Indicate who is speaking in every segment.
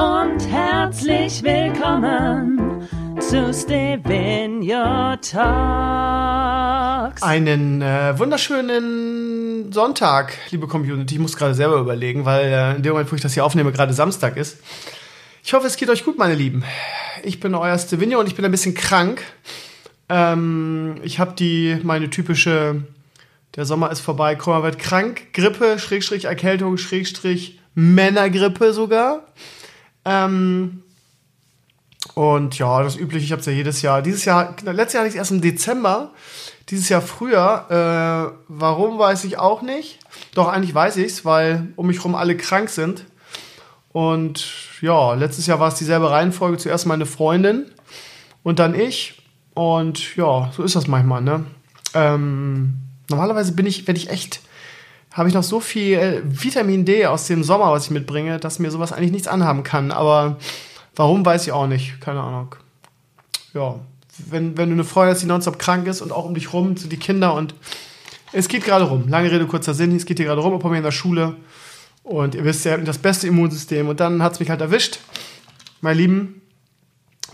Speaker 1: Und herzlich willkommen zu Stevenio Talks.
Speaker 2: Einen äh, wunderschönen Sonntag, liebe Community. Ich muss gerade selber überlegen, weil äh, in dem Moment, wo ich das hier aufnehme, gerade Samstag ist. Ich hoffe, es geht euch gut, meine Lieben. Ich bin euer Stevenio und ich bin ein bisschen krank. Ähm, ich habe die, meine typische, der Sommer ist vorbei, Komma wird krank, Grippe, Schrägstrich Erkältung, Schrägstrich Männergrippe sogar. Ähm, und ja, das übliche, ich habe es ja jedes Jahr. Dieses Jahr, letztes Jahr hatte ich erst im Dezember, dieses Jahr früher. Äh, warum weiß ich auch nicht. Doch eigentlich weiß ich's, weil um mich herum alle krank sind. Und ja, letztes Jahr war es dieselbe Reihenfolge. Zuerst meine Freundin und dann ich. Und ja, so ist das manchmal, ne? Ähm, normalerweise bin ich, wenn ich echt, habe ich noch so viel Vitamin D aus dem Sommer, was ich mitbringe, dass mir sowas eigentlich nichts anhaben kann. Aber warum, weiß ich auch nicht. Keine Ahnung. Ja, wenn, wenn du eine Freundin hast, die nonstop krank ist und auch um dich rum, sind die Kinder und es geht gerade rum. Lange Rede, kurzer Sinn. Es geht hier gerade rum, bei mir in der Schule. Und ihr wisst ja, das beste Immunsystem. Und dann hat es mich halt erwischt. Meine Lieben,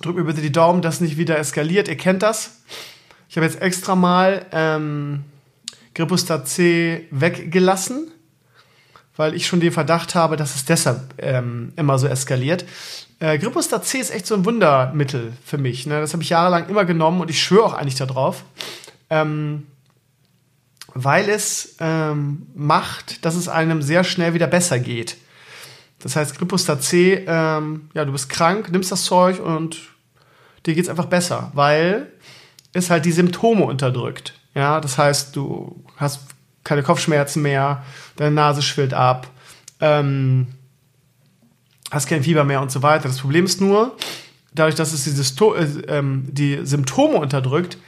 Speaker 2: drückt mir bitte die Daumen, dass nicht wieder eskaliert. Ihr kennt das. Ich habe jetzt extra mal ähm, Gripostat C weggelassen, weil ich schon den Verdacht habe, dass es deshalb ähm, immer so eskaliert. Äh, C ist echt so ein Wundermittel für mich. Ne? Das habe ich jahrelang immer genommen und ich schwöre auch eigentlich darauf. Ähm, weil es ähm, macht, dass es einem sehr schnell wieder besser geht. Das heißt, Gripostat C, ähm, ja, du bist krank, nimmst das Zeug und dir geht's einfach besser, weil es halt die Symptome unterdrückt. Ja, das heißt, du hast keine Kopfschmerzen mehr, deine Nase schwillt ab, ähm, hast kein Fieber mehr und so weiter. Das Problem ist nur, dadurch, dass es dieses, äh, die Symptome unterdrückt,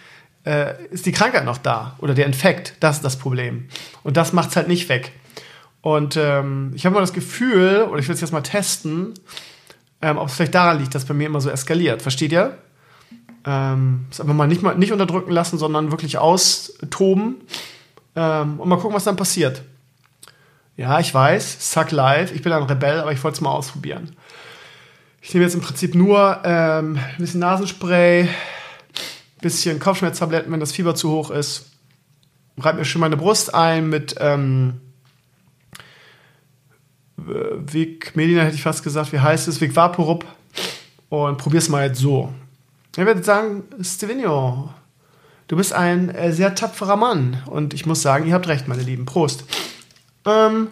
Speaker 2: äh, ist die Krankheit noch da oder der Infekt. Das ist das Problem. Und das macht es halt nicht weg. Und ähm, ich habe mal das Gefühl, oder ich will es jetzt mal testen, ähm, ob es vielleicht daran liegt, dass bei mir immer so eskaliert. Versteht ihr? Ähm, das einfach mal nicht, mal nicht unterdrücken lassen, sondern wirklich austoben ähm, und mal gucken, was dann passiert. Ja, ich weiß, suck live, ich bin ein Rebell, aber ich wollte es mal ausprobieren. Ich nehme jetzt im Prinzip nur ähm, ein bisschen Nasenspray, bisschen Kopfschmerztabletten, wenn das Fieber zu hoch ist. Reibe mir schon meine Brust ein mit ähm, Vic Medina, hätte ich fast gesagt. Wie heißt es? Vic Vaporub. Und probier's mal jetzt so. Ich werde sagen, Stevenio, du bist ein äh, sehr tapferer Mann. Und ich muss sagen, ihr habt recht, meine Lieben. Prost. Ähm,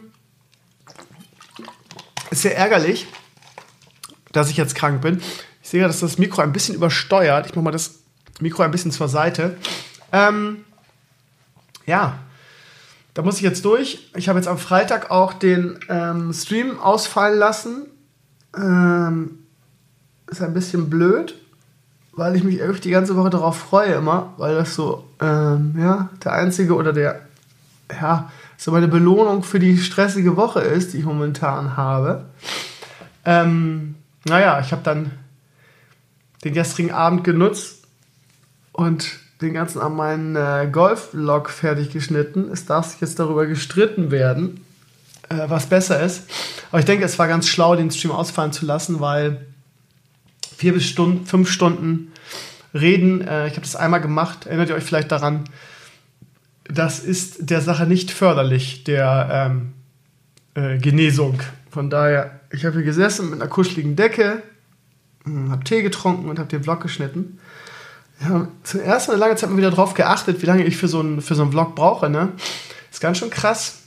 Speaker 2: ist sehr ärgerlich, dass ich jetzt krank bin. Ich sehe, dass das Mikro ein bisschen übersteuert. Ich mache mal das Mikro ein bisschen zur Seite. Ähm, ja, da muss ich jetzt durch. Ich habe jetzt am Freitag auch den ähm, Stream ausfallen lassen. Ähm, ist ein bisschen blöd, weil ich mich irgendwie die ganze Woche darauf freue immer, weil das so, ähm, ja, der einzige oder der, ja, so meine Belohnung für die stressige Woche ist, die ich momentan habe. Ähm, naja, ich habe dann den gestrigen Abend genutzt, und den ganzen Abend meinen äh, Golf-Log fertig geschnitten. Es darf sich jetzt darüber gestritten werden, äh, was besser ist. Aber ich denke, es war ganz schlau, den Stream ausfallen zu lassen, weil vier bis Stunden, fünf Stunden reden, äh, ich habe das einmal gemacht, erinnert ihr euch vielleicht daran, das ist der Sache nicht förderlich, der ähm, äh, Genesung. Von daher, ich habe hier gesessen mit einer kuscheligen Decke, hm, habe Tee getrunken und habe den Vlog geschnitten. Ja, zuerst eine lange Zeit mal wieder drauf geachtet, wie lange ich für so einen, für so einen Vlog brauche. Ne? Ist ganz schön krass.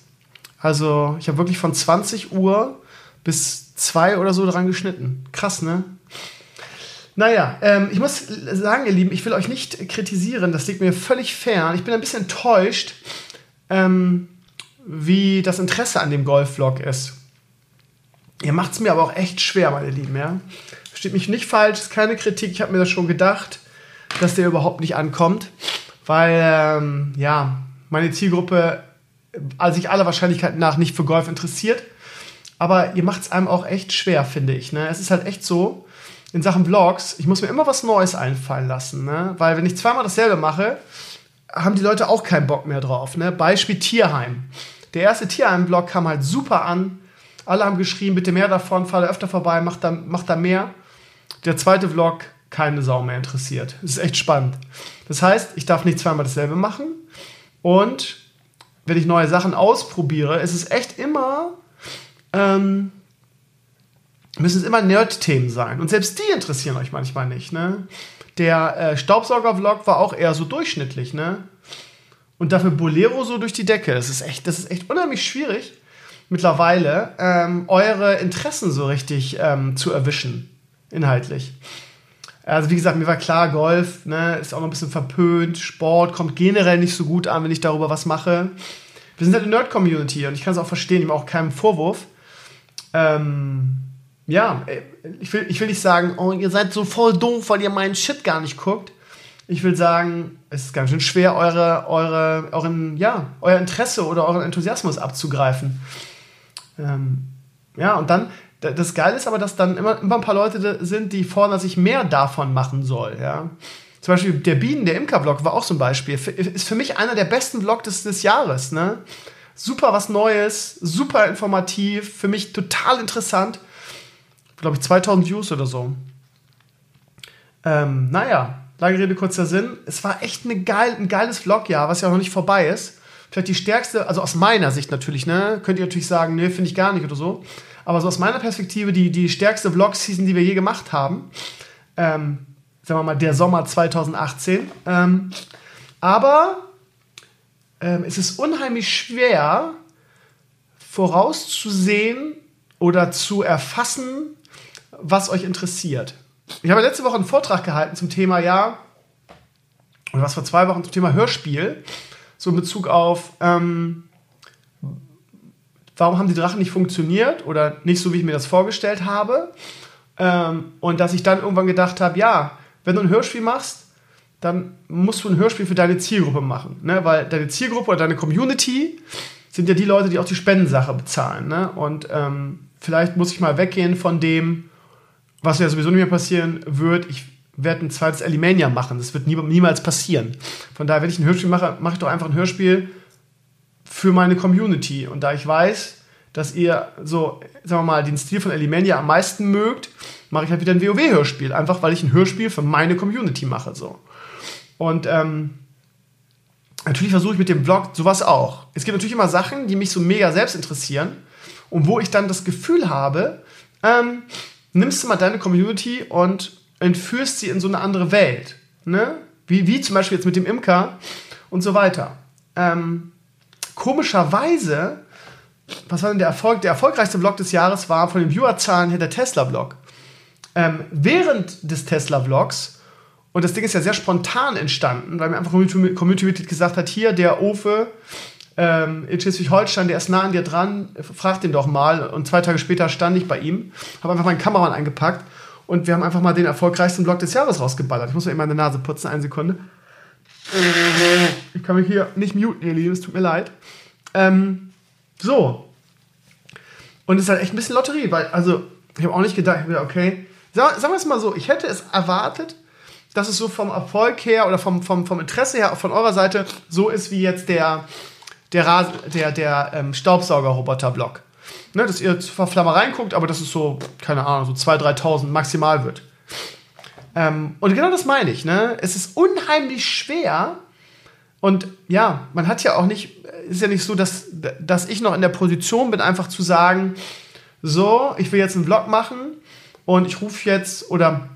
Speaker 2: Also, ich habe wirklich von 20 Uhr bis 2 oder so dran geschnitten. Krass, ne? Naja, ähm, ich muss sagen, ihr Lieben, ich will euch nicht kritisieren, das liegt mir völlig fern. Ich bin ein bisschen enttäuscht, ähm, wie das Interesse an dem Golf-Vlog ist. Ihr macht es mir aber auch echt schwer, meine Lieben, ja. Versteht mich nicht falsch, ist keine Kritik. Ich habe mir das schon gedacht, dass der überhaupt nicht ankommt, weil, ähm, ja, meine Zielgruppe also sich aller Wahrscheinlichkeit nach nicht für Golf interessiert. Aber ihr macht es einem auch echt schwer, finde ich. Ne? Es ist halt echt so, in Sachen Vlogs, ich muss mir immer was Neues einfallen lassen. Ne? Weil wenn ich zweimal dasselbe mache, haben die Leute auch keinen Bock mehr drauf. Ne? Beispiel Tierheim. Der erste Tierheim-Blog kam halt super an. Alle haben geschrieben, bitte mehr davon, fahre öfter vorbei, mach da, mach da mehr. Der zweite Vlog, keine Sau mehr interessiert. Das ist echt spannend. Das heißt, ich darf nicht zweimal dasselbe machen. Und wenn ich neue Sachen ausprobiere, ist es echt immer, ähm, müssen es immer Nerd-Themen sein. Und selbst die interessieren euch manchmal nicht. Ne? Der äh, Staubsauger-Vlog war auch eher so durchschnittlich. Ne? Und dafür Bolero so durch die Decke. Das ist echt, das ist echt unheimlich schwierig, mittlerweile ähm, eure Interessen so richtig ähm, zu erwischen, inhaltlich. Also wie gesagt, mir war klar, Golf ne, ist auch noch ein bisschen verpönt, Sport kommt generell nicht so gut an, wenn ich darüber was mache. Wir sind halt eine Nerd-Community und ich kann es auch verstehen, ich mache auch keinen Vorwurf. Ähm, ja, ich will, ich will nicht sagen, oh, ihr seid so voll doof, weil ihr meinen Shit gar nicht guckt. Ich will sagen, es ist ganz schön schwer, eure, eure, euren, ja, euer Interesse oder euren Enthusiasmus abzugreifen. Ähm, ja, und dann, das Geile ist aber, dass dann immer, immer ein paar Leute sind, die fordern, dass ich mehr davon machen soll. Ja? Zum Beispiel der Bienen, der Imker-Vlog war auch so ein Beispiel. Ist für mich einer der besten Vlogs des, des Jahres. Ne? Super was Neues, super informativ, für mich total interessant. Glaube ich 2000 Views oder so. Ähm, naja, lange Rede, kurzer Sinn. Es war echt eine geil, ein geiles Vlogjahr, was ja noch nicht vorbei ist. Vielleicht die stärkste, also aus meiner Sicht natürlich, ne? Könnt ihr natürlich sagen, ne, finde ich gar nicht oder so. Aber so aus meiner Perspektive die, die stärkste Vlog-Season, die wir je gemacht haben. Ähm, sagen wir mal, der Sommer 2018. Ähm, aber ähm, es ist unheimlich schwer vorauszusehen oder zu erfassen, was euch interessiert. Ich habe letzte Woche einen Vortrag gehalten zum Thema, ja, oder was vor zwei Wochen zum Thema Hörspiel, so in Bezug auf, ähm, warum haben die Drachen nicht funktioniert oder nicht so, wie ich mir das vorgestellt habe. Ähm, und dass ich dann irgendwann gedacht habe, ja, wenn du ein Hörspiel machst, dann musst du ein Hörspiel für deine Zielgruppe machen. Ne? Weil deine Zielgruppe oder deine Community sind ja die Leute, die auch die Spendensache bezahlen. Ne? Und ähm, vielleicht muss ich mal weggehen von dem, was ja sowieso nicht mehr passieren wird. Ich werde ein zweites Alimania machen. Das wird nie, niemals passieren. Von daher, wenn ich ein Hörspiel mache, mache ich doch einfach ein Hörspiel für meine Community. Und da ich weiß, dass ihr so, sagen wir mal, den Stil von Alimania am meisten mögt, mache ich halt wieder ein WoW-Hörspiel. Einfach weil ich ein Hörspiel für meine Community mache. So. Und ähm, natürlich versuche ich mit dem Vlog sowas auch. Es gibt natürlich immer Sachen, die mich so mega selbst interessieren und wo ich dann das Gefühl habe, ähm, nimmst du mal deine Community und entführst sie in so eine andere Welt. Ne? Wie, wie zum Beispiel jetzt mit dem Imker und so weiter. Ähm, komischerweise, was war denn der Erfolg? Der erfolgreichste Vlog des Jahres war von den Viewerzahlen her der Tesla-Vlog. Ähm, während des Tesla-Vlogs, und das Ding ist ja sehr spontan entstanden, weil mir einfach ein Community-Mitglied gesagt hat, hier, der Ofe ähm, in Schleswig-Holstein, der ist nah an dir dran, frag den doch mal. Und zwei Tage später stand ich bei ihm, habe einfach meinen Kameramann eingepackt und wir haben einfach mal den erfolgreichsten Vlog des Jahres rausgeballert. Ich muss mir eben meine Nase putzen, eine Sekunde. Ich kann mich hier nicht muten, ihr Lieben, es tut mir leid. Ähm, so. Und es ist halt echt ein bisschen Lotterie, weil, also, ich habe auch nicht gedacht, okay, sagen wir es mal so, ich hätte es erwartet, dass es so vom Erfolg her oder vom, vom, vom Interesse her von eurer Seite so ist wie jetzt der, der, Rasen, der, der ähm, Staubsauger-Roboter-Block. Ne, dass ihr zwar Flamme reinguckt, aber dass es so, keine Ahnung, so 2.000, 3.000 maximal wird. Ähm, und genau das meine ich. Ne? Es ist unheimlich schwer. Und ja, man hat ja auch nicht, ist ja nicht so, dass, dass ich noch in der Position bin, einfach zu sagen, so, ich will jetzt einen Vlog machen und ich rufe jetzt, oder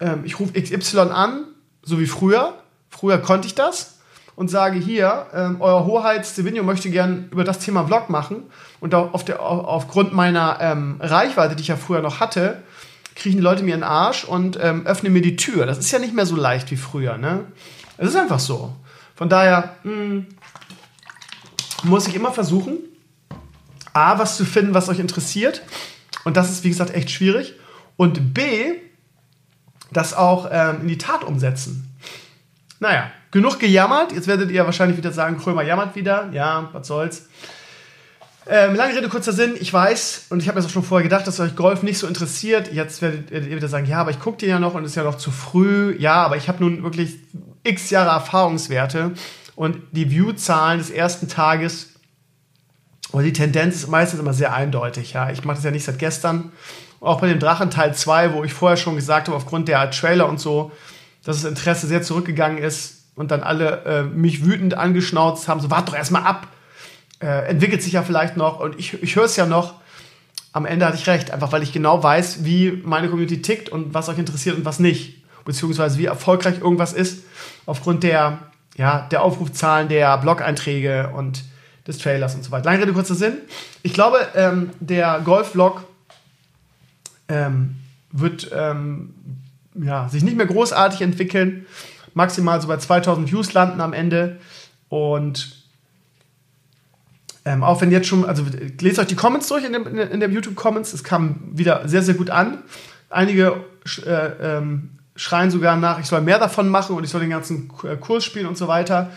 Speaker 2: ähm, ich rufe XY an, so wie früher. Früher konnte ich das und sage hier, ähm, euer Hoheit Stevenio möchte gern über das Thema Vlog machen und auf der, aufgrund meiner ähm, Reichweite, die ich ja früher noch hatte, kriechen die Leute mir in den Arsch und ähm, öffnen mir die Tür. Das ist ja nicht mehr so leicht wie früher, ne? Es ist einfach so. Von daher mh, hm, muss ich immer versuchen, A, was zu finden, was euch interessiert Und das ist, wie gesagt, echt schwierig. Und B, das auch ähm, in die Tat umsetzen. Naja, genug gejammert. Jetzt werdet ihr wahrscheinlich wieder sagen, Krömer jammert wieder. Ja, was soll's. Ähm, lange Rede, kurzer Sinn. Ich weiß, und ich habe mir das auch schon vorher gedacht, dass euch Golf nicht so interessiert. Jetzt werdet ihr wieder sagen, ja, aber ich gucke den ja noch und es ist ja noch zu früh. Ja, aber ich habe nun wirklich x Jahre Erfahrungswerte und die View-Zahlen des ersten Tages oder die Tendenz ist meistens immer sehr eindeutig. Ja, ich mache das ja nicht seit gestern. Auch bei dem Drachen Teil 2, wo ich vorher schon gesagt habe, aufgrund der Trailer und so, dass das Interesse sehr zurückgegangen ist und dann alle äh, mich wütend angeschnauzt haben, so wart doch erstmal ab äh, entwickelt sich ja vielleicht noch und ich, ich höre es ja noch. Am Ende hatte ich recht, einfach weil ich genau weiß, wie meine Community tickt und was euch interessiert und was nicht. Beziehungsweise wie erfolgreich irgendwas ist, aufgrund der, ja, der Aufrufzahlen, der Blog-Einträge und des Trailers und so weiter. Lange Rede, kurzer Sinn. Ich glaube, ähm, der Golf-Vlog ähm, wird ähm, ja, sich nicht mehr großartig entwickeln. Maximal so bei 2000 Views landen am Ende. Und ähm, auch wenn jetzt schon, also lest euch die Comments durch in den, in den YouTube-Comments, es kam wieder sehr, sehr gut an. Einige äh, ähm, schreien sogar nach, ich soll mehr davon machen und ich soll den ganzen äh, Kurs spielen und so weiter.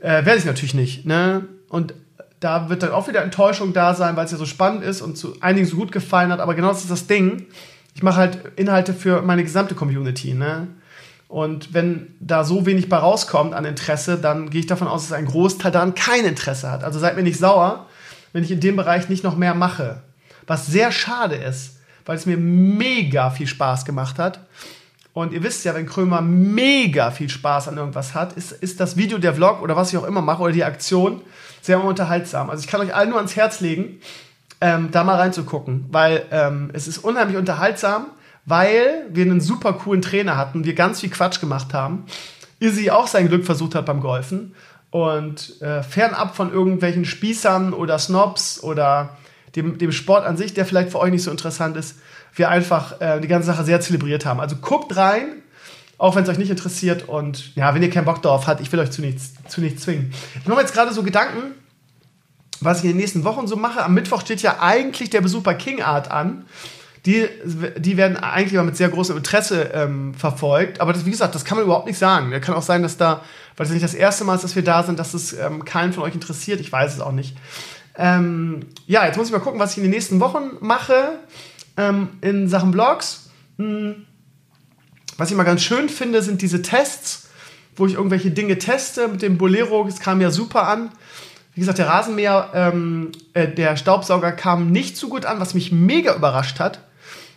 Speaker 2: Äh, Werde ich natürlich nicht. Ne? Und da wird dann auch wieder Enttäuschung da sein, weil es ja so spannend ist und zu einigen so gut gefallen hat. Aber genau das ist das Ding. Ich mache halt Inhalte für meine gesamte Community. Ne? Und wenn da so wenig bei rauskommt an Interesse, dann gehe ich davon aus, dass ein Großteil daran kein Interesse hat. Also seid mir nicht sauer, wenn ich in dem Bereich nicht noch mehr mache. Was sehr schade ist, weil es mir mega viel Spaß gemacht hat. Und ihr wisst ja, wenn Krömer mega viel Spaß an irgendwas hat, ist, ist das Video, der Vlog oder was ich auch immer mache oder die Aktion sehr unterhaltsam. Also ich kann euch allen nur ans Herz legen, ähm, da mal reinzugucken, weil ähm, es ist unheimlich unterhaltsam weil wir einen super coolen Trainer hatten, wir ganz viel Quatsch gemacht haben. Izzy auch sein Glück versucht hat beim Golfen. Und äh, fernab von irgendwelchen Spießern oder Snobs oder dem, dem Sport an sich, der vielleicht für euch nicht so interessant ist, wir einfach äh, die ganze Sache sehr zelebriert haben. Also guckt rein, auch wenn es euch nicht interessiert. Und ja, wenn ihr keinen Bock darauf habt, ich will euch zu nichts, zu nichts zwingen. Ich mache mir jetzt gerade so Gedanken, was ich in den nächsten Wochen so mache. Am Mittwoch steht ja eigentlich der Besuch bei King Art an die, die werden eigentlich immer mit sehr großem Interesse ähm, verfolgt. Aber das, wie gesagt, das kann man überhaupt nicht sagen. Da kann auch sein, dass da, weil es nicht das erste Mal ist, dass wir da sind, dass es ähm, keinen von euch interessiert. Ich weiß es auch nicht. Ähm, ja, jetzt muss ich mal gucken, was ich in den nächsten Wochen mache ähm, in Sachen Blogs. Hm. Was ich mal ganz schön finde, sind diese Tests, wo ich irgendwelche Dinge teste. Mit dem Bolero, das kam ja super an. Wie gesagt, der Rasenmäher, ähm, äh, der Staubsauger kam nicht so gut an, was mich mega überrascht hat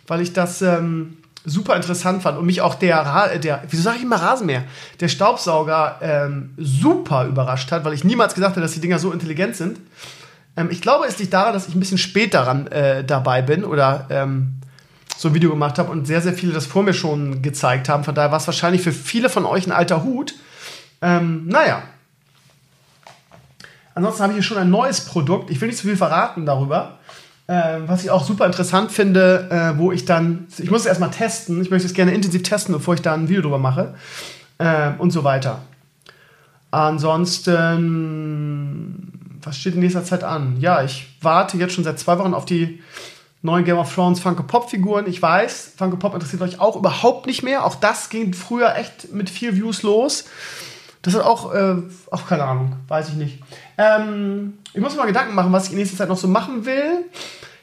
Speaker 2: weil ich das ähm, super interessant fand und mich auch der, Ra der wieso sage ich immer Rasenmäher, der Staubsauger ähm, super überrascht hat, weil ich niemals gedacht hätte, dass die Dinger so intelligent sind. Ähm, ich glaube, es liegt daran, dass ich ein bisschen spät daran äh, dabei bin oder ähm, so ein Video gemacht habe und sehr, sehr viele das vor mir schon gezeigt haben. Von daher war es wahrscheinlich für viele von euch ein alter Hut. Ähm, naja. Ansonsten habe ich hier schon ein neues Produkt. Ich will nicht zu viel verraten darüber. Äh, was ich auch super interessant finde, äh, wo ich dann, ich muss es erstmal testen, ich möchte es gerne intensiv testen, bevor ich da ein Video drüber mache äh, und so weiter. Ansonsten, was steht in nächster Zeit an? Ja, ich warte jetzt schon seit zwei Wochen auf die neuen Game of Thrones Funko Pop Figuren. Ich weiß, Funko Pop interessiert euch auch überhaupt nicht mehr. Auch das ging früher echt mit viel Views los. Das hat auch, äh, auch keine Ahnung, weiß ich nicht. Ähm, ich muss mal Gedanken machen, was ich in nächster Zeit noch so machen will.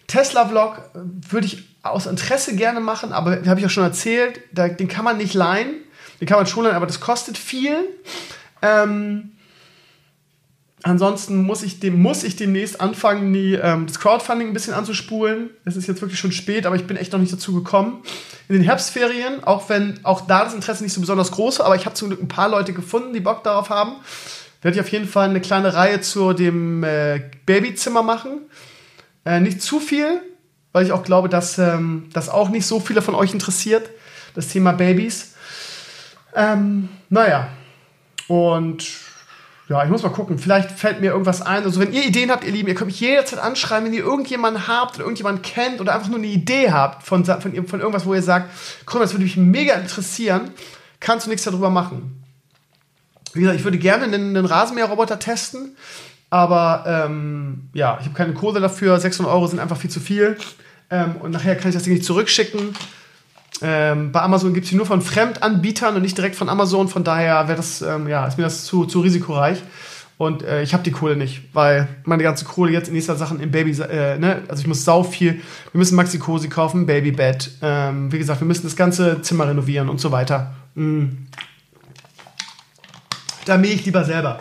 Speaker 2: Tesla-Vlog äh, würde ich aus Interesse gerne machen, aber habe ich ja schon erzählt, da, den kann man nicht leihen. Den kann man schon leihen, aber das kostet viel. Ähm, ansonsten muss ich, dem, muss ich demnächst anfangen, die, ähm, das Crowdfunding ein bisschen anzuspulen. Es ist jetzt wirklich schon spät, aber ich bin echt noch nicht dazu gekommen. In den Herbstferien, auch wenn auch da das Interesse nicht so besonders groß war, aber ich habe zum Glück ein paar Leute gefunden, die Bock darauf haben, werde ich auf jeden Fall eine kleine Reihe zu dem äh, Babyzimmer machen. Äh, nicht zu viel, weil ich auch glaube, dass ähm, das auch nicht so viele von euch interessiert, das Thema Babys. Ähm, naja, und ja, ich muss mal gucken. Vielleicht fällt mir irgendwas ein. Also, wenn ihr Ideen habt, ihr Lieben, ihr könnt mich jederzeit anschreiben, wenn ihr irgendjemanden habt oder irgendjemanden kennt oder einfach nur eine Idee habt von, von, von irgendwas, wo ihr sagt, komm, das würde mich mega interessieren, kannst du nichts darüber machen. Wie gesagt, ich würde gerne einen, einen Rasenmäherroboter testen. Aber ähm, ja, ich habe keine Kohle dafür. 600 Euro sind einfach viel zu viel. Ähm, und nachher kann ich das Ding nicht zurückschicken. Ähm, bei Amazon gibt es die nur von Fremdanbietern und nicht direkt von Amazon. Von daher wäre das, ähm, ja, ist mir das zu, zu risikoreich. Und äh, ich habe die Kohle nicht, weil meine ganze Kohle jetzt in nächster Sachen im Baby, äh, ne, also ich muss sau viel, wir müssen Maxi Cosi kaufen, Babybett, ähm, wie gesagt, wir müssen das ganze Zimmer renovieren und so weiter. Mm. Da mähe ich lieber selber.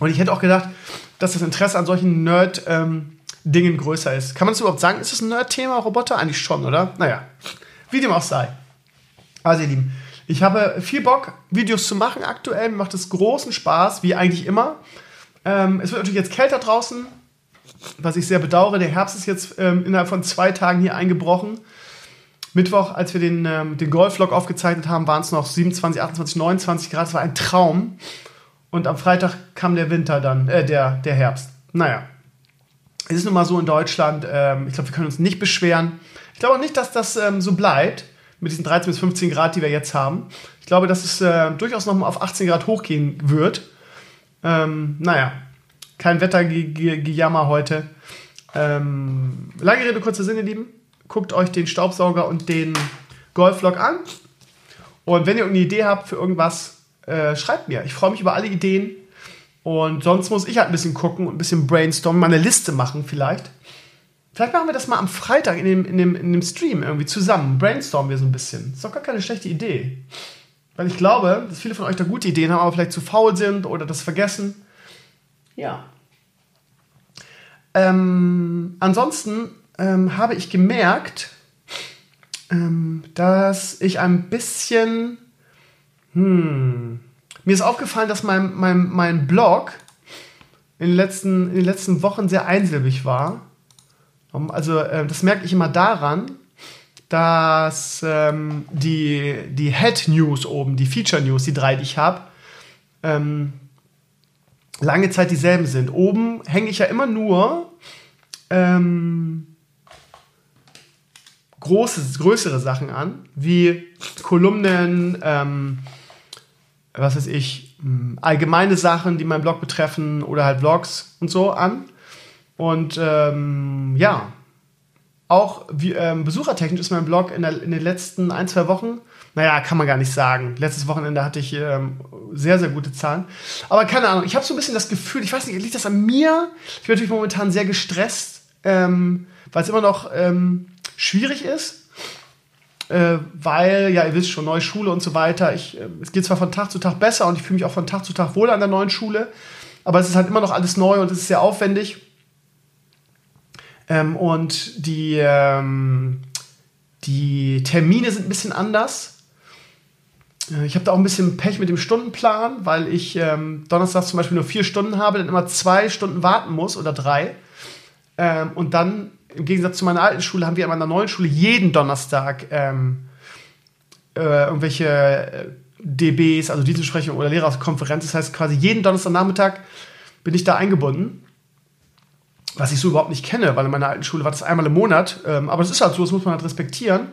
Speaker 2: Und ich hätte auch gedacht, dass das Interesse an solchen Nerd-Dingen ähm, größer ist. Kann man das überhaupt sagen? Ist das ein Nerd-Thema, Roboter? Eigentlich schon, oder? Naja, wie dem auch sei. Also, ihr Lieben, ich habe viel Bock, Videos zu machen aktuell. Mir macht es großen Spaß, wie eigentlich immer. Ähm, es wird natürlich jetzt kälter draußen, was ich sehr bedauere. Der Herbst ist jetzt ähm, innerhalb von zwei Tagen hier eingebrochen. Mittwoch, als wir den, ähm, den Golf-Vlog aufgezeichnet haben, waren es noch 27, 28, 29 Grad. Es war ein Traum. Und am Freitag kam der Winter dann, äh, der, der Herbst. Naja, es ist nun mal so in Deutschland. Ähm, ich glaube, wir können uns nicht beschweren. Ich glaube auch nicht, dass das ähm, so bleibt mit diesen 13 bis 15 Grad, die wir jetzt haben. Ich glaube, dass es äh, durchaus noch mal auf 18 Grad hochgehen wird. Ähm, naja, kein Wettergejammer heute. Ähm, lange Rede, kurzer Sinn, ihr Lieben. Guckt euch den Staubsauger und den Golflog an. Und wenn ihr irgendeine Idee habt für irgendwas, äh, schreibt mir. Ich freue mich über alle Ideen. Und sonst muss ich halt ein bisschen gucken und ein bisschen brainstormen, mal eine Liste machen vielleicht. Vielleicht machen wir das mal am Freitag in dem, in dem, in dem Stream irgendwie zusammen. Brainstormen wir so ein bisschen. Ist doch gar keine schlechte Idee. Weil ich glaube, dass viele von euch da gute Ideen haben, aber vielleicht zu faul sind oder das vergessen. Ja. Ähm, ansonsten ähm, habe ich gemerkt, ähm, dass ich ein bisschen. Hm, mir ist aufgefallen, dass mein, mein, mein Blog in den, letzten, in den letzten Wochen sehr einsilbig war. Also äh, das merke ich immer daran, dass ähm, die, die Head News oben, die Feature News, die drei, die ich habe, ähm, lange Zeit dieselben sind. Oben hänge ich ja immer nur ähm, große, größere Sachen an, wie Kolumnen, ähm, was weiß ich, allgemeine Sachen, die meinen Blog betreffen oder halt Vlogs und so an. Und ähm, ja, auch wie, ähm, besuchertechnisch ist mein Blog in, der, in, den letzten ein, zwei Wochen, naja, kann man gar nicht sagen. Letztes Wochenende hatte ich ähm, sehr, sehr gute Zahlen. Aber keine Ahnung, ich habe so ein bisschen das Gefühl, ich weiß nicht, liegt das an mir? Ich bin natürlich momentan sehr gestresst, ähm, weil es immer noch ähm, schwierig ist. Äh, weil, ja, ihr wisst schon, neue Schule und so weiter. Ich, äh, es geht zwar von Tag zu Tag besser und ich fühle mich auch von Tag zu Tag wohl an der neuen Schule, aber es ist halt immer noch alles neu und es ist sehr aufwendig. Ähm, und die, ähm, die Termine sind ein bisschen anders. Äh, ich habe da auch ein bisschen Pech mit dem Stundenplan, weil ich ähm, Donnerstag zum Beispiel nur vier Stunden habe, dann immer zwei Stunden warten muss oder drei. Ähm, und dann, im Gegensatz zu meiner alten Schule, haben wir an meiner neuen Schule jeden Donnerstag ähm, äh, irgendwelche äh, DBs, also Dienstbesprechung oder Lehrerkonferenz. Das heißt, quasi jeden Donnerstagnachmittag bin ich da eingebunden was ich so überhaupt nicht kenne, weil in meiner alten Schule war das einmal im Monat. Ähm, aber das ist halt so, das muss man halt respektieren,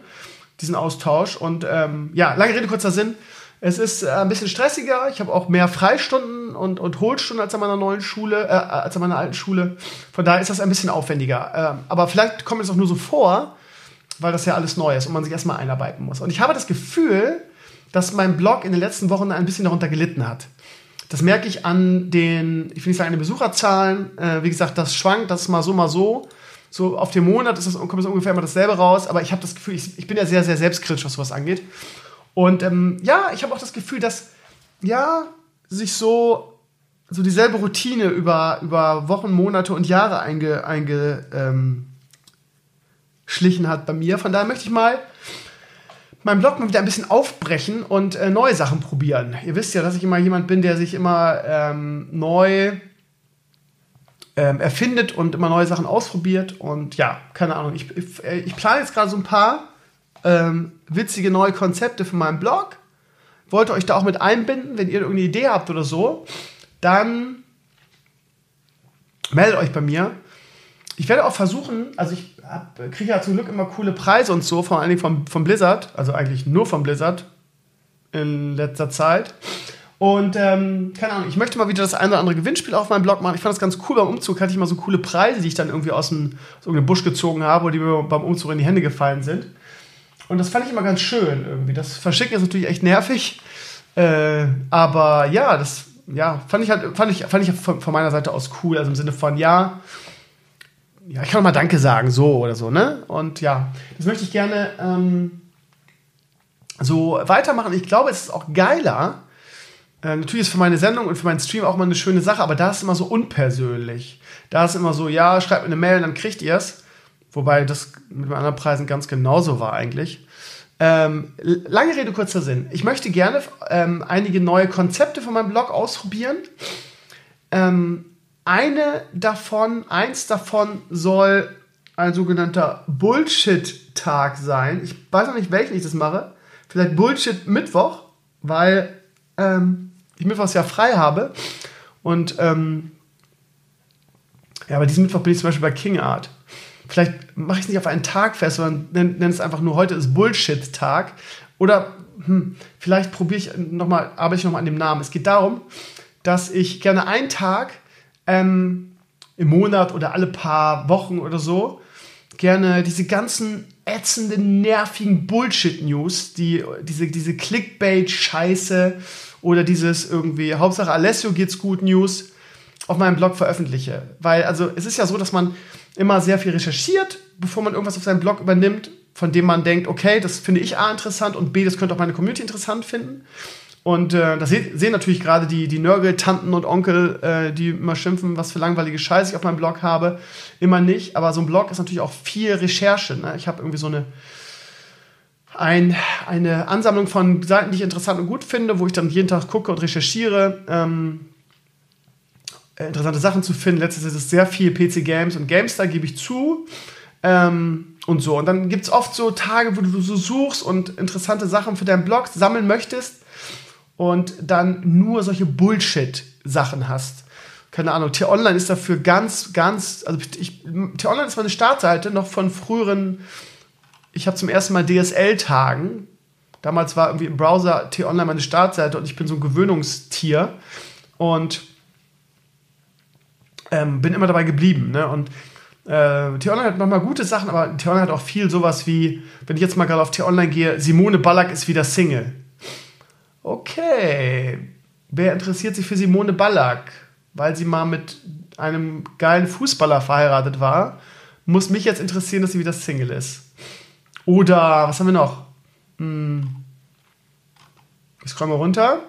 Speaker 2: diesen Austausch. Und ähm, ja, lange Rede, kurzer Sinn. Es ist äh, ein bisschen stressiger. Ich habe auch mehr Freistunden und, und Hohlstunden als an meiner neuen Schule, äh, als an meiner alten Schule. Von daher ist das ein bisschen aufwendiger. Ähm, aber vielleicht kommt es auch nur so vor, weil das ja alles neu ist und man sich erstmal einarbeiten muss. Und ich habe das Gefühl, dass mein Blog in den letzten Wochen ein bisschen darunter gelitten hat. Das merke ich an den, ich will nicht sagen an den Besucherzahlen. Äh, wie gesagt, das schwankt, das ist mal so, mal so. So auf dem Monat ist das, kommt es ungefähr immer dasselbe raus. Aber ich habe das Gefühl, ich, ich, bin ja sehr, sehr selbstkritisch, was sowas angeht. Und ähm, ja, ich habe auch das Gefühl, dass ja sich so so dieselbe Routine über, über Wochen, Monate und Jahre eingeschlichen einge, ähm, hat bei mir. Von daher möchte ich mal meinen Blog mal wieder ein bisschen aufbrechen und äh, neue Sachen probieren. Ihr wisst ja, dass ich immer jemand bin, der sich immer ähm, neu ähm, erfindet und immer neue Sachen ausprobiert. Und ja, keine Ahnung, ich, ich, äh, ich plane jetzt gerade so ein paar ähm, witzige neue Konzepte für meinen Blog. Wollte euch da auch mit einbinden, wenn ihr irgendeine Idee habt oder so, dann meldet euch bei mir. Ich werde auch versuchen, also ich kriege ja zum Glück immer coole Preise und so, vor allen Dingen vom, vom Blizzard, also eigentlich nur vom Blizzard in letzter Zeit. Und ähm, keine Ahnung, ich möchte mal wieder das eine oder andere Gewinnspiel auf meinem Blog machen. Ich fand das ganz cool. Beim Umzug hatte ich mal so coole Preise, die ich dann irgendwie aus dem aus irgendeinem Busch gezogen habe oder die mir beim Umzug in die Hände gefallen sind. Und das fand ich immer ganz schön irgendwie. Das Verschicken ist natürlich echt nervig. Äh, aber ja, das ja, fand ich halt, fand ich, fand ich von, von meiner Seite aus cool. Also im Sinne von, ja, ja, ich kann auch mal Danke sagen, so oder so, ne? Und ja, das möchte ich gerne ähm, so weitermachen. Ich glaube, es ist auch geiler. Äh, natürlich ist für meine Sendung und für meinen Stream auch mal eine schöne Sache, aber da ist immer so unpersönlich. Da ist immer so, ja, schreibt mir eine Mail, dann kriegt ihr es. Wobei das mit den anderen Preisen ganz genauso war eigentlich. Ähm, lange Rede, kurzer Sinn. Ich möchte gerne ähm, einige neue Konzepte von meinem Blog ausprobieren. Ähm, eine davon, eins davon soll ein sogenannter Bullshit-Tag sein. Ich weiß noch nicht, welchen ich das mache. Vielleicht Bullshit-Mittwoch, weil ähm, ich Mittwochs ja frei habe. Und ähm, ja, aber diesen Mittwoch bin ich zum Beispiel bei King Art vielleicht mache ich es nicht auf einen Tag fest, sondern nenne nenn es einfach nur heute ist Bullshit-Tag. Oder hm, vielleicht probiere ich nochmal, arbeite ich nochmal an dem Namen. Es geht darum, dass ich gerne einen Tag ähm, im Monat oder alle paar Wochen oder so gerne diese ganzen ätzenden, nervigen Bullshit-News, die, diese, diese Clickbait-Scheiße oder dieses irgendwie, Hauptsache Alessio geht's gut News auf meinem Blog veröffentliche. Weil, also, es ist ja so, dass man immer sehr viel recherchiert, bevor man irgendwas auf seinem Blog übernimmt, von dem man denkt, okay, das finde ich A interessant und B, das könnte auch meine Community interessant finden. Und äh, das se sehen natürlich gerade die, die Nörgel-Tanten und Onkel, äh, die immer schimpfen, was für langweilige Scheiße ich auf meinem Blog habe. Immer nicht. Aber so ein Blog ist natürlich auch viel Recherche. Ne? Ich habe irgendwie so eine, ein, eine Ansammlung von Seiten, die ich interessant und gut finde, wo ich dann jeden Tag gucke und recherchiere. Ähm, äh, interessante Sachen zu finden. Letztes ist es sehr viel PC Games und GameStar, gebe ich zu. Ähm, und so. Und dann gibt es oft so Tage, wo du so suchst und interessante Sachen für deinen Blog sammeln möchtest und dann nur solche Bullshit-Sachen hast. Keine Ahnung, T-Online ist dafür ganz, ganz, also T-Online ist meine Startseite noch von früheren, ich habe zum ersten Mal DSL-Tagen. Damals war irgendwie im Browser T-Online meine Startseite und ich bin so ein Gewöhnungstier. Und ähm, bin immer dabei geblieben. Ne? Und äh, T-Online hat manchmal gute Sachen, aber T-Online hat auch viel sowas wie, wenn ich jetzt mal gerade auf T-Online gehe, Simone Ballack ist wieder Single. Okay, wer interessiert sich für Simone Ballack? Weil sie mal mit einem geilen Fußballer verheiratet war, muss mich jetzt interessieren, dass sie wieder Single ist. Oder, was haben wir noch? Hm. Ich scroll mal runter.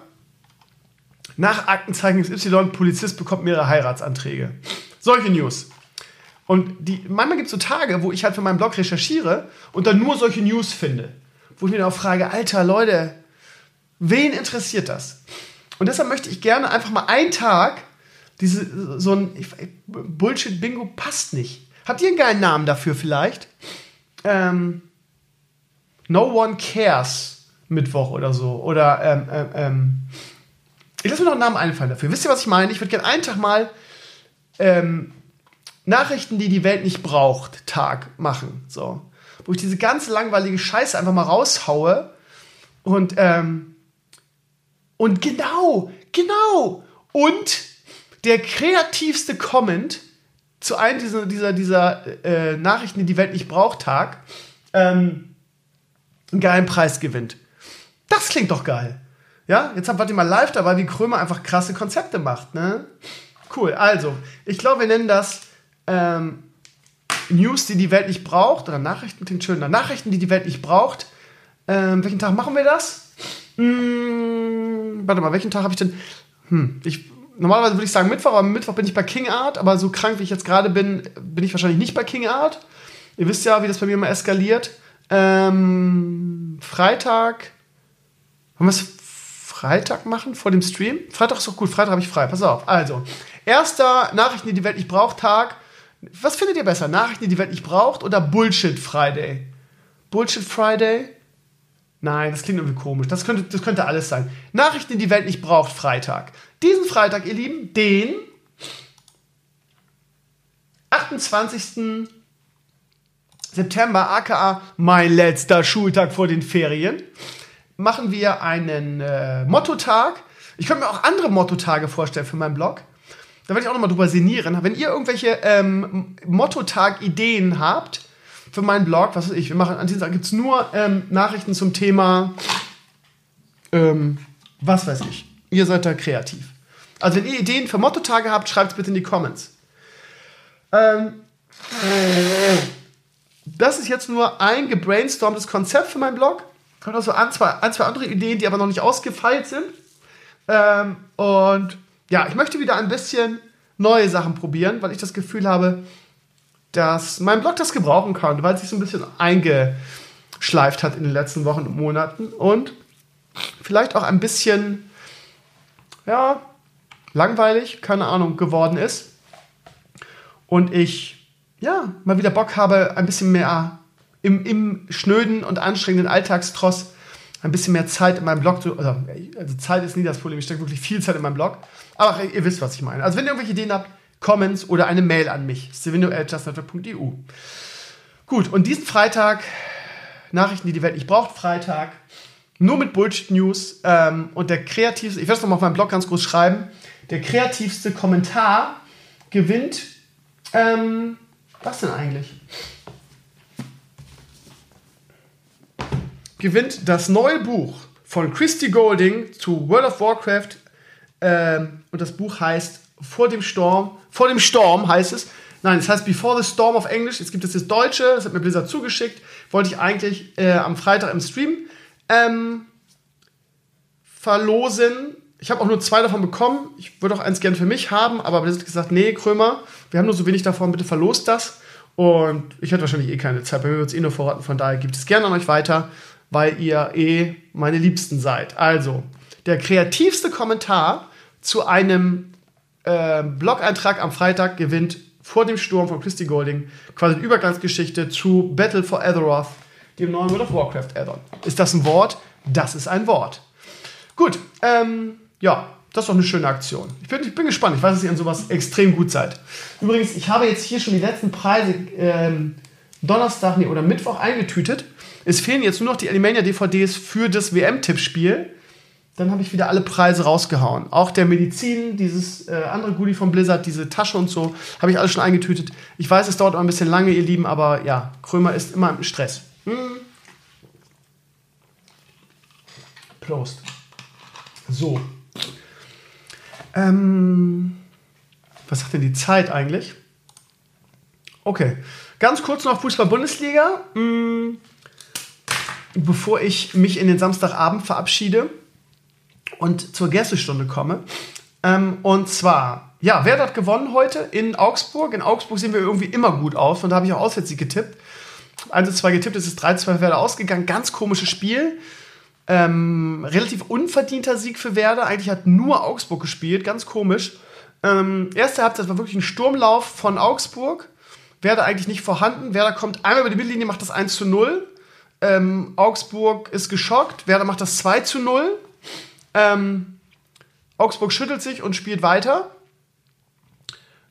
Speaker 2: Nach Aktenzeichen XY, Polizist bekommt mehrere Heiratsanträge. Solche News. Und die, manchmal gibt es so Tage, wo ich halt für meinen Blog recherchiere und dann nur solche News finde. Wo ich mir dann auch frage, Alter, Leute, wen interessiert das? Und deshalb möchte ich gerne einfach mal einen Tag, diese, so ein Bullshit-Bingo passt nicht. Habt ihr einen geilen Namen dafür vielleicht? Ähm, no One Cares Mittwoch oder so. Oder ähm, ähm, ähm ich lasse mir noch einen Namen einfallen dafür. Wisst ihr, was ich meine? Ich würde gerne einen Tag mal ähm, Nachrichten, die die Welt nicht braucht, Tag machen. So. Wo ich diese ganze langweilige Scheiße einfach mal raushaue. Und, ähm, und genau, genau. Und der kreativste Comment zu einem dieser, dieser, dieser äh, Nachrichten, die die Welt nicht braucht, Tag, ähm, einen geilen Preis gewinnt. Das klingt doch geil. Ja, jetzt wart ihr mal live dabei, wie Krömer einfach krasse Konzepte macht. Ne? Cool, also, ich glaube, wir nennen das ähm, News, die die Welt nicht braucht, oder Nachrichten, klingt schön, Nachrichten, die die Welt nicht braucht. Ähm, welchen Tag machen wir das? Hm, warte mal, welchen Tag habe ich denn? Hm, ich, normalerweise würde ich sagen Mittwoch, aber Mittwoch bin ich bei King Art, aber so krank wie ich jetzt gerade bin, bin ich wahrscheinlich nicht bei King Art. Ihr wisst ja, wie das bei mir immer eskaliert. Ähm, Freitag. Haben wir es Freitag machen vor dem Stream? Freitag ist doch gut, Freitag habe ich frei. Pass auf. Also, erster Nachrichten, die die Welt nicht braucht, Tag. Was findet ihr besser? Nachrichten, die die Welt nicht braucht oder Bullshit Friday? Bullshit Friday? Nein, das klingt irgendwie komisch. Das könnte, das könnte alles sein. Nachrichten, die die Welt nicht braucht, Freitag. Diesen Freitag, ihr Lieben, den 28. September, aka mein letzter Schultag vor den Ferien machen wir einen äh, Motto-Tag. Ich könnte mir auch andere Motto-Tage vorstellen für meinen Blog. Da werde ich auch nochmal drüber sinnieren. Wenn ihr irgendwelche ähm, Motto-Tag-Ideen habt für meinen Blog, was weiß ich, wir machen an diesem Tag gibt es nur ähm, Nachrichten zum Thema, ähm, was weiß ich. Ihr seid da kreativ. Also wenn ihr Ideen für Motto-Tage habt, schreibt es bitte in die Comments. Ähm, das ist jetzt nur ein gebrainstormtes Konzept für meinen Blog. Kommt auch so ein zwei, ein, zwei andere Ideen, die aber noch nicht ausgefeilt sind. Ähm, und ja, ich möchte wieder ein bisschen neue Sachen probieren, weil ich das Gefühl habe, dass mein Blog das gebrauchen kann, weil es sich so ein bisschen eingeschleift hat in den letzten Wochen und Monaten und vielleicht auch ein bisschen, ja, langweilig, keine Ahnung, geworden ist. Und ich, ja, mal wieder Bock habe, ein bisschen mehr im, im schnöden und anstrengenden Alltagstross ein bisschen mehr Zeit in meinem Blog zu. Also, also Zeit ist nie das Problem, ich stecke wirklich viel Zeit in meinem Blog. Aber ihr wisst, was ich meine. Also wenn ihr irgendwelche Ideen habt, Comments oder eine Mail an mich, stevino.justnetwork.eu. Gut, und diesen Freitag, Nachrichten, die die Welt nicht braucht, Freitag, nur mit Bullshit-News ähm, und der kreativste, ich werde es nochmal auf meinem Blog ganz groß schreiben, der kreativste Kommentar gewinnt, ähm, was denn eigentlich? gewinnt das neue Buch von Christy Golding zu World of Warcraft. Ähm, und das Buch heißt Vor dem Sturm. Vor dem Sturm heißt es. Nein, es heißt Before the Storm auf Englisch. Es gibt jetzt das Deutsche, das hat mir Blizzard zugeschickt. Wollte ich eigentlich äh, am Freitag im Stream ähm, verlosen. Ich habe auch nur zwei davon bekommen. Ich würde auch eins gerne für mich haben, aber Blizzard hat gesagt, nee, Krömer, wir haben nur so wenig davon, bitte verlost das. Und ich hatte wahrscheinlich eh keine Zeit. Bei mir wird es eh nur vorraten, von daher gibt es gerne an euch weiter weil ihr eh meine Liebsten seid. Also, der kreativste Kommentar zu einem äh, Blog-Eintrag am Freitag gewinnt vor dem Sturm von Christy Golding quasi eine Übergangsgeschichte zu Battle for Azeroth, dem neuen World of Warcraft Addon. Ist das ein Wort? Das ist ein Wort. Gut, ähm, ja, das ist doch eine schöne Aktion. Ich bin, ich bin gespannt. Ich weiß, dass ihr an sowas extrem gut seid. Übrigens, ich habe jetzt hier schon die letzten Preise ähm, Donnerstag nee, oder Mittwoch eingetütet. Es fehlen jetzt nur noch die Alimania-DVDs für das WM-Tippspiel. Dann habe ich wieder alle Preise rausgehauen. Auch der Medizin, dieses äh, andere Goodie von Blizzard, diese Tasche und so, habe ich alles schon eingetütet. Ich weiß, es dauert auch ein bisschen lange, ihr Lieben, aber ja, Krömer ist immer im Stress. Hm. Prost. So. Ähm, was sagt denn die Zeit eigentlich? Okay. Ganz kurz noch Fußball-Bundesliga. Hm bevor ich mich in den Samstagabend verabschiede und zur Gästestunde komme. Ähm, und zwar, ja, wer hat gewonnen heute in Augsburg? In Augsburg sehen wir irgendwie immer gut aus und da habe ich auch Auswärtssieg getippt. 1 2 getippt, es ist 3-2 für Werder ausgegangen. Ganz komisches Spiel. Ähm, relativ unverdienter Sieg für Werder. Eigentlich hat nur Augsburg gespielt, ganz komisch. Ähm, erste Halbzeit war wirklich ein Sturmlauf von Augsburg. Werder eigentlich nicht vorhanden. Werder kommt einmal über die Mittellinie, macht das 1 zu 0. Ähm, Augsburg ist geschockt. Werder macht das 2 zu 0. Ähm, Augsburg schüttelt sich und spielt weiter.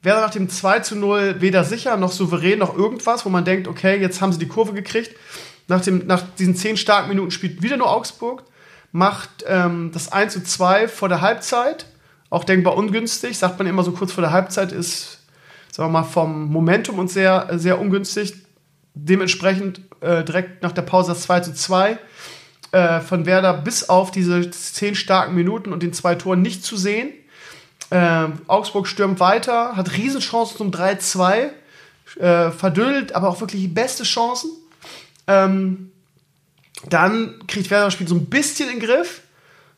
Speaker 2: Werder nach dem 2 zu 0 weder sicher noch souverän noch irgendwas, wo man denkt, okay, jetzt haben sie die Kurve gekriegt. Nach, dem, nach diesen 10 starken Minuten spielt wieder nur Augsburg. Macht ähm, das 1 zu 2 vor der Halbzeit. Auch denkbar ungünstig. Sagt man immer so kurz vor der Halbzeit ist, sagen wir mal, vom Momentum und sehr, sehr ungünstig. Dementsprechend äh, direkt nach der Pause das 2 zu 2 äh, von Werder bis auf diese zehn starken Minuten und den zwei Toren nicht zu sehen. Äh, Augsburg stürmt weiter, hat Riesenchancen zum 3-2, äh, verdödelt, aber auch wirklich beste Chancen. Ähm, dann kriegt Werder das Spiel so ein bisschen in den Griff.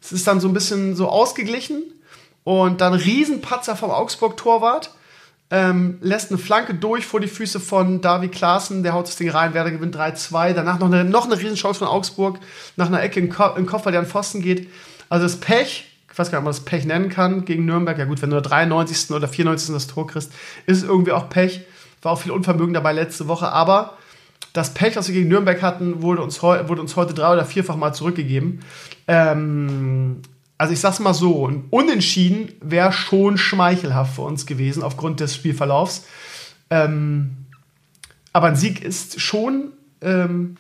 Speaker 2: Es ist dann so ein bisschen so ausgeglichen. Und dann Riesenpatzer vom Augsburg-Torwart ähm, lässt eine Flanke durch vor die Füße von Davi Klaassen, der haut das Ding rein, Werder gewinnt 3-2. Danach noch eine, noch eine Riesenchance von Augsburg nach einer Ecke im, Ko im Koffer, der an Pfosten geht. Also das Pech, ich weiß gar nicht, ob man das Pech nennen kann gegen Nürnberg. Ja gut, wenn du 93. oder 94. das Tor kriegst, ist es irgendwie auch Pech. War auch viel Unvermögen dabei letzte Woche, aber das Pech, was wir gegen Nürnberg hatten, wurde uns, wurde uns heute drei- oder vierfach mal zurückgegeben. Ähm, also ich sag's mal so, ein Unentschieden wäre schon schmeichelhaft für uns gewesen aufgrund des Spielverlaufs. Ähm, aber ein Sieg ist schon ähm,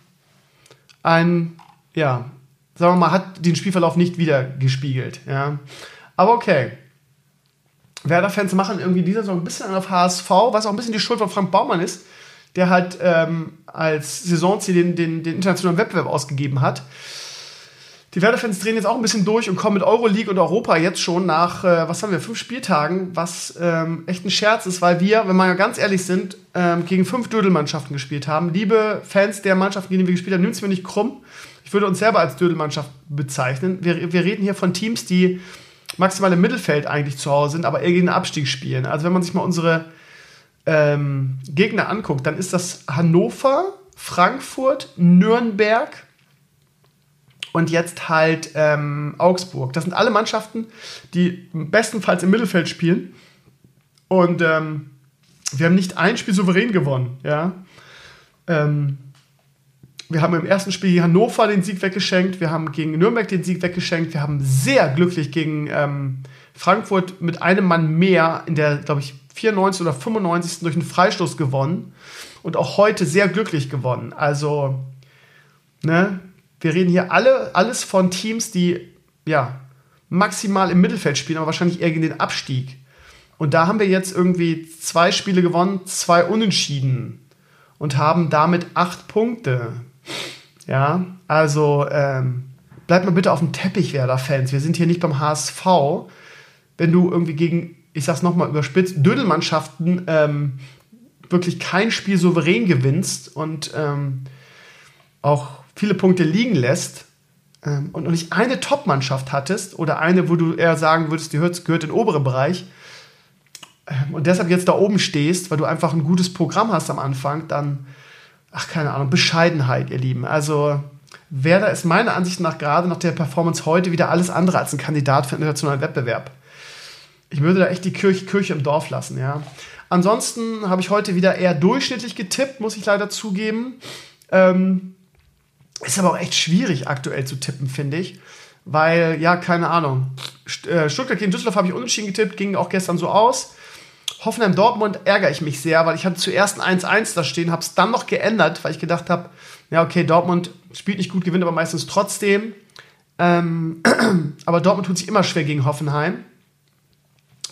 Speaker 2: ein, ja, sagen wir mal, hat den Spielverlauf nicht wieder gespiegelt. Ja. Aber okay. Werder-Fans machen irgendwie dieser Saison ein bisschen auf HSV, was auch ein bisschen die Schuld von Frank Baumann ist, der halt ähm, als Saisonziel den, den, den internationalen Wettbewerb ausgegeben hat. Die Werder-Fans drehen jetzt auch ein bisschen durch und kommen mit Euroleague und Europa jetzt schon nach, äh, was haben wir, fünf Spieltagen, was ähm, echt ein Scherz ist, weil wir, wenn wir ganz ehrlich sind, ähm, gegen fünf Dödelmannschaften gespielt haben. Liebe Fans der Mannschaften, gegen die wir gespielt haben, nimmt es mir nicht krumm. Ich würde uns selber als Dödelmannschaft bezeichnen. Wir, wir reden hier von Teams, die maximal im Mittelfeld eigentlich zu Hause sind, aber eher gegen den Abstieg spielen. Also wenn man sich mal unsere ähm, Gegner anguckt, dann ist das Hannover, Frankfurt, Nürnberg, und jetzt halt ähm, Augsburg. Das sind alle Mannschaften, die bestenfalls im Mittelfeld spielen. Und ähm, wir haben nicht ein Spiel souverän gewonnen. Ja? Ähm, wir haben im ersten Spiel gegen Hannover den Sieg weggeschenkt, wir haben gegen Nürnberg den Sieg weggeschenkt, wir haben sehr glücklich gegen ähm, Frankfurt mit einem Mann mehr in der, glaube ich, 94 oder 95. durch einen Freistoß gewonnen und auch heute sehr glücklich gewonnen. Also, ne, wir reden hier alle, alles von Teams, die ja maximal im Mittelfeld spielen, aber wahrscheinlich eher gegen den Abstieg. Und da haben wir jetzt irgendwie zwei Spiele gewonnen, zwei Unentschieden und haben damit acht Punkte. Ja, also ähm, bleibt mal bitte auf dem Teppich, Werder-Fans. Wir sind hier nicht beim HSV. Wenn du irgendwie gegen, ich sag's nochmal überspitzt, Dödelmannschaften ähm, wirklich kein Spiel souverän gewinnst und ähm, auch viele Punkte liegen lässt ähm, und noch nicht eine Top-Mannschaft hattest oder eine, wo du eher sagen würdest, die gehört, gehört in den oberen Bereich ähm, und deshalb jetzt da oben stehst, weil du einfach ein gutes Programm hast am Anfang, dann, ach keine Ahnung, Bescheidenheit, ihr Lieben. Also Werder ist meiner Ansicht nach gerade nach der Performance heute wieder alles andere als ein Kandidat für einen internationalen Wettbewerb. Ich würde da echt die Kirche, Kirche im Dorf lassen, ja. Ansonsten habe ich heute wieder eher durchschnittlich getippt, muss ich leider zugeben. Ähm, ist aber auch echt schwierig aktuell zu tippen, finde ich. Weil, ja, keine Ahnung. Äh, Stuttgart gegen Düsseldorf habe ich unentschieden getippt, ging auch gestern so aus. Hoffenheim Dortmund ärgere ich mich sehr, weil ich hatte zuerst ein 1-1 da stehen, habe es dann noch geändert, weil ich gedacht habe, ja, okay, Dortmund spielt nicht gut, gewinnt aber meistens trotzdem. Ähm, aber Dortmund tut sich immer schwer gegen Hoffenheim.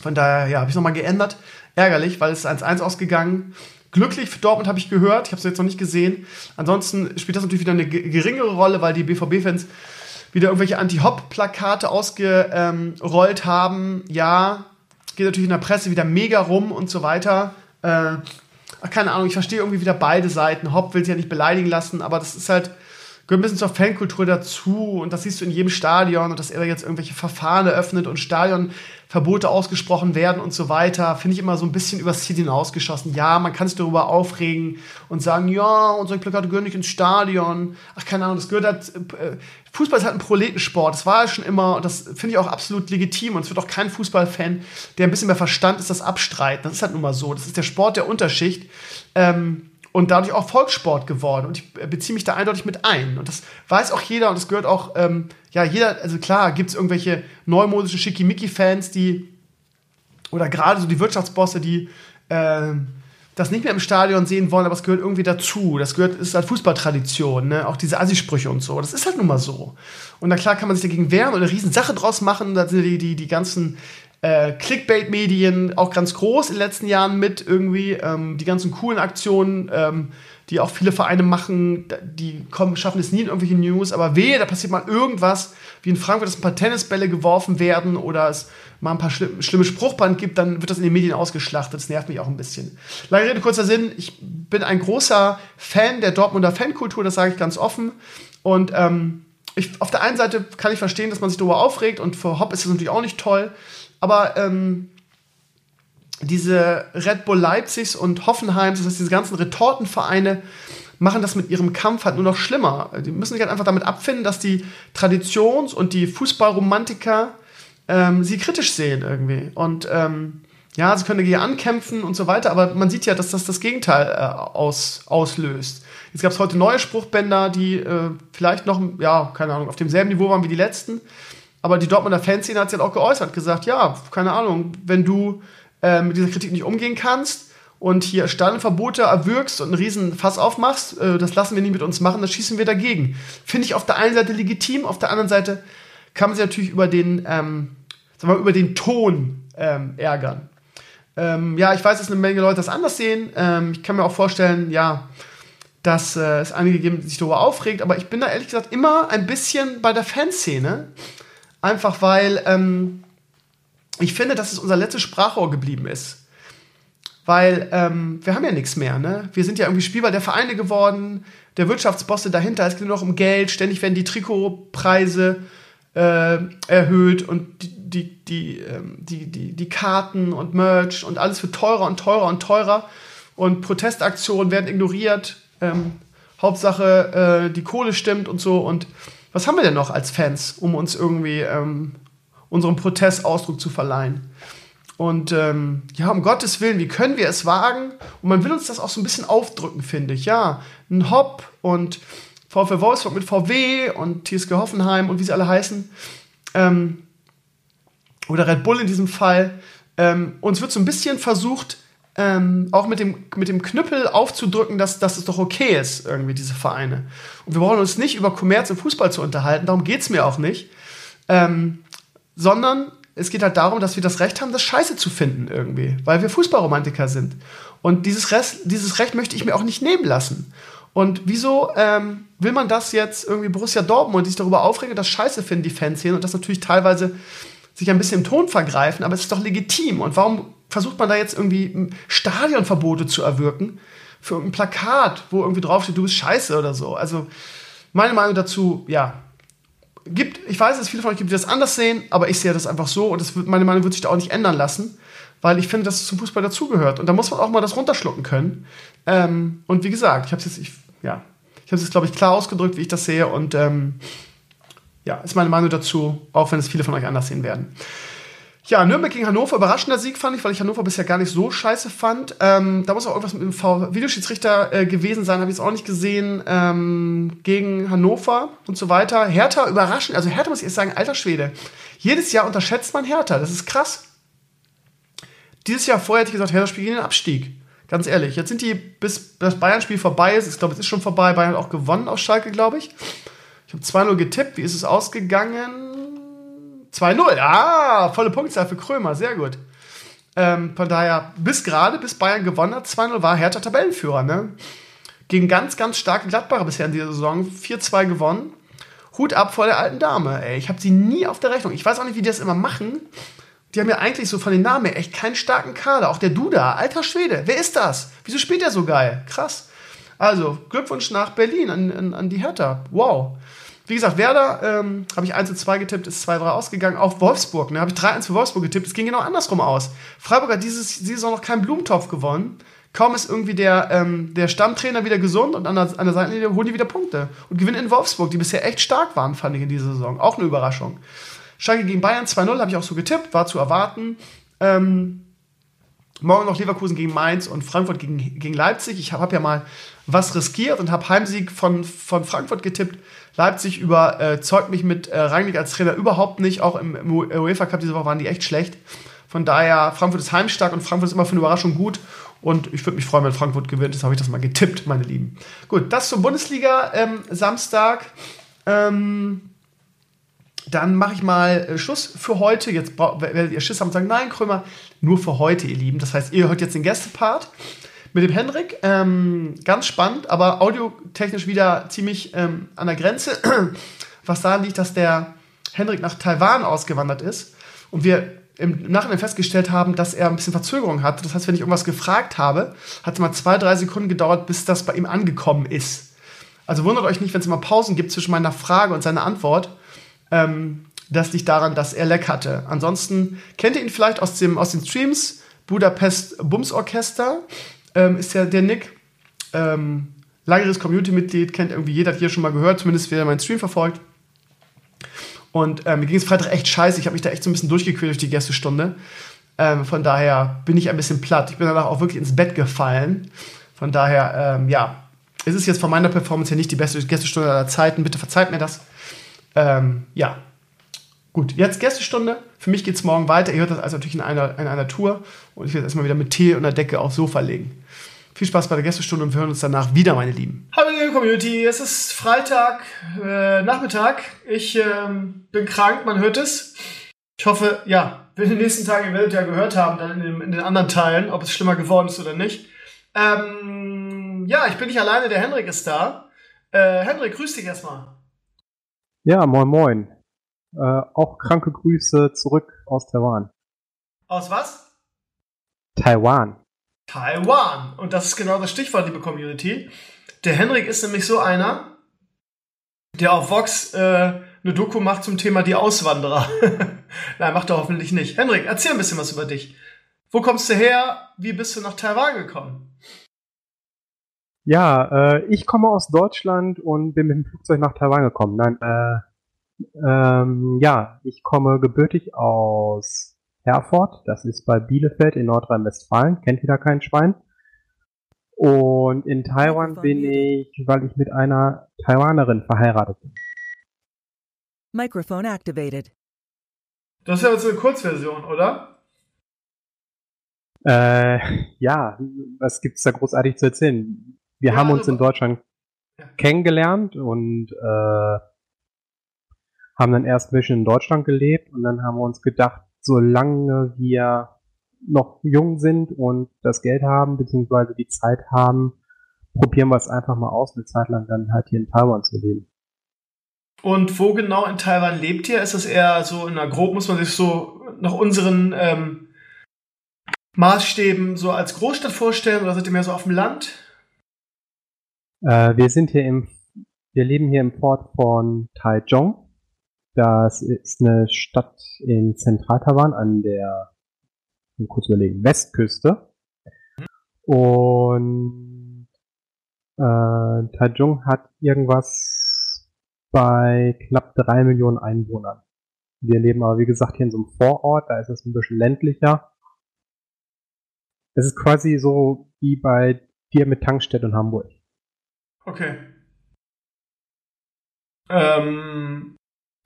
Speaker 2: Von daher, ja, habe ich nochmal geändert. Ärgerlich, weil es ist 1-1 ausgegangen. Glücklich für Dortmund habe ich gehört, ich habe es jetzt noch nicht gesehen. Ansonsten spielt das natürlich wieder eine geringere Rolle, weil die BVB-Fans wieder irgendwelche Anti-Hop-Plakate ausgerollt haben. Ja, geht natürlich in der Presse wieder mega rum und so weiter. Äh, keine Ahnung, ich verstehe irgendwie wieder beide Seiten. Hopp will sich ja nicht beleidigen lassen, aber das ist halt, gehört ein bisschen zur Fankultur dazu und das siehst du in jedem Stadion und dass er jetzt irgendwelche Verfahren eröffnet und Stadion Verbote ausgesprochen werden und so weiter, finde ich immer so ein bisschen übers Ziel hinausgeschossen. Ja, man kann sich darüber aufregen und sagen, ja, unsere Plakate gehören nicht ins Stadion. Ach, keine Ahnung, das gehört halt, äh, Fußball ist halt ein Proletensport, das war ja schon immer und das finde ich auch absolut legitim und es wird auch kein Fußballfan, der ein bisschen mehr Verstand ist, das abstreiten. Das ist halt nun mal so. Das ist der Sport der Unterschicht. Ähm, und dadurch auch Volkssport geworden. Und ich beziehe mich da eindeutig mit ein. Und das weiß auch jeder und das gehört auch, ähm, ja, jeder, also klar, gibt es irgendwelche neumodischen Schickimicki-Fans, die, oder gerade so die Wirtschaftsbosse, die äh, das nicht mehr im Stadion sehen wollen, aber es gehört irgendwie dazu. Das gehört, ist halt Fußballtradition, ne? Auch diese Assi-Sprüche und so. Das ist halt nun mal so. Und na klar kann man sich dagegen wehren oder eine Riesensache draus machen. Da sind die, die, die ganzen äh, Clickbait-Medien auch ganz groß in den letzten Jahren mit irgendwie. Ähm, die ganzen coolen Aktionen, ähm, die auch viele Vereine machen, die kommen, schaffen es nie in irgendwelche News, aber wehe, da passiert mal irgendwas, wie in Frankfurt, dass ein paar Tennisbälle geworfen werden oder es mal ein paar schlimm, schlimme Spruchband gibt, dann wird das in den Medien ausgeschlachtet. Das nervt mich auch ein bisschen. Lange Rede, kurzer Sinn, ich bin ein großer Fan der Dortmunder Fankultur, das sage ich ganz offen. Und ähm, ich, auf der einen Seite kann ich verstehen, dass man sich darüber aufregt und für Hopp ist das natürlich auch nicht toll. Aber ähm, diese Red Bull Leipzigs und Hoffenheims, das heißt diese ganzen Retortenvereine, machen das mit ihrem Kampf halt nur noch schlimmer. Die müssen sich halt einfach damit abfinden, dass die Traditions- und die Fußballromantiker ähm, sie kritisch sehen irgendwie. Und ähm, ja, sie können dagegen ankämpfen und so weiter, aber man sieht ja, dass das das Gegenteil äh, aus, auslöst. Jetzt gab es heute neue Spruchbänder, die äh, vielleicht noch, ja, keine Ahnung, auf demselben Niveau waren wie die letzten. Aber die Dortmunder Fanszene hat sich halt auch geäußert, gesagt, ja, keine Ahnung, wenn du äh, mit dieser Kritik nicht umgehen kannst und hier Stadionverbote erwirkst und einen riesen Fass aufmachst, äh, das lassen wir nicht mit uns machen, das schießen wir dagegen. Finde ich auf der einen Seite legitim, auf der anderen Seite kann man sich natürlich über den ähm, sagen wir, über den Ton ähm, ärgern. Ähm, ja, ich weiß, dass eine Menge Leute das anders sehen. Ähm, ich kann mir auch vorstellen, ja, dass äh, es einige geben, die sich darüber aufregt, aber ich bin da ehrlich gesagt immer ein bisschen bei der Fanszene. Einfach weil ähm, ich finde, dass es unser letztes Sprachrohr geblieben ist. Weil ähm, wir haben ja nichts mehr, ne? Wir sind ja irgendwie Spielball der Vereine geworden, der Wirtschaftsbosse dahinter, es geht nur noch um Geld, ständig werden die Trikotpreise äh, erhöht und die, die, die, ähm, die, die, die Karten und Merch und alles wird teurer und teurer und teurer und Protestaktionen werden ignoriert. Ähm, Hauptsache, äh, die Kohle stimmt und so. Und was haben wir denn noch als Fans, um uns irgendwie ähm, unserem Protest Ausdruck zu verleihen? Und ähm, ja, um Gottes Willen, wie können wir es wagen? Und man will uns das auch so ein bisschen aufdrücken, finde ich. Ja, ein Hop und VfL Wolfsburg mit VW und TSG Hoffenheim und wie sie alle heißen. Ähm, oder Red Bull in diesem Fall. Ähm, uns wird so ein bisschen versucht, ähm, auch mit dem, mit dem Knüppel aufzudrücken, dass, dass es doch okay ist, irgendwie, diese Vereine. Und wir brauchen uns nicht über Kommerz im Fußball zu unterhalten, darum geht es mir auch nicht. Ähm, sondern es geht halt darum, dass wir das Recht haben, das Scheiße zu finden irgendwie, weil wir Fußballromantiker sind. Und dieses, Rest, dieses Recht möchte ich mir auch nicht nehmen lassen. Und wieso ähm, will man das jetzt irgendwie Borussia Dortmund, die sich darüber aufregen, das Scheiße finden, die Fans hier und das natürlich teilweise sich ein bisschen im Ton vergreifen, aber es ist doch legitim. Und warum versucht man da jetzt irgendwie Stadionverbote zu erwirken für irgendein Plakat, wo irgendwie draufsteht, du bist scheiße oder so? Also meine Meinung dazu, ja, gibt, ich weiß, dass viele von euch gibt, die das anders sehen, aber ich sehe das einfach so und das meine Meinung wird sich da auch nicht ändern lassen, weil ich finde, dass es zum Fußball dazugehört. Und da muss man auch mal das runterschlucken können. Ähm, und wie gesagt, ich habe es jetzt, ich, ja, ich habe es jetzt, glaube ich, klar ausgedrückt, wie ich das sehe und ähm, ja, ist meine Meinung dazu, auch wenn es viele von euch anders sehen werden. Ja, Nürnberg gegen Hannover, überraschender Sieg fand ich, weil ich Hannover bisher gar nicht so scheiße fand. Ähm, da muss auch irgendwas mit dem Videoschiedsrichter äh, gewesen sein, habe ich es auch nicht gesehen. Ähm, gegen Hannover und so weiter. Hertha überraschend, also Hertha muss ich jetzt sagen, alter Schwede. Jedes Jahr unterschätzt man Hertha, das ist krass. Dieses Jahr vorher hätte ich gesagt, Hertha spielt gegen den Abstieg. Ganz ehrlich, jetzt sind die, bis das Bayern-Spiel vorbei ist, ich glaube, es ist schon vorbei, Bayern hat auch gewonnen aus Schalke, glaube ich. Ich habe 2-0 getippt, wie ist es ausgegangen? 2-0, ah, volle Punktzahl für Krömer, sehr gut. Ähm, von daher, bis gerade, bis Bayern gewonnen hat, 2-0 war Hertha Tabellenführer, ne? Gegen ganz, ganz starke Gladbacher bisher in dieser Saison, 4-2 gewonnen. Hut ab vor der alten Dame, ey. Ich habe sie nie auf der Rechnung. Ich weiß auch nicht, wie die das immer machen. Die haben ja eigentlich so von den Namen her echt keinen starken Kader. Auch der Duda, alter Schwede. Wer ist das? Wieso spielt er so geil? Krass. Also, Glückwunsch nach Berlin an, an, an die Hertha. Wow. Wie gesagt, Werder ähm, habe ich 1 zu 2 getippt, ist 2-3 ausgegangen. Auch Wolfsburg, ne, habe ich 3-1 für Wolfsburg getippt. Es ging genau andersrum aus. Freiburg hat diese Saison noch keinen Blumentopf gewonnen. Kaum ist irgendwie der, ähm, der Stammtrainer wieder gesund und an der, an der Seitenlinie holen die wieder Punkte. Und gewinnen in Wolfsburg, die bisher echt stark waren, fand ich in dieser Saison. Auch eine Überraschung. Schalke gegen Bayern 2-0 habe ich auch so getippt, war zu erwarten. Ähm, morgen noch Leverkusen gegen Mainz und Frankfurt gegen, gegen Leipzig. Ich habe hab ja mal was riskiert und habe Heimsieg von, von Frankfurt getippt. Leipzig überzeugt mich mit äh, Rangnick als Trainer überhaupt nicht. Auch im, im UEFA Cup diese Woche waren die echt schlecht. Von daher, Frankfurt ist heimstark und Frankfurt ist immer für eine Überraschung gut. Und ich würde mich freuen, wenn Frankfurt gewinnt. Das habe ich das mal getippt, meine Lieben. Gut, das zur Bundesliga ähm, Samstag. Ähm, dann mache ich mal äh, Schluss für heute. Jetzt werdet ihr Schiss haben und sagen, nein, Krömer, nur für heute, ihr Lieben. Das heißt, ihr hört jetzt den Gästepart mit dem Henrik. Ähm, ganz spannend, aber audiotechnisch wieder ziemlich ähm, an der Grenze. Was daran liegt, dass der Henrik nach Taiwan ausgewandert ist und wir im Nachhinein festgestellt haben, dass er ein bisschen Verzögerung hat. Das heißt, wenn ich irgendwas gefragt habe, hat es mal zwei, drei Sekunden gedauert, bis das bei ihm angekommen ist. Also wundert euch nicht, wenn es mal Pausen gibt zwischen meiner Frage und seiner Antwort. Ähm, das liegt daran, dass er Leck hatte. Ansonsten kennt ihr ihn vielleicht aus, dem, aus den Streams. Budapest Bums Orchester ähm, ist ja der Nick. Ähm, langeres Community-Mitglied, kennt irgendwie jeder, hat hier schon mal gehört, zumindest wer meinen Stream verfolgt. Und ähm, mir ging es Freitag echt scheiße. Ich habe mich da echt so ein bisschen durchgequält durch die Gästestunde. Ähm, von daher bin ich ein bisschen platt. Ich bin danach auch wirklich ins Bett gefallen. Von daher, ähm, ja, es ist jetzt von meiner Performance her nicht die beste Gästestunde aller Zeiten. Bitte verzeiht mir das. Ähm, ja. Gut, jetzt Gästestunde. Für mich geht es morgen weiter. Ihr hört das also natürlich in einer, in einer Tour. Und ich werde erstmal wieder mit Tee und der Decke aufs Sofa legen. Viel Spaß bei der Gästestunde und wir hören uns danach wieder, meine Lieben. Hallo liebe Community, es ist Freitag, äh, Nachmittag. Ich ähm, bin krank, man hört es. Ich hoffe, ja, in den nächsten Tagen, ihr werdet ja gehört haben, dann in den, in den anderen Teilen, ob es schlimmer geworden ist oder nicht. Ähm, ja, ich bin nicht alleine, der Henrik ist da. Äh, Henrik, grüß dich erstmal.
Speaker 3: Ja, moin moin. Äh, auch kranke Grüße zurück aus Taiwan.
Speaker 2: Aus was?
Speaker 3: Taiwan.
Speaker 2: Taiwan. Und das ist genau das Stichwort, liebe Community. Der Henrik ist nämlich so einer, der auf Vox äh, eine Doku macht zum Thema die Auswanderer. Nein, macht er hoffentlich nicht. Henrik, erzähl ein bisschen was über dich. Wo kommst du her? Wie bist du nach Taiwan gekommen?
Speaker 3: Ja, äh, ich komme aus Deutschland und bin mit dem Flugzeug nach Taiwan gekommen. Nein, äh, ähm, ja, ich komme gebürtig aus Herford. Das ist bei Bielefeld in Nordrhein-Westfalen. Kennt wieder kein Schwein. Und in Taiwan bin ich, weil ich mit einer Taiwanerin verheiratet bin.
Speaker 4: Microphone activated.
Speaker 2: Das ist ja jetzt eine Kurzversion, oder?
Speaker 3: Äh, ja, was gibt's da großartig zu erzählen? Wir
Speaker 2: Ja,
Speaker 3: haben
Speaker 2: also-
Speaker 3: uns in Deutschland
Speaker 2: Ja.
Speaker 3: kennengelernt und äh, haben dann erst ein bisschen in Deutschland gelebt und dann haben wir uns gedacht, solange wir noch jung sind und das Geld haben, beziehungsweise die Zeit haben, probieren wir es einfach mal aus, eine Zeit lang dann halt hier in Taiwan zu leben.
Speaker 2: Und wo genau in Taiwan lebt ihr? Ist das eher so in einer grob, muss man sich so nach unseren ähm, Maßstäben so als Großstadt vorstellen oder seid ihr mehr so auf dem Land?
Speaker 3: Äh, wir sind hier im, wir leben hier im Port von Taichung. Das ist eine Stadt in Zentral-Taiwan an der, kurz überlegen, Westküste. Und äh, Taichung hat irgendwas bei knapp drei Millionen Einwohnern. Wir leben aber, wie gesagt, hier in so einem Vorort, da ist es ein bisschen ländlicher. Es ist quasi so wie bei dir mit Tankstätte in Hamburg.
Speaker 2: Okay. Ähm,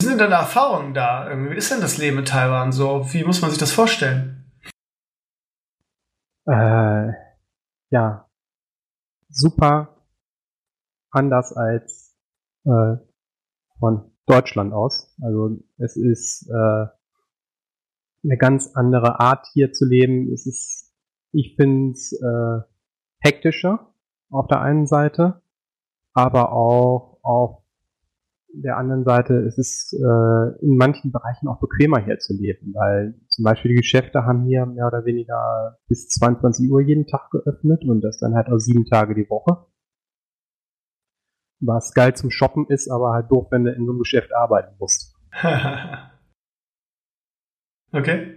Speaker 2: wie sind denn deine Erfahrungen da? Wie ist denn das Leben in Taiwan so? Wie muss man sich das vorstellen?
Speaker 3: Äh, ja, super anders als äh, von Deutschland aus. Also es ist äh, eine ganz andere Art hier zu leben. Es ist, ich finde es äh, hektischer auf der einen Seite, aber auch auf der anderen Seite ist es äh, in manchen Bereichen auch bequemer hier zu leben, weil zum Beispiel die Geschäfte haben hier mehr oder weniger bis 22 Uhr jeden Tag geöffnet und das dann halt auch sieben Tage die Woche. Was geil zum Shoppen ist, aber halt doof, wenn du in so einem Geschäft arbeiten musst.
Speaker 2: okay.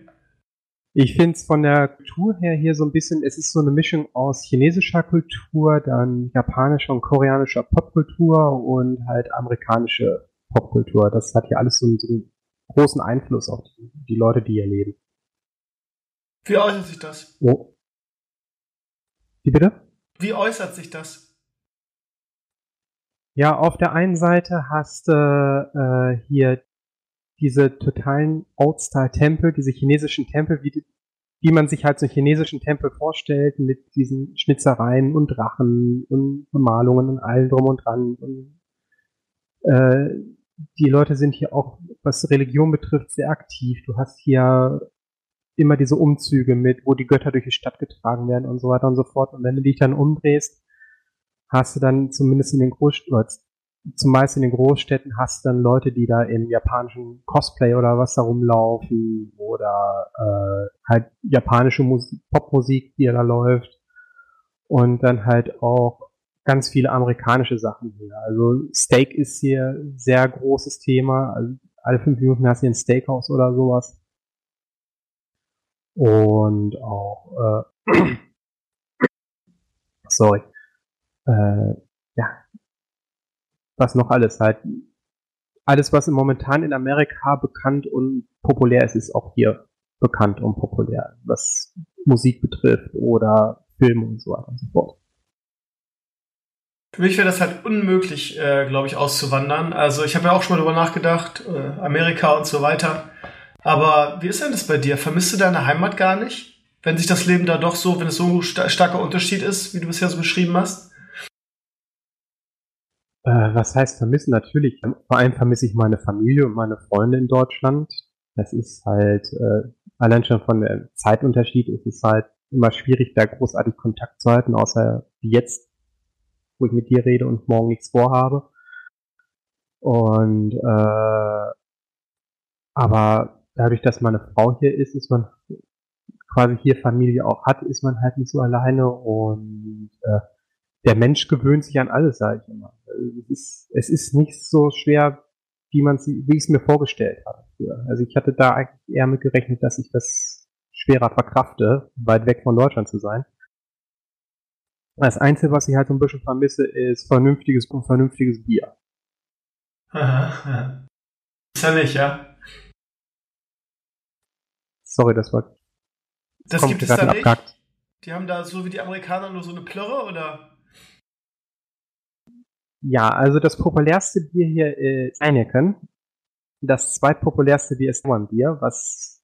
Speaker 3: Ich finde es von der Kultur her hier so ein bisschen, es ist so eine Mischung aus chinesischer Kultur, dann japanischer und koreanischer Popkultur und halt amerikanische Popkultur. Das hat hier alles so einen, so einen großen Einfluss auf die, die Leute, die hier leben.
Speaker 2: Wie äußert sich das?
Speaker 3: Oh. Wie bitte?
Speaker 2: Wie äußert sich das?
Speaker 3: Ja, auf der einen Seite hast du äh, hier diese totalen Old-Style-Tempel, diese chinesischen Tempel, wie, die- wie man sich halt so einen chinesischen Tempel vorstellt, mit diesen Schnitzereien und Drachen und Bemalungen und allem drum und dran. Und, äh, die Leute sind hier auch, was Religion betrifft, sehr aktiv. Du hast hier immer diese Umzüge mit, wo die Götter durch die Stadt getragen werden und so weiter und so fort. Und wenn du dich dann umdrehst, hast du dann zumindest in den Großstädten, zumeist in den Großstädten hast du dann Leute, die da im japanischen Cosplay oder was da rumlaufen oder äh, halt japanische Musik, Popmusik, die da läuft und dann halt auch ganz viele amerikanische Sachen hier. Also Steak ist hier ein sehr großes Thema. Also alle fünf Minuten hast du hier ein Steakhouse oder sowas. Und auch äh, sorry. Äh, was noch alles halt. Alles, was momentan in Amerika bekannt und populär ist, ist auch hier bekannt und populär, was Musik betrifft oder Filme und so weiter und so fort.
Speaker 2: Für mich wäre das halt unmöglich, äh, glaube ich, auszuwandern. Also ich habe ja auch schon mal drüber nachgedacht, äh, Amerika und so weiter. Aber wie ist denn das bei dir? Vermisst du deine Heimat gar nicht? Wenn sich das Leben da doch so, wenn es so ein sta starker Unterschied ist, wie du bisher so beschrieben hast?
Speaker 3: Äh, was heißt vermissen? Natürlich. Vor allem vermisse ich meine Familie und meine Freunde in Deutschland. Das ist halt, äh, allein schon von der Zeitunterschied ist es halt immer schwierig, da großartig Kontakt zu halten, außer jetzt, wo ich mit dir rede und morgen nichts vorhabe. Und äh, aber dadurch, dass meine Frau hier ist, ist man quasi hier Familie auch hat, ist man halt nicht so alleine und äh, der Mensch gewöhnt sich an alles, sage ich immer. Es ist, es ist nicht so schwer, wie man wie ich es mir vorgestellt habe. Also ich hatte da eigentlich eher mit gerechnet, dass ich das schwerer verkrafte, weit weg von Deutschland zu sein. Das Einzige, was ich halt so ein bisschen vermisse, ist vernünftiges und vernünftiges Bier.
Speaker 2: Aha, Ist ja nicht, ja.
Speaker 3: Sorry, das war.
Speaker 2: Das gibt es da nicht. Abgehakt. Die haben da so wie die Amerikaner nur so eine Plörre oder?
Speaker 3: Ja, also das populärste Bier hier ist Heineken. Das zweitpopulärste Bier ist Bier, was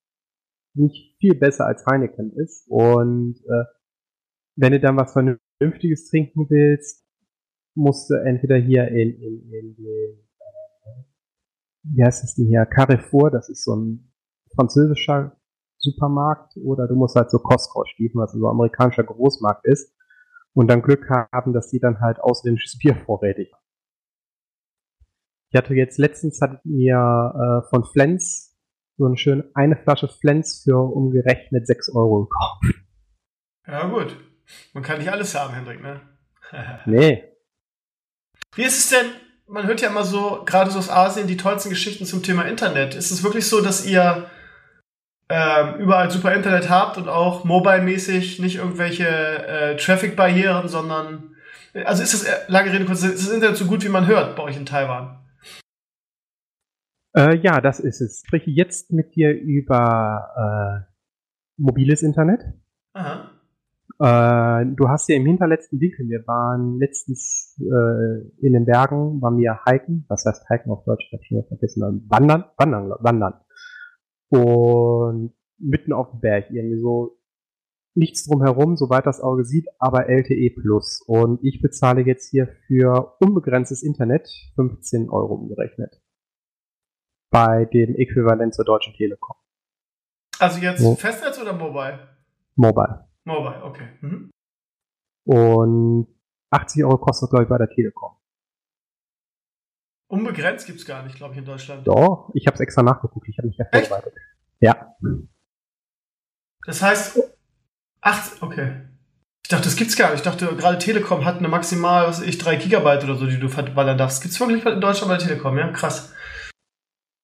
Speaker 3: nicht viel besser als Heineken ist. Und äh, wenn du dann was Vernünftiges trinken willst, musst du entweder hier in, in, in den, äh, wie heißt es denn hier, Carrefour, das ist so ein französischer Supermarkt, oder du musst halt so Costco stiefen, was so ein amerikanischer Großmarkt ist und dann Glück haben, dass die dann halt ausländisches Bier vorrätig haben. Ich hatte jetzt letztens hat mir äh, von Flens so eine schöne eine Flasche Flens für umgerechnet 6 Euro gekauft.
Speaker 2: Ja gut. Man kann nicht alles haben, Hendrik, ne?
Speaker 3: nee.
Speaker 2: Wie ist es denn, man hört ja immer so, gerade so aus Asien, die tollsten Geschichten zum Thema Internet. Ist es wirklich so, dass ihr ähm, überall super Internet habt und auch mobile-mäßig nicht irgendwelche äh, Traffic-Barrieren, sondern also ist das, äh, lange Rede kurz, ist das Internet so gut, wie man hört bei euch in Taiwan?
Speaker 3: Äh, ja, das ist es. Ich spreche jetzt mit dir über äh, mobiles Internet. Aha. Äh, du hast ja im hinterletzten Winkel, wir waren letztens äh, in den Bergen, waren wir hiken, was heißt hiken auf Deutsch, ich habe schon vergessen, wandern, wandern, wandern. Und mitten auf dem Berg irgendwie so nichts drumherum, soweit das Auge sieht, aber LTE Plus. Und ich bezahle jetzt hier für unbegrenztes Internet 15 Euro umgerechnet. Bei dem Äquivalent zur Deutschen Telekom.
Speaker 2: Also jetzt Mo Festnetz oder Mobile?
Speaker 3: Mobile.
Speaker 2: Mobile, okay. Mhm.
Speaker 3: Und 80 Euro kostet, glaube ich, bei der Telekom.
Speaker 2: Unbegrenzt gibt es gar nicht, glaube ich, in Deutschland.
Speaker 3: Doch, ich habe es extra nachgeguckt. Ich habe mich ja vorbereitet. Ja.
Speaker 2: Das heißt, ach, okay. Ich dachte, das gibt's gar nicht. Ich dachte, gerade Telekom hat eine maximal, was weiß ich, 3 Gigabyte oder so, die du verballern darfst. Gibt's wirklich in Deutschland bei Telekom, ja? Krass.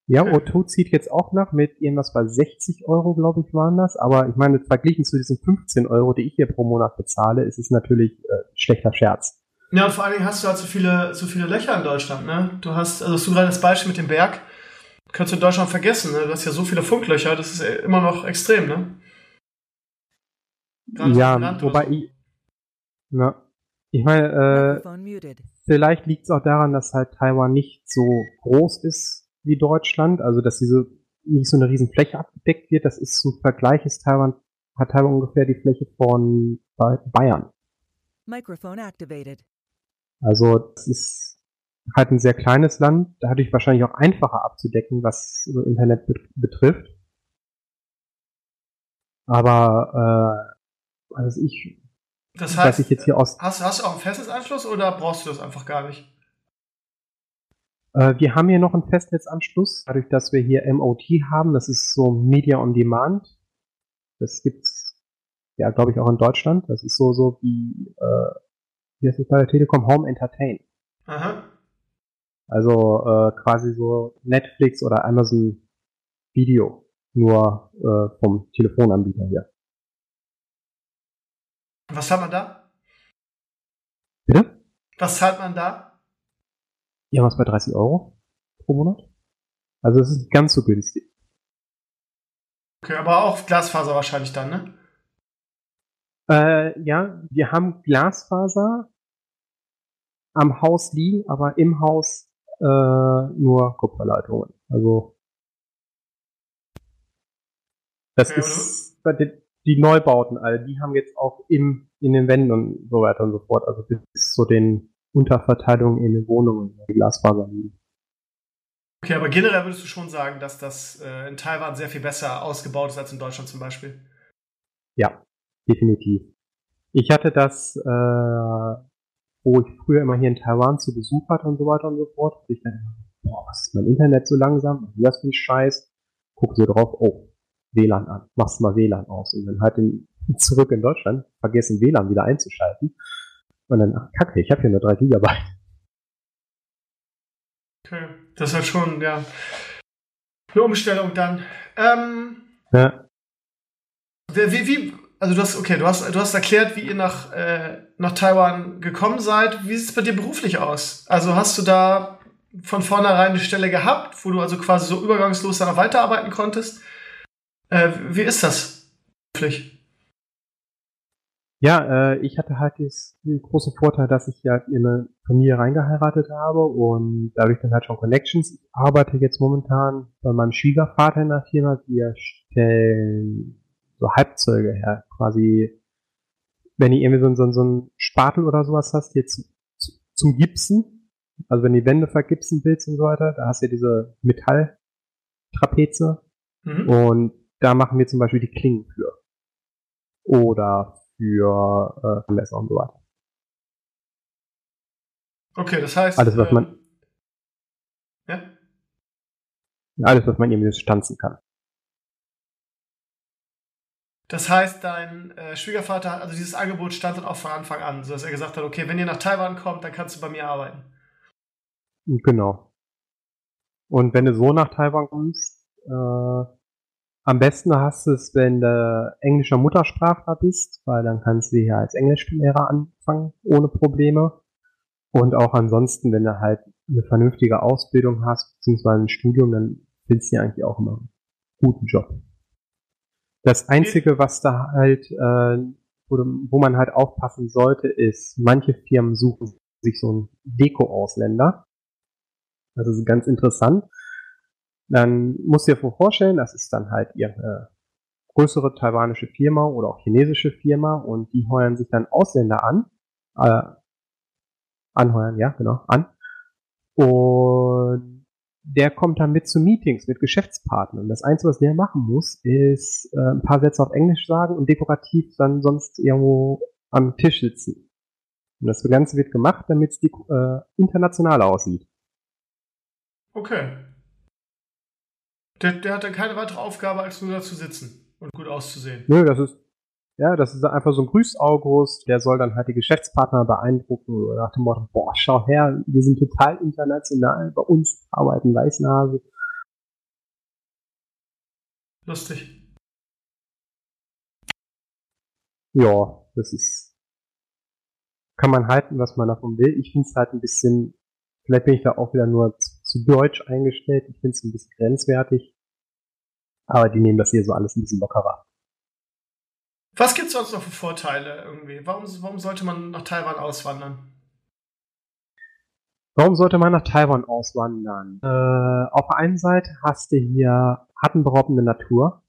Speaker 3: Ja, O2 zieht jetzt auch nach mit irgendwas bei 60 Euro, glaube ich, waren das. Aber ich meine, verglichen zu diesen 15 Euro, die ich hier pro Monat bezahle, ist es natürlich äh, schlechter Scherz.
Speaker 2: Ja, und vor allen Dingen hast du halt so viele, so viele Löcher in Deutschland, ne? Du hast, also hast du gerade das Beispiel mit dem Berg, kannst du in Deutschland vergessen, ne? Du hast ja so viele Funklöcher, das ist immer noch extrem, ne?
Speaker 3: Gerade ja, wobei so. ich, na, ich meine, äh, vielleicht liegt es auch daran, dass halt Taiwan nicht so groß ist wie Deutschland, also dass diese nicht so eine riesen Fläche abgedeckt wird. Das ist zum Vergleich ist Taiwan hat Taiwan ungefähr die Fläche von Bayern. Microphone activated. Also das ist halt ein sehr kleines Land, dadurch wahrscheinlich auch einfacher abzudecken, was Internet betrifft. Aber äh, also ich,
Speaker 2: das heißt, ich jetzt hier aus hast, hast du auch ein festes Anschluss oder brauchst du das einfach gar nicht?
Speaker 3: Äh, wir haben hier noch einen Festnetzanschluss, dadurch, dass wir hier MOT haben. Das ist so Media on Demand. Das gibt's ja, glaube ich, auch in Deutschland. Das ist so so wie äh, heißt es bei der Telekom, Home Entertain. Aha. Also äh, quasi so Netflix oder Amazon Video, nur äh, vom Telefonanbieter hier.
Speaker 2: Was zahlt man da?
Speaker 3: Bitte?
Speaker 2: Was zahlt man da?
Speaker 3: Ja, was bei 30 Euro pro Monat. Also es ist nicht ganz so günstig.
Speaker 2: Okay, aber auch Glasfaser wahrscheinlich dann, ne?
Speaker 3: Äh, ja, wir haben Glasfaser, am Haus liegen, aber im Haus äh, nur Kupferleitungen. Also das okay, ist die, die, Neubauten, alle, die haben jetzt auch im, in den Wänden und so weiter und so fort, also bis zu den Unterverteilungen in den Wohnungen die Glasfaser liegen.
Speaker 2: Okay, aber generell würdest du schon sagen, dass das äh, in Taiwan sehr viel besser ausgebaut ist als in Deutschland zum Beispiel?
Speaker 3: Ja, definitiv. Ich hatte das, äh, wo ich früher immer hier in Taiwan zu Besuch hatte und so weiter und so fort. Ich dachte, boah, was ist mein Internet so langsam? Was ist das für ein Scheiß? Guck so drauf, oh, WLAN an, machst mal WLAN aus. Und dann halt in, zurück in Deutschland, vergessen WLAN wieder einzuschalten. Und dann, ach kacke, ich habe hier nur 3 Gigabyte.
Speaker 2: Okay, das ist halt schon, ja, eine Umstellung dann. Ähm,
Speaker 3: Ja,
Speaker 2: wie, wie, also du hast, okay, du hast, du hast erklärt, wie ihr nach, äh, nach Taiwan gekommen seid. Wie sieht es bei dir beruflich aus? Also hast du da von vornherein eine Stelle gehabt, wo du also quasi so übergangslos dann auch weiterarbeiten konntest? Äh, wie ist das beruflich?
Speaker 3: Ja, äh, ich hatte halt den großen Vorteil, dass ich ja in eine Familie reingeheiratet habe und dadurch dann halt schon Connections. Ich arbeite jetzt momentan bei meinem Schwiegervater in der Firma. Wir stellen so Halbzeuge her. Quasi, wenn du irgendwie so, so, so einen Spatel oder sowas hast, jetzt zu, zum Gipsen, also wenn die Wände vergipsen willst und so weiter, da hast du ja diese Metalltrapeze
Speaker 2: Mhm.
Speaker 3: und da machen wir zum Beispiel die Klingen für. Oder für äh, Messer und so weiter.
Speaker 2: Okay, das heißt.
Speaker 3: Alles, was man-
Speaker 2: Ja?
Speaker 3: Alles, was man irgendwie stanzen kann.
Speaker 2: Das heißt, dein äh, Schwiegervater, also dieses Angebot stand dann auch von Anfang an, sodass er gesagt hat, okay, wenn ihr nach Taiwan kommt, dann kannst du bei mir arbeiten.
Speaker 3: Genau. Und wenn du so nach Taiwan kommst, äh, am besten hast du es, wenn du englischer Muttersprachler bist, weil dann kannst du hier als Englischlehrer anfangen, ohne Probleme. Und auch ansonsten, wenn du halt eine vernünftige Ausbildung hast, beziehungsweise ein Studium, dann findest du ja eigentlich auch immer einen guten Job. Das Einzige, was da halt, äh, wo, wo man halt aufpassen sollte, ist, manche Firmen suchen sich so einen Deko-Ausländer. Das ist ganz interessant. Dann musst du dir vorstellen, das ist dann halt ihre größere taiwanische Firma oder auch chinesische Firma und die heuern sich dann Ausländer an, äh, anheuern, ja, genau, an. Und der kommt dann mit zu Meetings mit Geschäftspartnern. Das Einzige, was der machen muss, ist äh, ein paar Sätze auf Englisch sagen und dekorativ dann sonst irgendwo am Tisch sitzen. Und das Ganze wird gemacht, damit es äh, international aussieht.
Speaker 2: Okay. Der, der hat dann keine weitere Aufgabe, als nur da zu sitzen und gut auszusehen.
Speaker 3: Nö, das ist, ja, das ist einfach so ein Grüß-August, der soll dann halt die Geschäftspartner beeindrucken oder nach dem Motto, boah, schau her, wir sind total international, bei uns arbeiten Weißnase.
Speaker 2: Lustig.
Speaker 3: Ja, das ist, kann man halten, was man davon will. Ich finde es halt ein bisschen, vielleicht bin ich da auch wieder nur zu, zu deutsch eingestellt, ich finde es ein bisschen grenzwertig. Aber die nehmen das hier so alles ein bisschen lockerer.
Speaker 2: Was gibt es sonst noch für Vorteile irgendwie? Warum, warum sollte man nach Taiwan auswandern?
Speaker 3: Warum sollte man nach Taiwan auswandern? Äh, auf der einen Seite hast du hier atemberaubende Natur.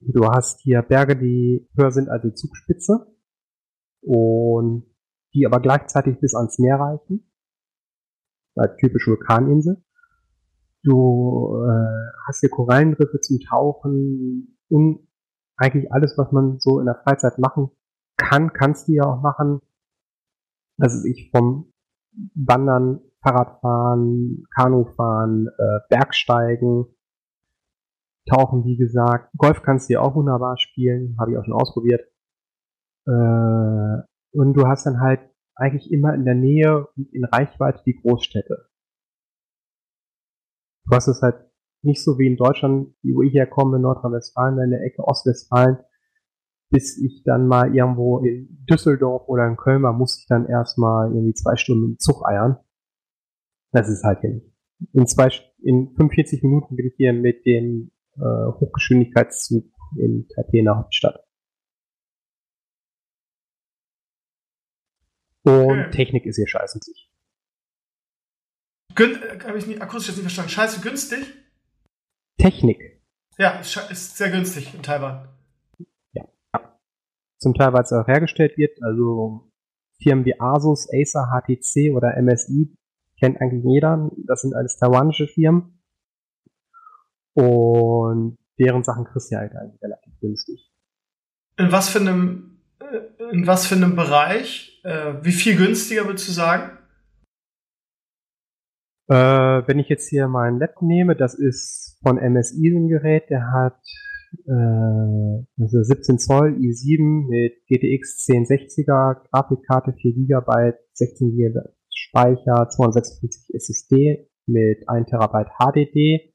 Speaker 3: Du hast hier Berge, die höher sind als die Zugspitze und die aber gleichzeitig bis ans Meer reichen. Als typische Vulkaninsel. Du äh, hast hier Korallenriffe zum Tauchen und eigentlich alles, was man so in der Freizeit machen kann, kannst du ja auch machen. Also ich vom Wandern, Fahrradfahren, Kanufahren, äh, Bergsteigen, Tauchen, wie gesagt. Golf kannst du ja auch wunderbar spielen, habe ich auch schon ausprobiert. Äh, und du hast dann halt eigentlich immer in der Nähe und in Reichweite die Großstädte. Du hast es halt nicht so wie in Deutschland, wo ich herkomme, in Nordrhein-Westfalen, in der Ecke Ostwestfalen, bis ich dann mal irgendwo in Düsseldorf oder in Köln war, muss ich dann erstmal irgendwie zwei Stunden im Zug eiern. Das ist halt hier nicht. In zwei, in 45 Minuten bin ich hier mit dem äh, Hochgeschwindigkeitszug in der Hauptstadt. Und. Technik ist hier scheiße.
Speaker 2: Äh, Habe ich nicht, akustisch jetzt nicht verstanden. Scheiße günstig?
Speaker 3: Technik.
Speaker 2: Ja, ist, sehr günstig in Taiwan.
Speaker 3: Zum Teil, weil es auch hergestellt wird, also Firmen wie Asus, Acer, HTC oder MSI kennt eigentlich jeder. Das sind alles taiwanische Firmen. Und deren Sachen kriegst du halt eigentlich relativ günstig.
Speaker 2: In was für einem, äh, in was für einem Bereich? Äh, wie viel günstiger würdest du sagen?
Speaker 3: Äh, wenn ich jetzt hier meinen Laptop nehme, das ist von MSI ein Gerät, der hat äh, also 17 Zoll i7 mit GTX 1060er, Grafikkarte 4 GB, 16 GB Speicher, 256 SSD mit 1 TB HDD.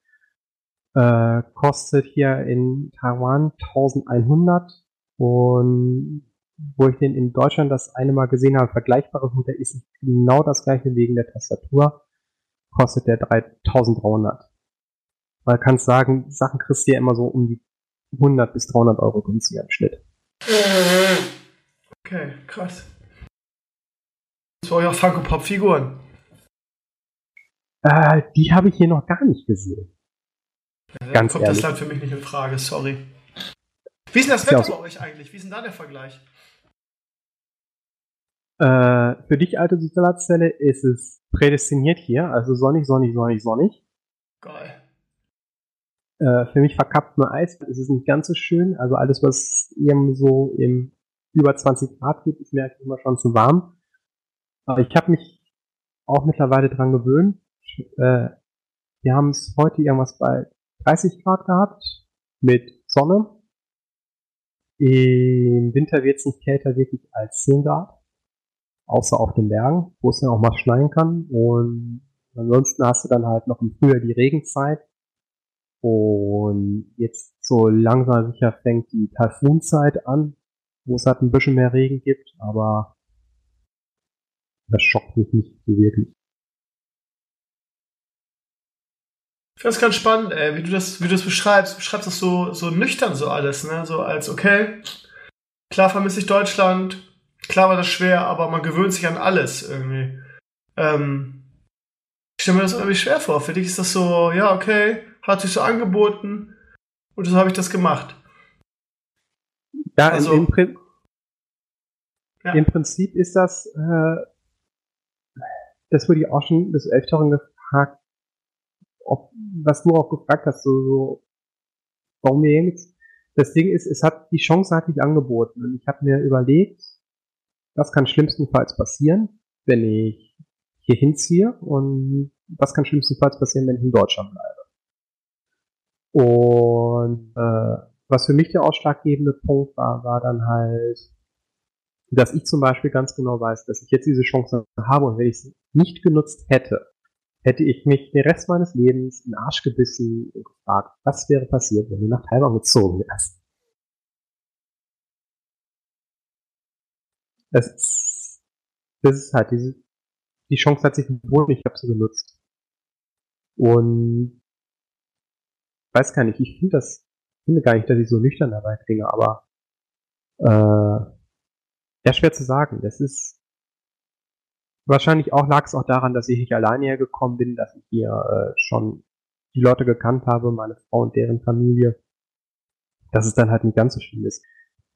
Speaker 3: Äh, kostet hier in Taiwan 1100 und wo ich den in Deutschland das eine Mal gesehen habe, vergleichbares Modell ist genau das gleiche wegen der Tastatur, kostet der 3300. Weil kannst sagen, Sachen kriegst du ja immer so um die 100 bis 300 Euro günstiger im Schnitt.
Speaker 2: Okay, krass. Das war ja Funko Pop Figuren.
Speaker 3: Äh, die habe ich hier noch gar nicht gesehen.
Speaker 2: Ja,
Speaker 3: Ganz
Speaker 2: kommt
Speaker 3: ehrlich.
Speaker 2: das dann für mich nicht in Frage, sorry. Wie ist denn das
Speaker 3: ja
Speaker 2: Wetter bei euch eigentlich? Wie ist denn da der Vergleich?
Speaker 3: Äh, für dich, alte Solarzelle, ist es prädestiniert hier, also sonnig, sonnig, sonnig, sonnig.
Speaker 2: Geil.
Speaker 3: Äh, für mich verkappt nur Eis, ist es nicht ganz so schön. Also alles, was eben so im über 20 Grad geht, ist mir eigentlich immer schon zu warm. Aber ich habe mich auch mittlerweile dran gewöhnt. Äh, wir haben es heute irgendwas bei 30 Grad gehabt mit Sonne. Im Winter wird es nicht kälter wirklich als 10 Grad. Außer auf den Bergen, wo es dann auch mal schneien kann. Und ansonsten hast du dann halt noch im Frühjahr die Regenzeit. Und jetzt so langsam sicher fängt die Taifunzeit an, wo es halt ein bisschen mehr Regen gibt, aber das schockt mich nicht so wirklich.
Speaker 2: Ich finde es ganz spannend, ey, wie du das, wie du das beschreibst. Du beschreibst das so, so nüchtern so alles, ne? So als, okay, klar vermisse ich Deutschland, klar war das schwer, aber man gewöhnt sich an alles irgendwie. Ähm, ich stelle mir das irgendwie schwer vor. Für dich ist das so, ja, okay, hat sich so angeboten und so habe ich das gemacht.
Speaker 3: Ja,
Speaker 2: Also-
Speaker 3: im, Prin-
Speaker 2: Ja.
Speaker 3: im Prinzip ist das, äh, das wurde ich auch schon des Öfteren gefragt, ob, was du auch gefragt hast, so, so warum wir jetzt, das Ding ist, es hat, die Chance hat sich angeboten und ich habe mir überlegt, was kann schlimmstenfalls passieren, wenn ich hier hinziehe und was kann schlimmstenfalls passieren, wenn ich in Deutschland bleibe. Und äh, was für mich der ausschlaggebende Punkt war, war dann halt, dass ich zum Beispiel ganz genau weiß, dass ich jetzt diese Chance habe und wenn ich sie nicht genutzt hätte, hätte ich mich den Rest meines Lebens in den Arsch gebissen und gefragt, was wäre passiert, wenn du nach Taiwan gezogen wärst. Das ist, das ist halt diese, die Chance hat sich geboten, ich habe sie genutzt. Und weiß gar nicht, ich finde das, finde gar nicht, dass ich so nüchtern dabei klinge, aber äh, ja, schwer zu sagen. Das ist wahrscheinlich auch lag es auch daran, dass ich nicht alleine hergekommen bin, dass ich hier äh, schon die Leute gekannt habe, meine Frau und deren Familie, dass es dann halt nicht ganz so schlimm ist.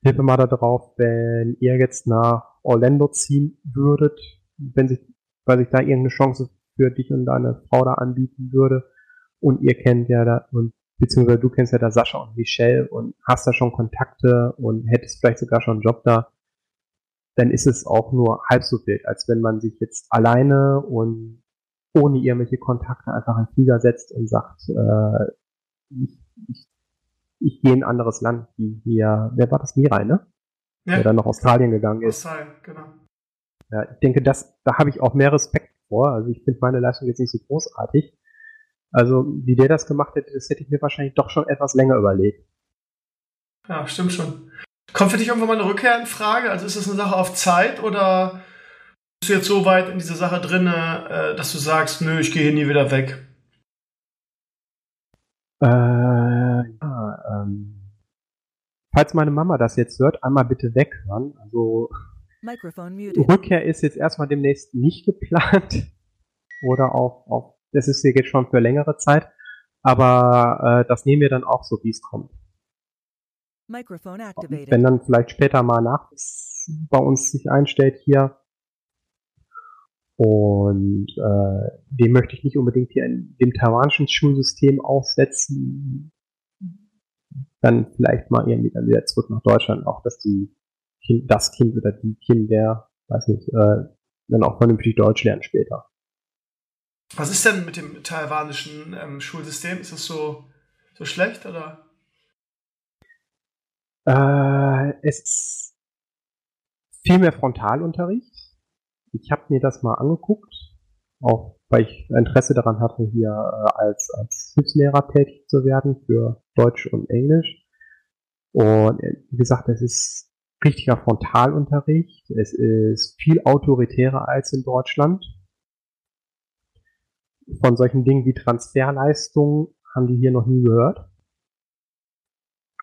Speaker 3: Hilfe mal darauf, wenn ihr jetzt nach Orlando ziehen würdet, wenn sich, weil sich da irgendeine Chance für dich und deine Frau da anbieten würde und ihr kennt ja da und beziehungsweise du kennst ja da Sascha und Michelle und hast da schon Kontakte und hättest vielleicht sogar schon einen Job da, dann ist es auch nur halb so wild, als wenn man sich jetzt alleine und ohne irgendwelche Kontakte einfach in den Flieger setzt und sagt, äh, ich, ich, ich gehe in ein anderes Land, wie hier, wer war das, Mirai, ne? Der dann nach Australien gegangen ist.
Speaker 2: Australien, genau.
Speaker 3: Ja, ich denke, das, da habe ich auch mehr Respekt vor. Also ich finde meine Leistung jetzt nicht so großartig. Also wie der das gemacht hätte, das hätte ich mir wahrscheinlich doch schon etwas länger überlegt.
Speaker 2: Ja, stimmt schon. Kommt für dich irgendwann mal eine Rückkehr in Frage? Also ist das eine Sache auf Zeit oder bist du jetzt so weit in dieser Sache drin, äh, dass du sagst, nö, ich gehe hier nie wieder weg?
Speaker 3: Äh, ja, ähm, falls meine Mama das jetzt hört, einmal bitte weghören. Also. Rückkehr ist jetzt erstmal demnächst nicht geplant. Oder auch, auch das ist hier jetzt schon für längere Zeit. Aber äh, das nehmen wir dann auch so, wie es kommt. Wenn dann vielleicht später mal nach bei uns sich einstellt hier. Und äh, dem möchte ich nicht unbedingt hier in dem taiwanischen Schulsystem aufsetzen. Dann vielleicht mal irgendwie dann wieder zurück nach Deutschland, auch dass die kind, das Kind oder die Kinder, weiß nicht, äh, dann auch vernünftig Deutsch lernen später.
Speaker 2: Was ist denn mit dem taiwanischen ähm, Schulsystem? Ist das so, so schlecht oder?
Speaker 3: Äh, es ist viel mehr Frontalunterricht. Ich habe mir das mal angeguckt, auch weil ich Interesse daran hatte, hier äh, als, als Hilfslehrer tätig zu werden für Deutsch und Englisch. Und äh, wie gesagt, es ist richtiger Frontalunterricht. Es ist viel autoritärer als in Deutschland. Von solchen Dingen wie Transferleistungen haben die hier noch nie gehört.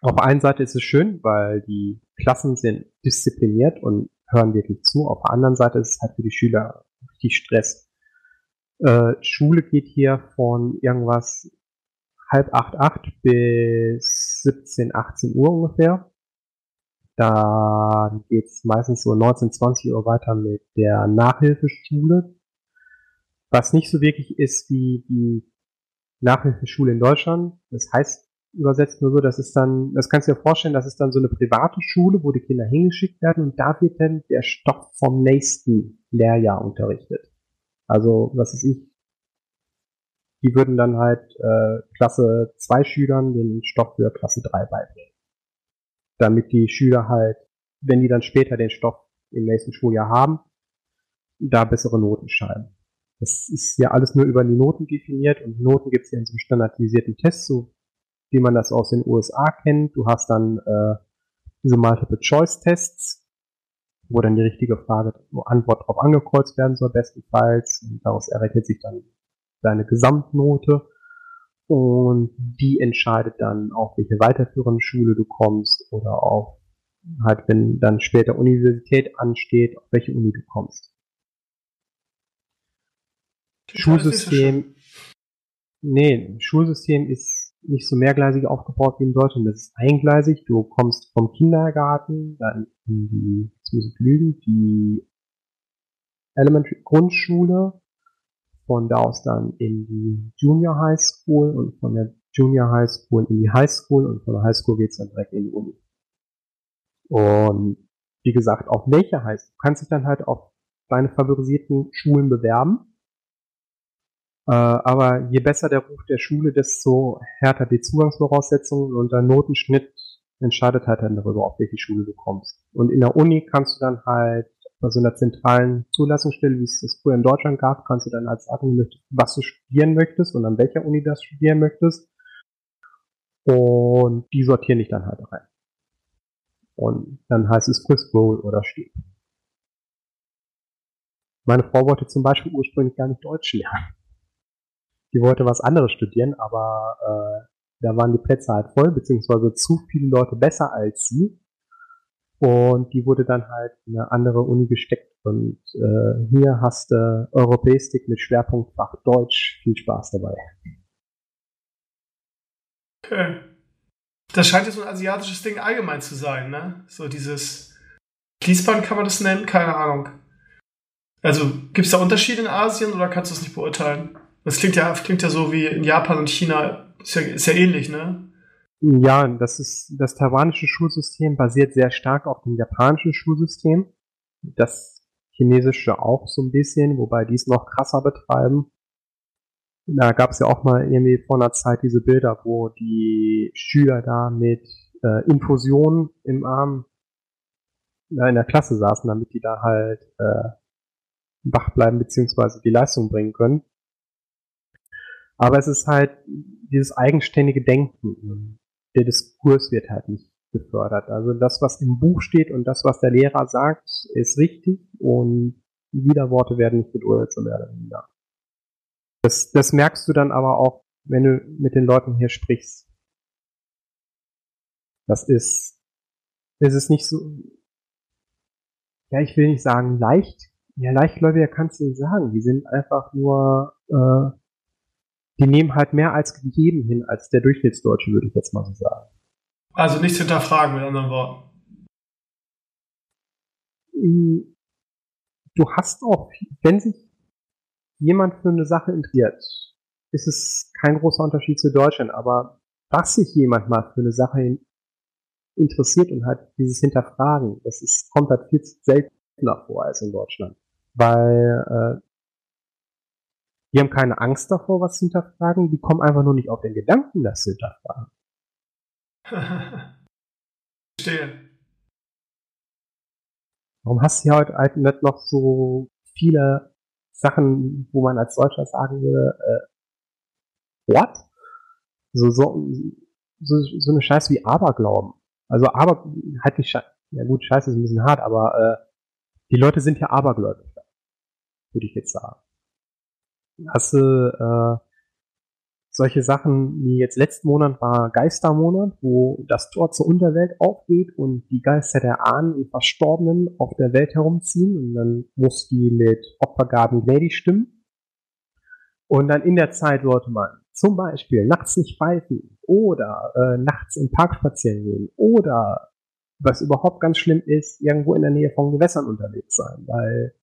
Speaker 3: Auf der einen Seite ist es schön, weil die Klassen sind diszipliniert und hören wirklich zu. Auf der anderen Seite ist es halt für die Schüler richtig Stress. Äh, Schule geht hier von irgendwas halb acht, acht bis 17, 18 Uhr ungefähr. Dann geht's meistens so 19, 20 Uhr weiter mit der Nachhilfeschule. Was nicht so wirklich ist wie die Nachhilfeschule in Deutschland. Das heißt übersetzt nur so, das ist dann, das kannst du dir vorstellen, das ist dann so eine private Schule, wo die Kinder hingeschickt werden und da wird dann der Stoff vom nächsten Lehrjahr unterrichtet. Also, was ist ich? Die würden dann halt äh, Klasse 2 Schülern den Stoff für Klasse 3 beibringen damit die Schüler halt, wenn die dann später den Stoff im nächsten Schuljahr haben, da bessere Noten schreiben. Das ist ja alles nur über die Noten definiert und Noten gibt es ja in so einem standardisierten Test, so wie man das aus den USA kennt. Du hast dann äh, diese Multiple-Choice-Tests, wo dann die richtige Frage, wo Antwort drauf angekreuzt werden soll, bestenfalls. Und daraus errechnet sich dann deine Gesamtnote und die entscheidet dann auch, welche weiterführende Schule du kommst oder auch halt, wenn dann später Universität ansteht, auf welche Uni du kommst. Schulsystem, nee, Schulsystem ist nicht so mehrgleisig aufgebaut wie in Deutschland. Das ist eingleisig. Du kommst vom Kindergarten, dann in die, jetzt muss ich lügen, die Elementary Grundschule, von da aus dann in die Junior High School und von der Junior High School in die High School und von der High School geht's dann direkt in die Uni. Und wie gesagt, auf welche High School? Du kannst dich dann halt auf deine favorisierten Schulen bewerben. Äh, aber je besser der Ruf der Schule, desto härter die Zugangsvoraussetzungen und der Notenschnitt entscheidet halt dann darüber, auf welche Schule du kommst. Und in der Uni kannst du dann halt bei so einer zentralen Zulassungsstelle, wie es das früher in Deutschland gab, kannst du dann als sagen, was du studieren möchtest und an welcher Uni das studieren möchtest. Und die sortieren dich dann halt rein. Und dann heißt es Quiz Roll oder Stieb. Meine Frau wollte zum Beispiel ursprünglich gar nicht Deutsch lernen. Die wollte was anderes studieren, aber äh, da waren die Plätze halt voll, beziehungsweise zu viele Leute besser als sie. Und die wurde dann halt in eine andere Uni gesteckt. Und äh, hier hast du Europäistik mit Schwerpunktfach Deutsch. Viel Spaß dabei.
Speaker 2: Okay. Das scheint ja so ein asiatisches Ding allgemein zu sein, ne? So dieses Fließband kann man das nennen? Keine Ahnung. Also gibt es da Unterschiede in Asien oder kannst du das nicht beurteilen? Das klingt ja, klingt ja so wie in Japan und China. Ist ja, ist ja ähnlich, ne?
Speaker 3: Ja, das ist das taiwanische Schulsystem basiert sehr stark auf dem japanischen Schulsystem. Das chinesische auch so ein bisschen, wobei die es noch krasser betreiben. Da gab es ja auch mal irgendwie vor einer Zeit diese Bilder, wo die Schüler da mit äh, Infusionen im Arm in der Klasse saßen, damit die da halt äh, wach bleiben beziehungsweise die Leistung bringen können. Aber es ist halt dieses eigenständige Denken der Diskurs wird halt nicht gefördert. Also das, was im Buch steht und das, was der Lehrer sagt, ist richtig und die Widerworte werden nicht geduldet, so mehr oder. Das, das merkst du dann aber auch, wenn du mit den Leuten hier sprichst. Das ist, es ist nicht so, ja, ich will nicht sagen leicht. Ja, leichtgläubiger kannst du nicht sagen. Die sind einfach nur äh, die nehmen halt mehr als gegeben hin als der Durchschnittsdeutsche, würde ich jetzt mal so sagen.
Speaker 2: Also nichts hinterfragen, mit anderen Worten.
Speaker 3: Mm, du hast auch, wenn sich jemand für eine Sache interessiert, ist es kein großer Unterschied zu Deutschland, aber dass sich jemand mal für eine Sache in, interessiert und halt dieses Hinterfragen, das ist, kommt halt viel seltener vor als in Deutschland. Weil äh, die haben keine Angst davor, was zu hinterfragen, die kommen einfach nur nicht auf den Gedanken, das zu hinterfragen.
Speaker 2: Verstehe.
Speaker 3: Warum hast du hier heute halt nicht noch so viele Sachen, wo man als Deutscher sagen würde, äh, what? So, so, so, so eine Scheiße wie Aberglauben. Also aber halt nicht Scheiße. Ja gut, Scheiße ist ein bisschen hart, aber äh, die Leute sind ja abergläubig, würde ich jetzt sagen. Hast du äh, solche Sachen wie jetzt letzten Monat war Geistermonat, wo das Tor zur Unterwelt aufgeht und die Geister der Ahnen und Verstorbenen auf der Welt herumziehen und dann muss die mit Opfergaben gnädig stimmen. Und dann in der Zeit sollte man zum Beispiel nachts nicht pfeifen oder äh, nachts im Park spazieren gehen oder was überhaupt ganz schlimm ist, irgendwo in der Nähe von Gewässern unterwegs sein, weil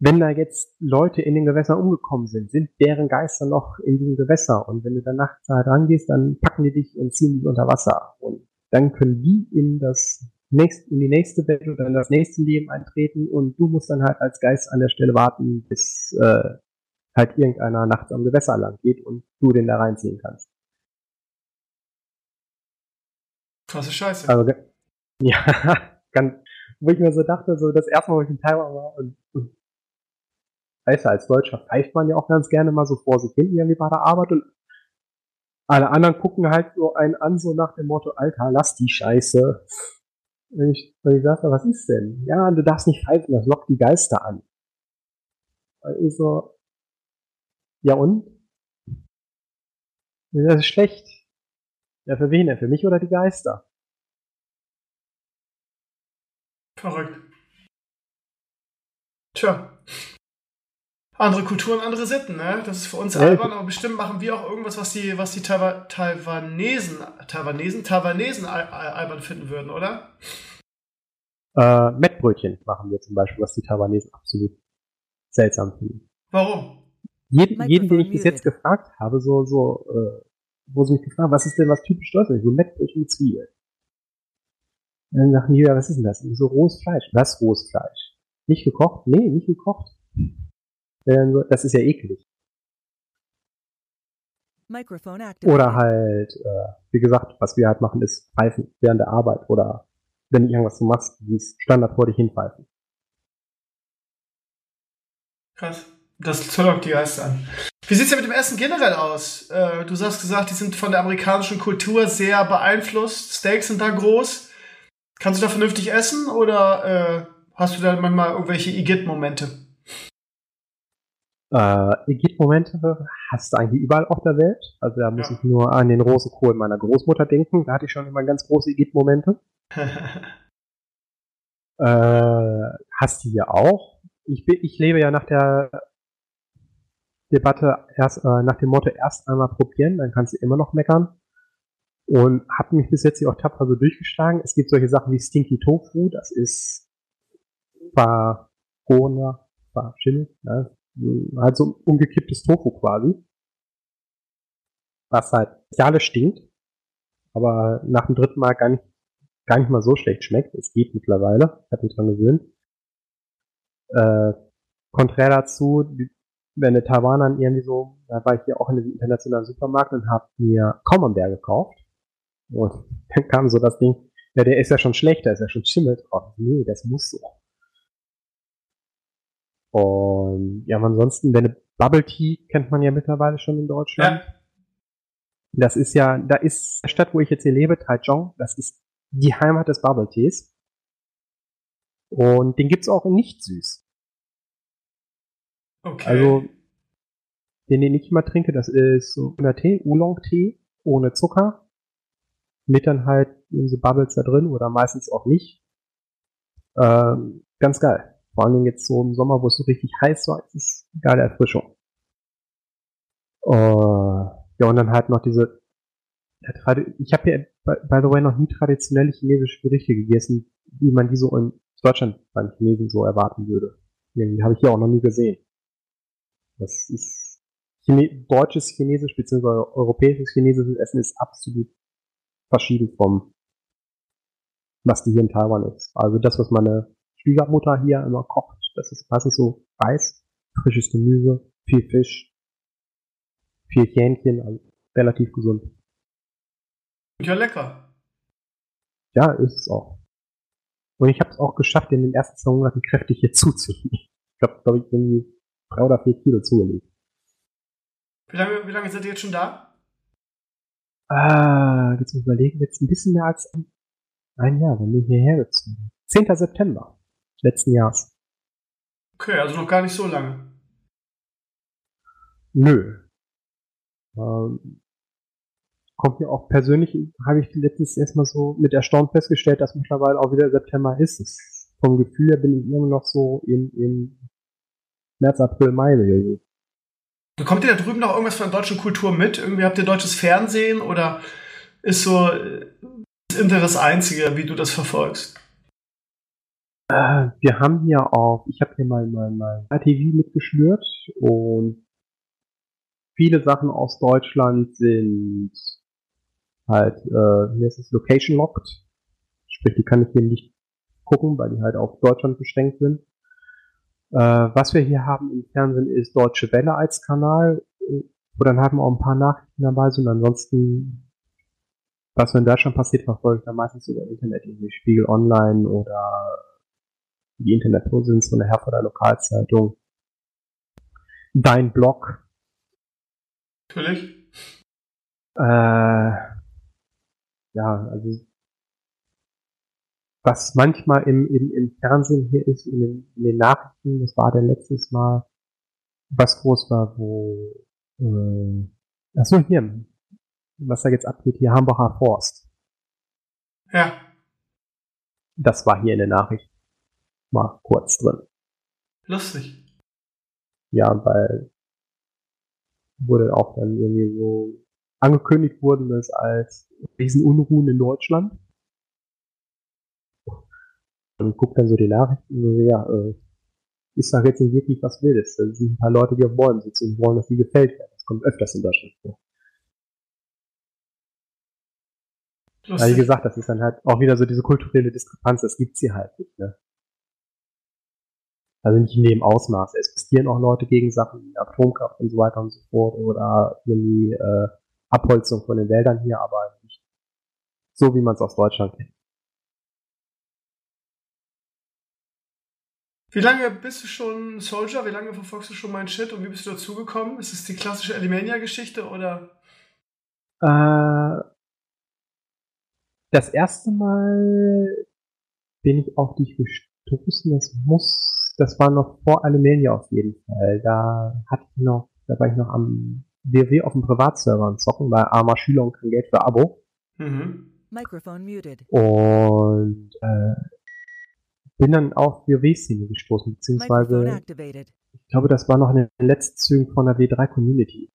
Speaker 3: wenn da jetzt Leute in den Gewässern umgekommen sind, sind deren Geister noch in diesem Gewässer und wenn du dann nachts halt rangehst, dann packen die dich und ziehen dich unter Wasser und dann können die in das nächste, in die nächste Welt oder in das nächste Leben eintreten und du musst dann halt als Geist an der Stelle warten, bis äh, halt irgendeiner nachts am Gewässer lang geht und du den da reinziehen kannst.
Speaker 2: Krasse Scheiße.
Speaker 3: Also, ja, ganz, wo ich mir so dachte, so das erste Mal, wo ich in Taiwan war und, und weißt du, als Deutscher pfeift man ja auch ganz gerne mal so vor sich hin irgendwie bei der Arbeit und alle anderen gucken halt so einen an, so nach dem Motto, Alter, lass die Scheiße. Und ich, und ich sagte, was ist denn? Ja, du darfst nicht pfeifen, das lockt die Geister an. Und ich so, ja und? Das ist schlecht. Ja, für wen denn? Für mich oder die Geister?
Speaker 2: Verrückt. Tja. Andere Kulturen, andere Sitten, ne? Das ist für uns
Speaker 3: Ja,
Speaker 2: albern, aber bestimmt machen wir auch irgendwas, was die, was die Taiwa Taiwanesen, Taiwanesen, Taiwanesen al al albern finden würden, oder?
Speaker 3: Äh, Mettbrötchen machen wir zum Beispiel, was die Taiwanesen absolut seltsam finden.
Speaker 2: Warum?
Speaker 3: Jeden, jeden den ich bis jetzt gefragt habe, so, so, äh, wo sie mich gefragt haben, was ist denn was typisch Deutsches? So Mettbrötchen mit Zwiebeln. Und dann sagen die, ja, was ist denn das? Und so rohes Fleisch. Was rohes Fleisch? Nicht gekocht? Nee, nicht gekocht. Das ist ja eklig. Oder halt, äh, wie gesagt, was wir halt machen, ist pfeifen während der Arbeit oder wenn du irgendwas du machst, dieses Standard vor dich hinpfeifen.
Speaker 2: Krass. Das lockt die Geister an. Wie sieht's denn mit dem Essen generell aus? Äh, du hast gesagt, die sind von der amerikanischen Kultur sehr beeinflusst. Steaks sind da groß. Kannst du da vernünftig essen oder äh, hast du da manchmal irgendwelche Igitt-Momente?
Speaker 3: Äh, Igitt-Momente hast du eigentlich überall auf der Welt. Also da muss
Speaker 2: Ja.
Speaker 3: ich nur an den Rosenkohl meiner Großmutter denken. Da hatte ich schon immer ganz große Igitt-Momente. Äh, hast du hier auch? Ich, bin, ich lebe ja nach der Debatte erst äh, nach dem Motto erst einmal probieren, dann kannst du immer noch meckern. Und habe mich bis jetzt hier auch tapfer so durchgeschlagen. Es gibt solche Sachen wie Stinky Tofu, das ist vergorener, verschimmelt, ne? Halt so ein umgekipptes Tofu quasi. Was halt ja alles stinkt, aber nach dem dritten Mal gar nicht, gar nicht mal so schlecht schmeckt. Es geht mittlerweile, ich habe mich dran gewöhnt. Äh, konträr dazu, wenn der Taiwanern irgendwie so, da war ich hier auch in einem internationalen Supermarkt und habe mir Camembert gekauft. Und dann kam so das Ding, ja, der ist ja schon schlecht, da ist ja schon Schimmel drauf. Nee, das muss so. Und ja, ansonsten, wenn eine Bubble Tea kennt man ja mittlerweile schon in Deutschland.
Speaker 2: ja.
Speaker 3: Das ist ja, da ist die Stadt, wo ich jetzt hier lebe, Taichung, das ist die Heimat des Bubble Teas. Und den gibt's auch in nicht süß.
Speaker 2: Okay.
Speaker 3: Also, den, den ich immer trinke, das ist so grüner Tee, Oolong-Tee, ohne Zucker. Mit dann halt so Bubbles da drin oder meistens auch nicht. Ähm, ganz geil. Vor allen Dingen jetzt so im Sommer, wo es so richtig heiß war, ist es eine geile Erfrischung. Äh, ja, und dann halt noch diese, ich habe hier, by, by the way, noch nie traditionelle chinesische Gerichte gegessen, wie man die so in Deutschland beim Chinesen so erwarten würde. Irgendwie habe ich hier auch noch nie gesehen. Das ist Chine deutsches Chinesisch bzw. europäisches chinesisches Essen ist absolut verschieden vom, was die hier in Taiwan ist. Also das, was meine Schwiegermutter hier immer kocht, das ist meistens so Reis, frisches Gemüse, viel Fisch, viel Hähnchen, also relativ gesund.
Speaker 2: Ja, lecker.
Speaker 3: Ja, ist es auch. Und ich habe es auch geschafft, in den ersten zwei Monaten kräftig hier zuzunehmen. Ich habe, glaube ich, irgendwie drei oder vier Kilo zugelegt.
Speaker 2: Wie lange, wie lange seid ihr jetzt schon da?
Speaker 3: Ah, jetzt muss ich überlegen, jetzt ein bisschen mehr als ein, ein Jahr, bin ich hierher gezogen. 10. September letzten Jahres.
Speaker 2: Okay, also noch gar nicht so lange.
Speaker 3: Nö. Ähm, kommt mir auch persönlich, habe ich letztens erstmal so mit Erstaunen festgestellt, dass mittlerweile auch wieder September ist. Es, vom Gefühl her bin ich immer noch so in, in März, April, Mai gewesen.
Speaker 2: Bekommt ihr da drüben noch irgendwas von der deutschen Kultur mit? Irgendwie habt ihr deutsches Fernsehen oder ist so äh, das Internet das Einzige, wie du das verfolgst?
Speaker 3: Äh, wir haben hier auch, ich habe hier mal mein, mein RTV mitgeschnürt und viele Sachen aus Deutschland sind halt, äh, wie heißt es, Location Locked. Sprich, die kann ich hier nicht gucken, weil die halt auf Deutschland beschränkt sind. Äh, was wir hier haben im Fernsehen ist Deutsche Welle als Kanal, wo dann haben wir auch ein paar Nachrichten dabei sind. Ansonsten, was in Deutschland passiert, verfolge ich dann meistens über Internet, irgendwie Spiegel Online oder die Internetpräsenz von der Herforder Lokalzeitung. Dein Blog.
Speaker 2: Natürlich.
Speaker 3: Äh, ja, also was manchmal im, im, im Fernsehen hier ist, in den, in den Nachrichten, das war der letztes Mal, was groß war, wo, äh, achso, hier, was da jetzt abgeht, hier Hambacher Forst.
Speaker 2: Ja.
Speaker 3: Das war hier in der Nachricht mal kurz drin.
Speaker 2: Lustig.
Speaker 3: Ja, weil wurde auch dann irgendwie so angekündigt wurden es als Riesenunruhen in Deutschland. Und guckt dann so die Nachrichten und so, ja, äh, ist da jetzt nicht wirklich was Wildes. Da sind ein paar Leute, die auf Bäumen sitzen und wollen, dass die gefällt werden. Das kommt öfters in Deutschland vor. Ja, wie gesagt, das ist dann halt auch wieder so diese kulturelle Diskrepanz, das gibt's hier halt nicht, ne? Also nicht in dem Ausmaß. Es existieren auch Leute gegen Sachen wie Atomkraft und so weiter und so fort oder irgendwie äh, Abholzung von den Wäldern hier, aber nicht so, wie man es aus Deutschland kennt.
Speaker 2: Wie lange bist du schon Soldier? Wie lange verfolgst du schon meinen Shit und wie bist du dazugekommen? Ist es die klassische Alimania-Geschichte oder?
Speaker 3: Äh, das erste Mal bin ich auf dich gestoßen. Das muss, das war noch vor Alimania auf jeden Fall. Da hatte ich noch, da war ich noch am WW auf dem Privatserver am Zocken, bei armer Schüler und kein Geld für Abo.
Speaker 2: Mhm.
Speaker 4: Muted.
Speaker 3: Und äh, bin dann auf WoW-Szene gestoßen, beziehungsweise ich glaube, das war noch in den letzten Zügen von der W3-Community.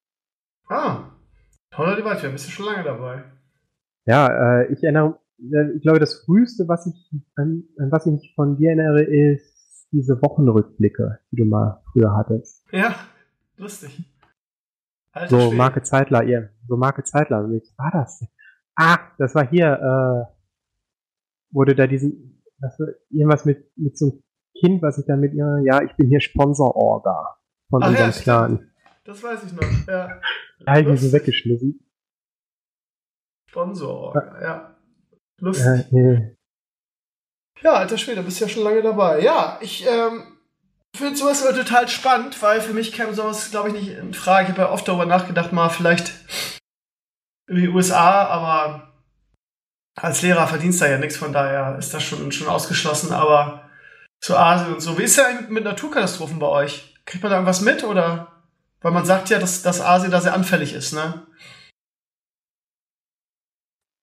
Speaker 2: Ah, toller Device, wir bist du schon lange dabei.
Speaker 3: Ja, äh, ich erinnere, äh, ich glaube, das früheste, was ich an, an was ich mich von dir erinnere, ist diese Wochenrückblicke, die du mal früher hattest.
Speaker 2: Ja, lustig. Alter
Speaker 3: So
Speaker 2: Schwede.
Speaker 3: Marke Zeitler, ihr, so Marke Zeitler. Was war das? Ah, das war hier, äh, wurde da diesen, war irgendwas mit, mit so einem Kind, was ich da mit ihr, ja, ich bin hier Sponsor-Orga von
Speaker 2: Ach ja,
Speaker 3: unserem Clan.
Speaker 2: Das weiß ich noch. Ja.
Speaker 3: Da habe ich mich so weggeschmissen.
Speaker 2: Sponsor, ja. Lustig.
Speaker 3: äh,
Speaker 2: Ja, alter Schwede, bist ja schon lange dabei. Ja, ich ähm, finde sowas immer total spannend, weil für mich käme sowas, glaube ich, nicht in Frage. Ich habe ja oft darüber nachgedacht, mal vielleicht in die USA, aber als Lehrer verdienst du ja nichts, von daher ist das schon, schon ausgeschlossen, aber zu Asien und so. Wie ist eigentlich mit Naturkatastrophen bei euch? Kriegt man da irgendwas mit oder? Weil man sagt ja, dass, dass Asien da sehr anfällig ist, ne?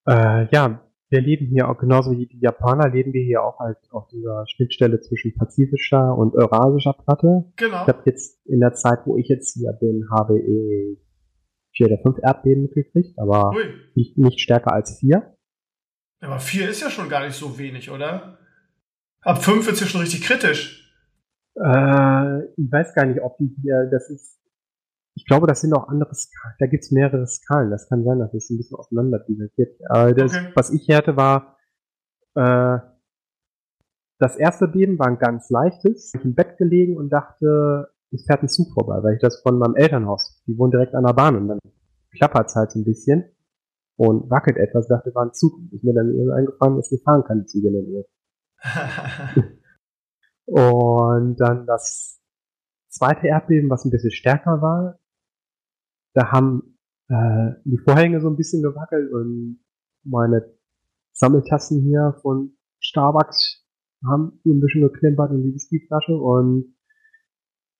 Speaker 3: Äh, ja, wir leben hier auch genauso wie die Japaner, leben wir hier auch halt auf dieser Schnittstelle zwischen pazifischer und eurasischer Platte.
Speaker 2: Genau.
Speaker 3: Ich habe jetzt in der Zeit, wo ich jetzt hier bin, habe ich vier oder fünf Erdbeben mitgekriegt, aber nicht, nicht stärker als vier.
Speaker 2: Aber vier ist ja schon gar nicht so wenig, oder? Ab fünf wird's ja schon richtig kritisch.
Speaker 3: Äh, ich weiß gar nicht, ob die hier, das ist ich glaube, das sind auch andere Skalen. Da gibt's mehrere Skalen. Das kann sein, dass es ein bisschen auseinander divergiert. Aber das,
Speaker 2: Okay.
Speaker 3: was ich hatte, war äh, das erste Beben war ein ganz leichtes. Ich im Bett gelegen und dachte, es fährt ein Zug vorbei, weil ich das von meinem Elternhaus, die wohnen direkt an der Bahn und dann klappert's halt so ein bisschen und wackelt etwas. Ich dachte, war ein Zug. Ist mir dann irgendwie eingefallen, dass wir fahren keine Züge in der Nähe. Und dann das zweite Erdbeben, was ein bisschen stärker war, da haben äh, die Vorhänge so ein bisschen gewackelt und meine Sammeltassen hier von Starbucks haben ein bisschen geklimpert in die Whiskyflasche und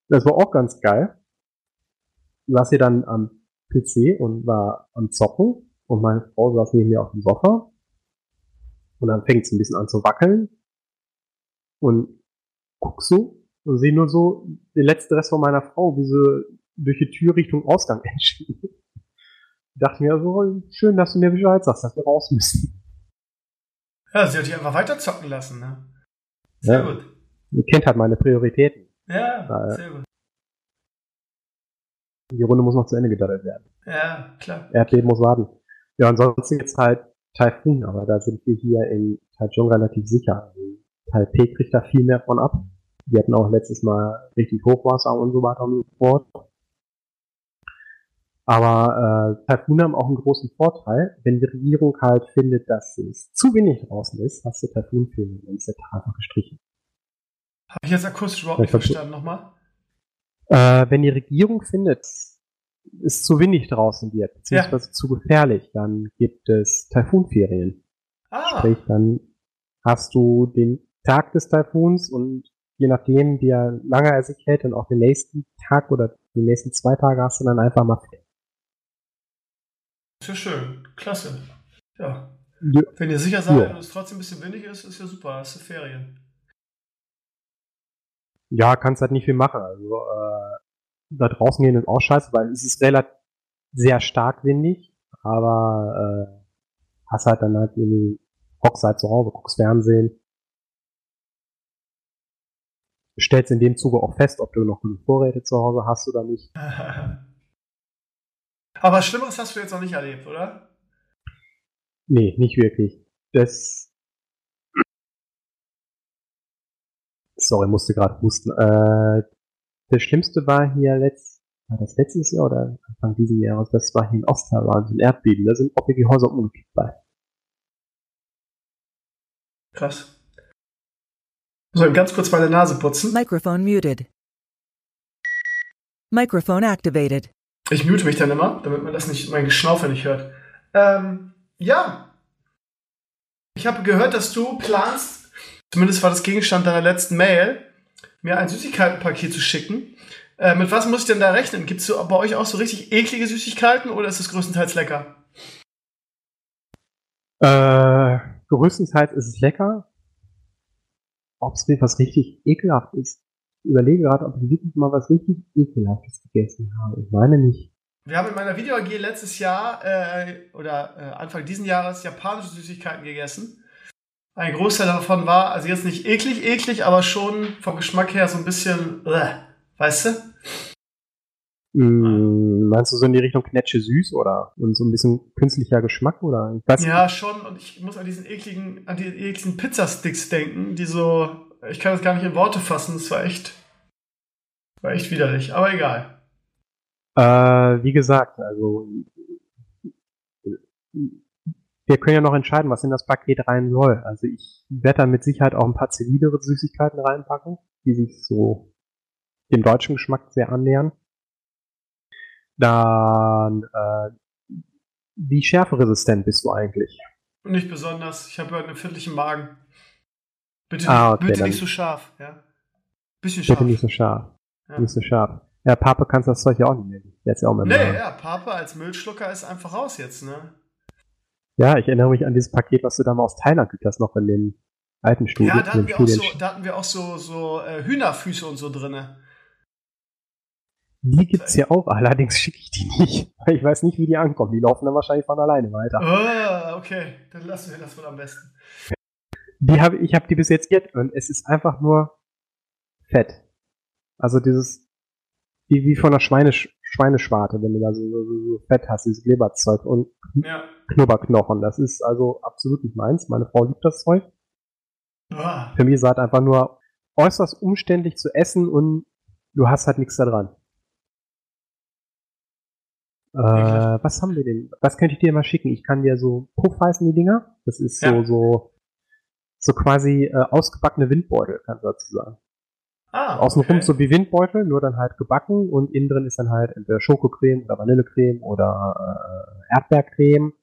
Speaker 3: das war auch ganz geil. Saß hier dann am PC und war am Zocken und meine Frau saß neben mir auf dem Sofa und dann fängt es ein bisschen an zu wackeln und guck so und sehe nur so den letzten Rest von meiner Frau, wie sie durch die Tür Richtung Ausgang entschieden. Dachte mir so, schön, dass du mir Bescheid sagst, dass wir raus müssen.
Speaker 2: ja, sie hat dich einfach weiter zocken lassen, ne? Sehr
Speaker 3: Ja.
Speaker 2: gut.
Speaker 3: Ihr kennt halt meine Prioritäten.
Speaker 2: Ja,
Speaker 3: Ja.
Speaker 2: sehr gut.
Speaker 3: Die Runde muss noch zu Ende gedaddelt werden.
Speaker 2: Ja, klar.
Speaker 3: Erdbeben muss warten. Ja, ansonsten jetzt halt Taifun, aber da sind wir hier in Taichung relativ sicher. Also Taipei kriegt da viel mehr von ab. Die hatten auch letztes Mal richtig Hochwasser und so weiter und so fort. Aber äh, Taifun haben auch einen großen Vorteil. Wenn die Regierung halt findet, dass es zu wenig draußen ist, hast du Taifunferien, dann ist der Tag einfach gestrichen.
Speaker 2: Habe ich jetzt akustisch überhaupt
Speaker 3: Ja,
Speaker 2: nicht verstanden nochmal?
Speaker 3: Äh, wenn die Regierung findet, es zu windig draußen wird, beziehungsweise zu gefährlich, dann gibt es Taifunferien.
Speaker 2: Ah,
Speaker 3: Sprich, dann hast du den Tag des Taifuns und je nachdem, wie er lange er sich hält, dann auch den nächsten Tag oder die nächsten zwei Tage hast du dann einfach mal.
Speaker 2: Ist ja schön. Klasse. Ja.
Speaker 3: Ja.
Speaker 2: Wenn ihr sicher seid
Speaker 3: Ja.
Speaker 2: und es trotzdem ein bisschen windig ist, ist ja super. Hast du Ferien.
Speaker 3: Ja, kannst halt nicht viel machen. Also äh, da draußen gehen ist auch scheiße, weil es ist relativ sehr stark windig, aber äh, hast halt dann halt irgendwie hockst halt zu Hause, guckst Fernsehen. Stellst in dem Zuge auch fest, ob du noch genug Vorräte zu Hause hast oder nicht.
Speaker 2: Aber was Schlimmeres hast du jetzt noch nicht erlebt, oder?
Speaker 3: Nee, nicht wirklich. Das. Sorry, musste gerade husten. Äh, das Schlimmste war hier letzt, war das letztes Jahr oder Anfang dieses Jahres? Das war hier in Osttaiwan, so ein Erdbeben. Da sind auch wirklich Häuser umgekippt bei.
Speaker 2: Krass. Soll ich ganz kurz meine Nase putzen?
Speaker 4: Microphone muted. Microphone activated.
Speaker 2: Ich mute mich dann immer, damit man das nicht, mein Geschnaufe nicht hört. Ähm, ja. Ich habe gehört, dass du planst, zumindest war das Gegenstand deiner letzten Mail, mir ein Süßigkeitenpaket zu schicken. Äh, mit was muss ich denn da rechnen? Gibt es so bei euch auch so richtig eklige Süßigkeiten oder ist es größtenteils lecker?
Speaker 3: Äh, größtenteils ist es lecker. Ob es was richtig ekelhaft ist. Überlege gerade, ob ich wirklich mal was richtig ekelhaftes gegessen habe. Ich meine nicht.
Speaker 2: Wir haben in meiner Video AG letztes Jahr äh, oder äh, Anfang diesen Jahres japanische Süßigkeiten gegessen. Ein Großteil davon war, also jetzt nicht eklig, eklig, aber schon vom Geschmack her so ein bisschen, äh, weißt du?
Speaker 3: Mm, meinst du so in die Richtung Knetsche süß oder und so ein bisschen künstlicher Geschmack oder
Speaker 2: Ja, schon. Und ich muss an diesen ekligen, an die ekligen Pizzasticks denken, die so, ich kann das gar nicht in Worte fassen. Es war echt, war echt widerlich. Aber egal.
Speaker 3: Äh, wie gesagt, also wir können ja noch entscheiden, was in das Paket rein soll. Also ich werde da mit Sicherheit auch ein paar zivilere Süßigkeiten reinpacken, die sich so dem deutschen Geschmack sehr annähern. Dann, äh, wie schärferesistent bist du eigentlich?
Speaker 2: Nicht besonders. Ich habe heute einen empfindlichen Magen. Bitte,
Speaker 3: Ah, okay,
Speaker 2: bitte nicht so scharf, ja? Bisschen scharf.
Speaker 3: Bitte nicht so scharf.
Speaker 2: Ja.
Speaker 3: Nicht so scharf. Ja, Pape kannst das Zeug ja auch nicht nehmen. Ja auch dem
Speaker 2: Nee,
Speaker 3: Magen.
Speaker 2: ja, Papa als Müllschlucker ist einfach raus jetzt, ne?
Speaker 3: Ja, ich erinnere mich an dieses Paket, was du da mal aus Thailand gekriegt hast, noch in den alten Studien.
Speaker 2: Ja, da hatten wir auch so, da hatten wir auch so, so äh, Hühnerfüße und so drinne.
Speaker 3: Die gibt's ja auch, allerdings schicke ich die nicht. Weil ich weiß nicht, wie die ankommen. Die laufen dann wahrscheinlich von alleine weiter.
Speaker 2: Ah, okay, dann lassen wir das wohl am besten.
Speaker 3: Die habe ich habe die bis jetzt jetzt und es ist einfach nur Fett. Also dieses wie, wie von einer Schweine, Schweineschwarte, wenn du da so, so, so Fett hast, dieses Leberzeug und
Speaker 2: Ja.
Speaker 3: Knubberknochen. Das ist also absolut nicht meins. Meine Frau liebt das Zeug.
Speaker 2: Boah.
Speaker 3: Für mich ist es halt einfach nur äußerst umständlich zu essen und du hast halt nichts da dran. Äh, was haben wir denn? Was könnte ich dir mal schicken? Ich kann dir so Puff heißen die Dinger. Das ist
Speaker 2: Ja.
Speaker 3: so, so quasi äh, ausgebackene Windbeutel, kannst du dazu sagen.
Speaker 2: Ah,
Speaker 3: Außenrum
Speaker 2: okay.
Speaker 3: so wie Windbeutel, nur dann halt gebacken und innen drin ist dann halt entweder Schokocreme oder Vanillecreme oder äh, Erdbeercreme.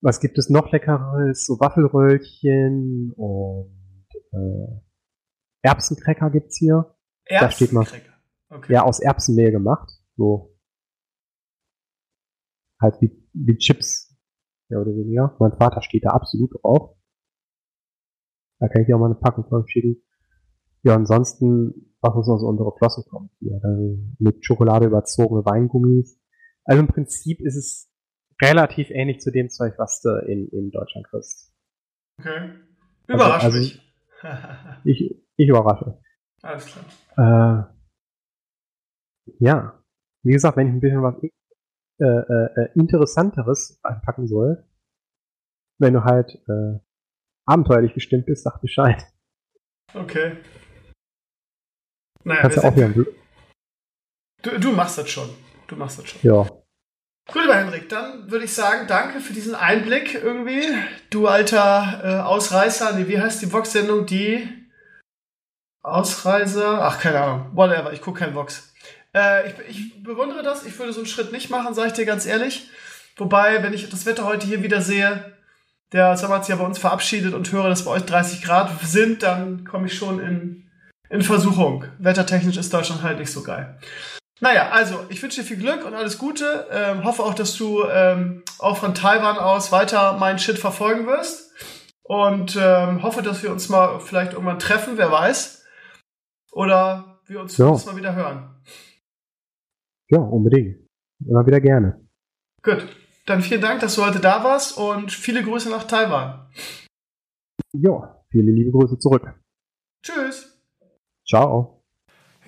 Speaker 3: Was gibt es noch leckeres? So Waffelröllchen und äh, Erbsencracker gibt's hier. da steht
Speaker 2: Erbsencracker. Okay.
Speaker 3: Ja, aus Erbsenmehl gemacht. So halt wie, wie Chips, mehr oder weniger. Mein Vater steht da absolut drauf. Da kann ich dir auch mal eine Packung von schicken. Ja, ansonsten, was uns noch so unsere Flossen kommt. Ja, dann mit Schokolade überzogene Weingummis. Also im Prinzip ist es relativ ähnlich zu dem Zeug, was du in, in Deutschland kriegst.
Speaker 2: okay.
Speaker 3: Also-
Speaker 2: Überrasch
Speaker 3: also-
Speaker 2: mich.
Speaker 3: Ich, ich überrasche.
Speaker 2: Alles klar.
Speaker 3: Äh, ja. Wie gesagt, wenn ich ein bisschen was äh, äh, äh, Interessanteres anpacken soll, wenn du halt äh, abenteuerlich gestimmt bist, sag Bescheid.
Speaker 2: Okay. Naja,
Speaker 3: Kannst ja auch ein
Speaker 2: du, du machst das schon. Du machst das schon.
Speaker 3: Ja.
Speaker 2: Gut, lieber Henrik, dann würde ich sagen, danke für diesen Einblick irgendwie. Du alter äh, Ausreißer, nee, wie heißt die Vox-Sendung? Die Ausreiser? Ach, keine Ahnung. Whatever, ich gucke kein Vox. Äh, ich, ich bewundere das, ich würde so einen Schritt nicht machen, sage ich dir ganz ehrlich. Wobei, wenn ich das Wetter heute hier wieder sehe, der Sommer hat sich ja bei uns verabschiedet und höre, dass bei euch 30 Grad sind, dann komme ich schon in, in Versuchung. Wettertechnisch ist Deutschland halt nicht so geil. Naja, also ich wünsche dir viel Glück und alles Gute. Ähm, hoffe auch, dass du ähm, auch von Taiwan aus weiter meinen Shit verfolgen wirst. Und ähm, hoffe, dass wir uns mal vielleicht irgendwann treffen, wer weiß. Oder wir uns,
Speaker 3: Ja.
Speaker 2: uns mal wieder hören.
Speaker 3: Ja, unbedingt. Immer wieder gerne.
Speaker 2: Gut, dann vielen Dank, dass du heute da warst und viele Grüße nach Taiwan.
Speaker 3: Ja, viele liebe Grüße zurück.
Speaker 2: Tschüss.
Speaker 3: Ciao.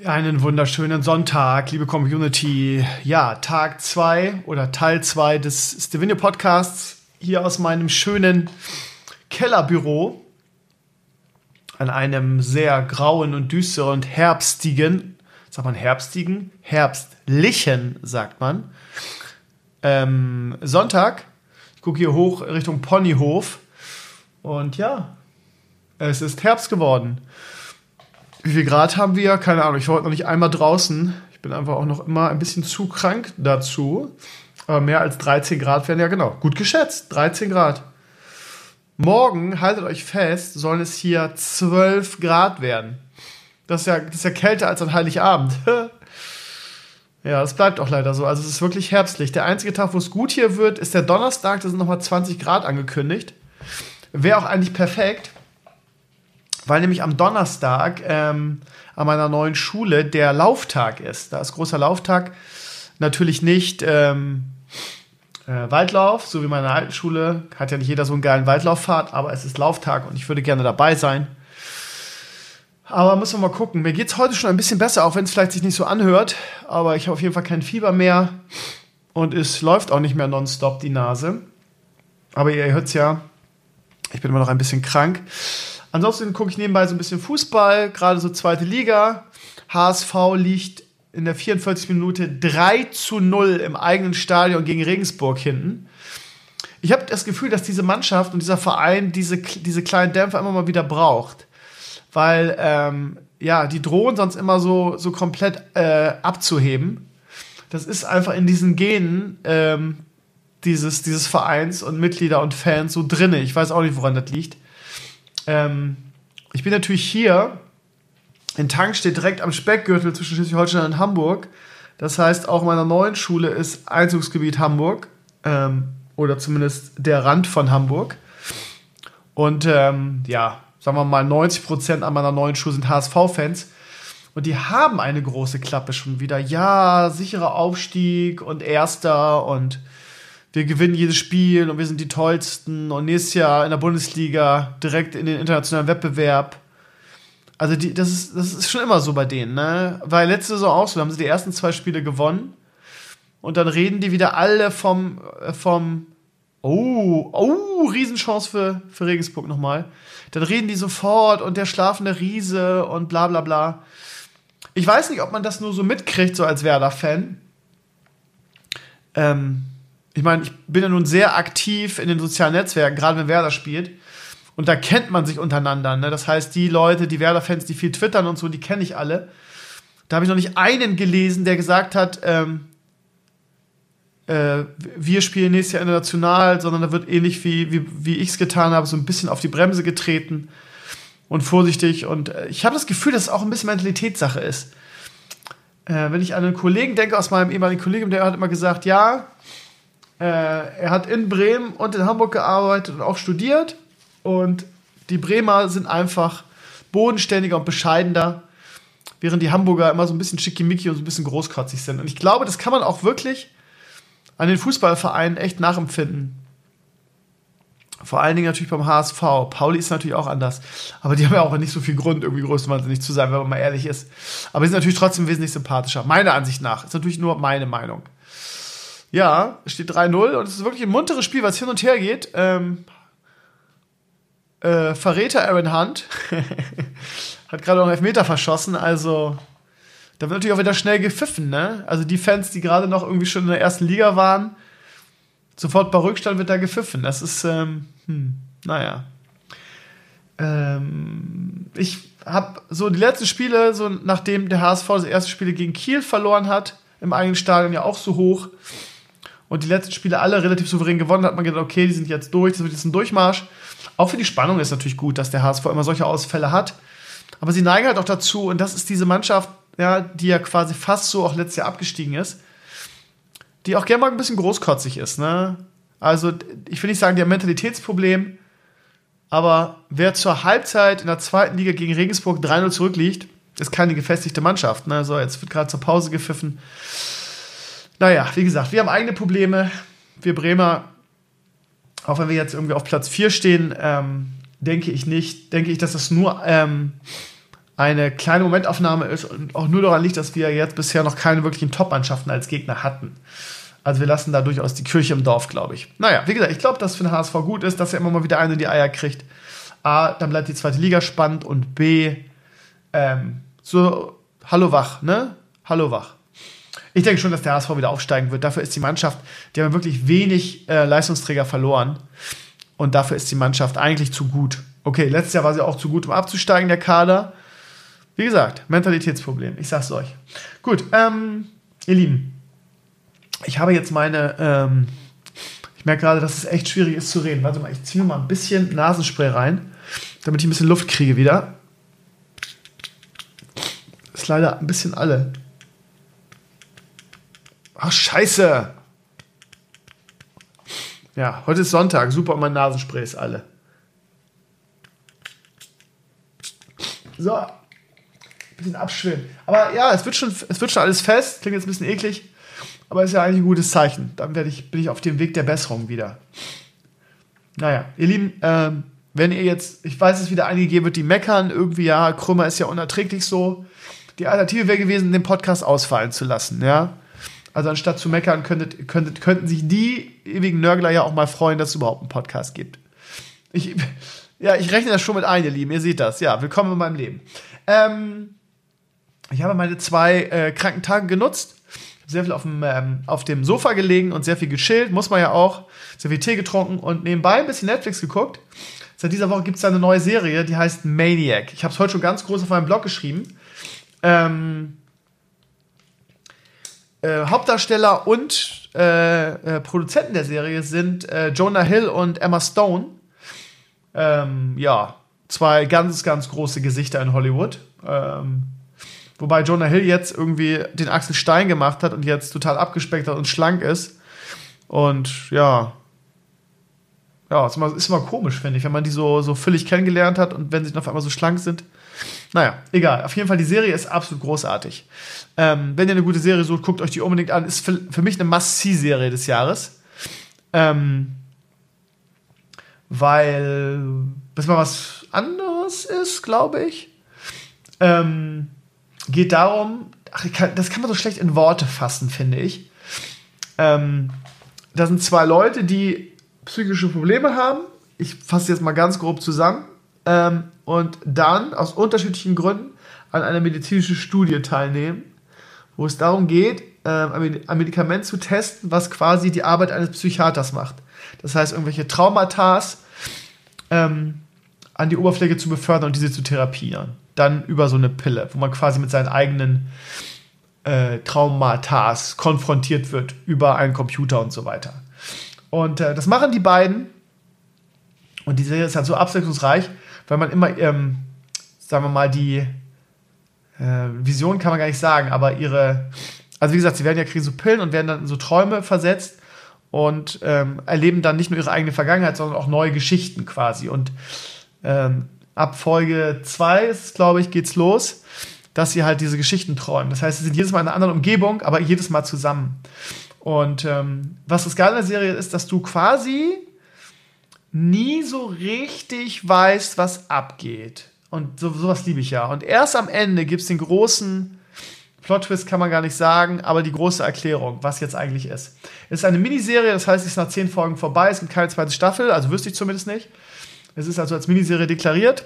Speaker 2: Einen wunderschönen Sonntag, liebe Community. Ja, Tag 2 oder Teil 2 des Stevenio Podcasts hier aus meinem schönen Kellerbüro an einem sehr grauen und düsteren und herbstigen, sagt man herbstigen? Herbstlichen, sagt man. Ähm, Sonntag. Ich gucke hier hoch Richtung Ponyhof. Und ja, es ist Herbst geworden. Wie viel Grad haben wir? Keine Ahnung. Ich war heute noch nicht einmal draußen. Ich bin einfach auch noch immer ein bisschen zu krank dazu. Aber mehr als 13 Grad wären ja genau. Gut geschätzt. 13 Grad. Morgen, haltet euch fest, sollen es hier 12 Grad werden. Das ist ja, das ist ja kälter als an Heiligabend. ja, das bleibt auch leider so. Also es ist wirklich herbstlich. Der einzige Tag, wo es gut hier wird, ist der Donnerstag. Da sind nochmal 20 Grad angekündigt. Wäre auch eigentlich perfekt weil nämlich am Donnerstag ähm, an meiner neuen Schule der Lauftag ist. Da ist großer Lauftag. Natürlich nicht ähm, äh, Waldlauf, so wie meine alten Schule. Hat ja nicht jeder so einen geilen Waldlauffahrt, aber es ist Lauftag und ich würde gerne dabei sein. Aber müssen wir mal gucken. Mir geht es heute schon ein bisschen besser, auch wenn es vielleicht sich nicht so anhört. Aber ich habe auf jeden Fall kein Fieber mehr. Und es läuft auch nicht mehr nonstop die Nase. Aber ihr hört es ja, ich bin immer noch ein bisschen krank. Ansonsten gucke ich nebenbei so ein bisschen Fußball, gerade so zweite Liga. HSV liegt in der 44 Minute 3 zu 0 im eigenen Stadion gegen Regensburg hinten. Ich habe das Gefühl, dass diese Mannschaft und dieser Verein diese, diese kleinen Dämpfer immer mal wieder braucht. Weil, ähm, ja, die drohen sonst immer so, so komplett äh, abzuheben. Das ist einfach in diesen Genen ähm, dieses, dieses Vereins und Mitglieder und Fans so drinne. Ich weiß auch nicht, woran das liegt. Ähm, ich bin natürlich hier in Tankstedt direkt am Speckgürtel zwischen Schleswig-Holstein und Hamburg. Das heißt, auch meiner neuen Schule ist Einzugsgebiet Hamburg ähm, oder zumindest der Rand von Hamburg. Und ähm, ja, sagen wir mal, 90 Prozent an meiner neuen Schule sind HSV-Fans. Und die haben eine große Klappe schon wieder. Ja, sicherer Aufstieg und Erster und wir gewinnen jedes Spiel und wir sind die tollsten und nächstes Jahr in der Bundesliga direkt in den internationalen Wettbewerb. Also die, das, ist, das ist schon immer so bei denen, ne? Weil letzte Saison auch so, da haben sie die ersten zwei Spiele gewonnen und dann reden die wieder alle vom, äh, vom Oh, oh, Riesenchance für, für Regensburg nochmal. Dann reden die sofort und der schlafende Riese und bla bla bla. Ich weiß nicht, ob man das nur so mitkriegt, so als Werder-Fan. Ähm, ich meine, ich bin ja nun sehr aktiv in den sozialen Netzwerken, gerade wenn Werder spielt. Und da kennt man sich untereinander. Ne? Das heißt, die Leute, die Werder-Fans, die viel twittern und so, die kenne ich alle. Da habe ich noch nicht einen gelesen, der gesagt hat, ähm, äh, wir spielen nächstes Jahr international, sondern da wird ähnlich wie, wie, wie ich es getan habe, so ein bisschen auf die Bremse getreten und vorsichtig. Und äh, ich habe das Gefühl, dass es auch ein bisschen Mentalitätssache ist. Äh, wenn ich an einen Kollegen denke aus meinem ehemaligen Kollegen, der hat immer gesagt, ja, äh, er hat in Bremen und in Hamburg gearbeitet und auch studiert. Und die Bremer sind einfach bodenständiger und bescheidener, während die Hamburger immer so ein bisschen schickimicki und so ein bisschen großkotzig sind. Und ich glaube, das kann man auch wirklich an den Fußballvereinen echt nachempfinden. Vor allen Dingen natürlich beim HSV. Pauli ist natürlich auch anders. Aber die haben ja auch nicht so viel Grund, irgendwie größtwahnsinnig zu sein, wenn man mal ehrlich ist. Aber sie sind natürlich trotzdem wesentlich sympathischer. Meiner Ansicht nach. Ist natürlich nur meine Meinung. Ja, steht 3-0 und es ist wirklich ein munteres Spiel, was hin und her geht. Ähm, äh, Verräter Aaron Hunt hat gerade noch einen Elfmeter verschossen, also da wird natürlich auch wieder schnell gepfiffen, ne? Also die Fans, die gerade noch irgendwie schon in der ersten Liga waren, sofort bei Rückstand wird da gepfiffen. Das ist, ähm, hm, naja. Ähm, ich habe so die letzten Spiele, so nachdem der HSV das erste Spiel gegen Kiel verloren hat, im eigenen Stadion ja auch so hoch und die letzten Spiele alle relativ souverän gewonnen, hat man gedacht, okay, die sind jetzt durch, das wird jetzt ein Durchmarsch. Auch für die Spannung ist natürlich gut, dass der HSV immer solche Ausfälle hat. Aber sie neigen halt auch dazu, und das ist diese Mannschaft, ja, die ja quasi fast so auch letztes Jahr abgestiegen ist, die auch gerne mal ein bisschen großkotzig ist. Ne? Also, ich will nicht sagen, die haben Mentalitätsproblem, aber wer zur Halbzeit in der zweiten Liga gegen Regensburg 3-0 zurückliegt, ist keine gefestigte Mannschaft. Ne? So, jetzt wird gerade zur Pause gepfiffen. Naja, wie gesagt, wir haben eigene Probleme. Wir Bremer, auch wenn wir jetzt irgendwie auf Platz 4 stehen, ähm, denke ich nicht, denke ich, dass das nur ähm, eine kleine Momentaufnahme ist und auch nur daran liegt, dass wir jetzt bisher noch keine wirklichen Top-Mannschaften als Gegner hatten. Also wir lassen da durchaus die Kirche im Dorf, glaube ich. Naja, wie gesagt, ich glaube, dass für den HSV gut ist, dass er immer mal wieder eine in die Eier kriegt. A, dann bleibt die zweite Liga spannend und B, ähm, so, hallo wach, ne? Hallo wach. Ich denke schon, dass der HSV wieder aufsteigen wird. Dafür ist die Mannschaft, die haben wirklich wenig äh, Leistungsträger verloren. Und dafür ist die Mannschaft eigentlich zu gut. Okay, letztes Jahr war sie auch zu gut, um abzusteigen, der Kader. Wie gesagt, Mentalitätsproblem. Ich sag's euch. Gut, ähm, ihr Lieben, ich habe jetzt meine, ähm, ich merke gerade, dass es echt schwierig ist zu reden. Warte mal, ich ziehe mal ein bisschen Nasenspray rein, damit ich ein bisschen Luft kriege wieder. Ist leider ein bisschen alle. Ach, scheiße. Ja, heute ist Sonntag. Super, mein Nasenspray ist alle. So, bisschen abschwimmen. Aber ja, es wird schon, es wird schon alles fest. Klingt jetzt ein bisschen eklig, aber ist ja eigentlich ein gutes Zeichen. Dann werde ich, bin ich auf dem Weg der Besserung wieder. Naja, ihr Lieben, ähm, wenn ihr jetzt, ich weiß, es wieder einige geben wird, die meckern, irgendwie, ja, Krümmer ist ja unerträglich so. Die Alternative wäre gewesen, den Podcast ausfallen zu lassen, ja. Also anstatt zu meckern, könntet, könntet, könnten sich die ewigen Nörgler ja auch mal freuen, dass es überhaupt einen Podcast gibt. Ich, ja, ich rechne das schon mit ein, ihr Lieben. Ihr seht das. Ja, willkommen in meinem Leben. Ähm, ich habe meine zwei äh, kranken Tage genutzt, sehr viel auf dem, ähm, auf dem Sofa gelegen und sehr viel geschillt, muss man ja auch, sehr viel Tee getrunken und nebenbei ein bisschen Netflix geguckt. Seit dieser Woche gibt es eine neue Serie, die heißt Maniac. Ich habe es heute schon ganz groß auf meinem Blog geschrieben. Ähm, äh, Hauptdarsteller und äh, äh, Produzenten der Serie sind äh, Jonah Hill und Emma Stone. Ähm, ja, zwei ganz, ganz große Gesichter in Hollywood. Ähm, Wobei Jonah Hill jetzt irgendwie den Axel Stein gemacht hat und jetzt total abgespeckt hat und schlank ist. Und ja. Ja, ist immer, ist immer komisch, finde ich, wenn man die so, so völlig kennengelernt hat und wenn sie dann auf einmal so schlank sind. Naja, egal. Auf jeden Fall, die Serie ist absolut großartig. Ähm, wenn ihr eine gute Serie sucht, guckt euch die unbedingt an. Ist für, für mich eine Must-See-Serie des Jahres. Ähm, weil das mal was anderes ist, glaube ich. Ähm, geht darum, ach, kann, das kann man so schlecht in Worte fassen, finde ich. Ähm, da sind zwei Leute, die psychische Probleme haben. Ich fasse jetzt mal ganz grob zusammen. Ähm, und dann aus unterschiedlichen Gründen an einer medizinischen Studie teilnehmen, wo es darum geht, ähm, ein Medikament zu testen, was quasi die Arbeit eines Psychiaters macht. Das heißt, irgendwelche Traumata ähm, an die Oberfläche zu befördern und diese zu therapieren. Dann über so eine Pille, wo man quasi mit seinen eigenen äh, Traumata konfrontiert wird über einen Computer und so weiter. Und äh, das machen die beiden. Und die Serie ist halt so abwechslungsreich, weil man immer, ähm, sagen wir mal, die äh, Vision kann man gar nicht sagen, aber ihre, also wie gesagt, sie werden ja kriegen so Pillen und werden dann in so Träume versetzt und ähm, erleben dann nicht nur ihre eigene Vergangenheit, sondern auch neue Geschichten quasi. Und ähm, ab Folge 2 glaube ich, geht's los, dass sie halt diese Geschichten träumen. Das heißt, sie sind jedes Mal in einer anderen Umgebung, aber jedes Mal zusammen. Und ähm, was das Geile in der Serie ist, dass du quasi nie so richtig weißt, was abgeht. Und so, sowas liebe ich ja. Und erst am Ende gibt es den großen Plot-Twist, kann man gar nicht sagen, aber die große Erklärung, was jetzt eigentlich ist. Es ist eine Miniserie, das heißt, es ist nach zehn Folgen vorbei, es gibt keine zweite Staffel, also wüsste ich zumindest nicht. Es ist also als Miniserie deklariert.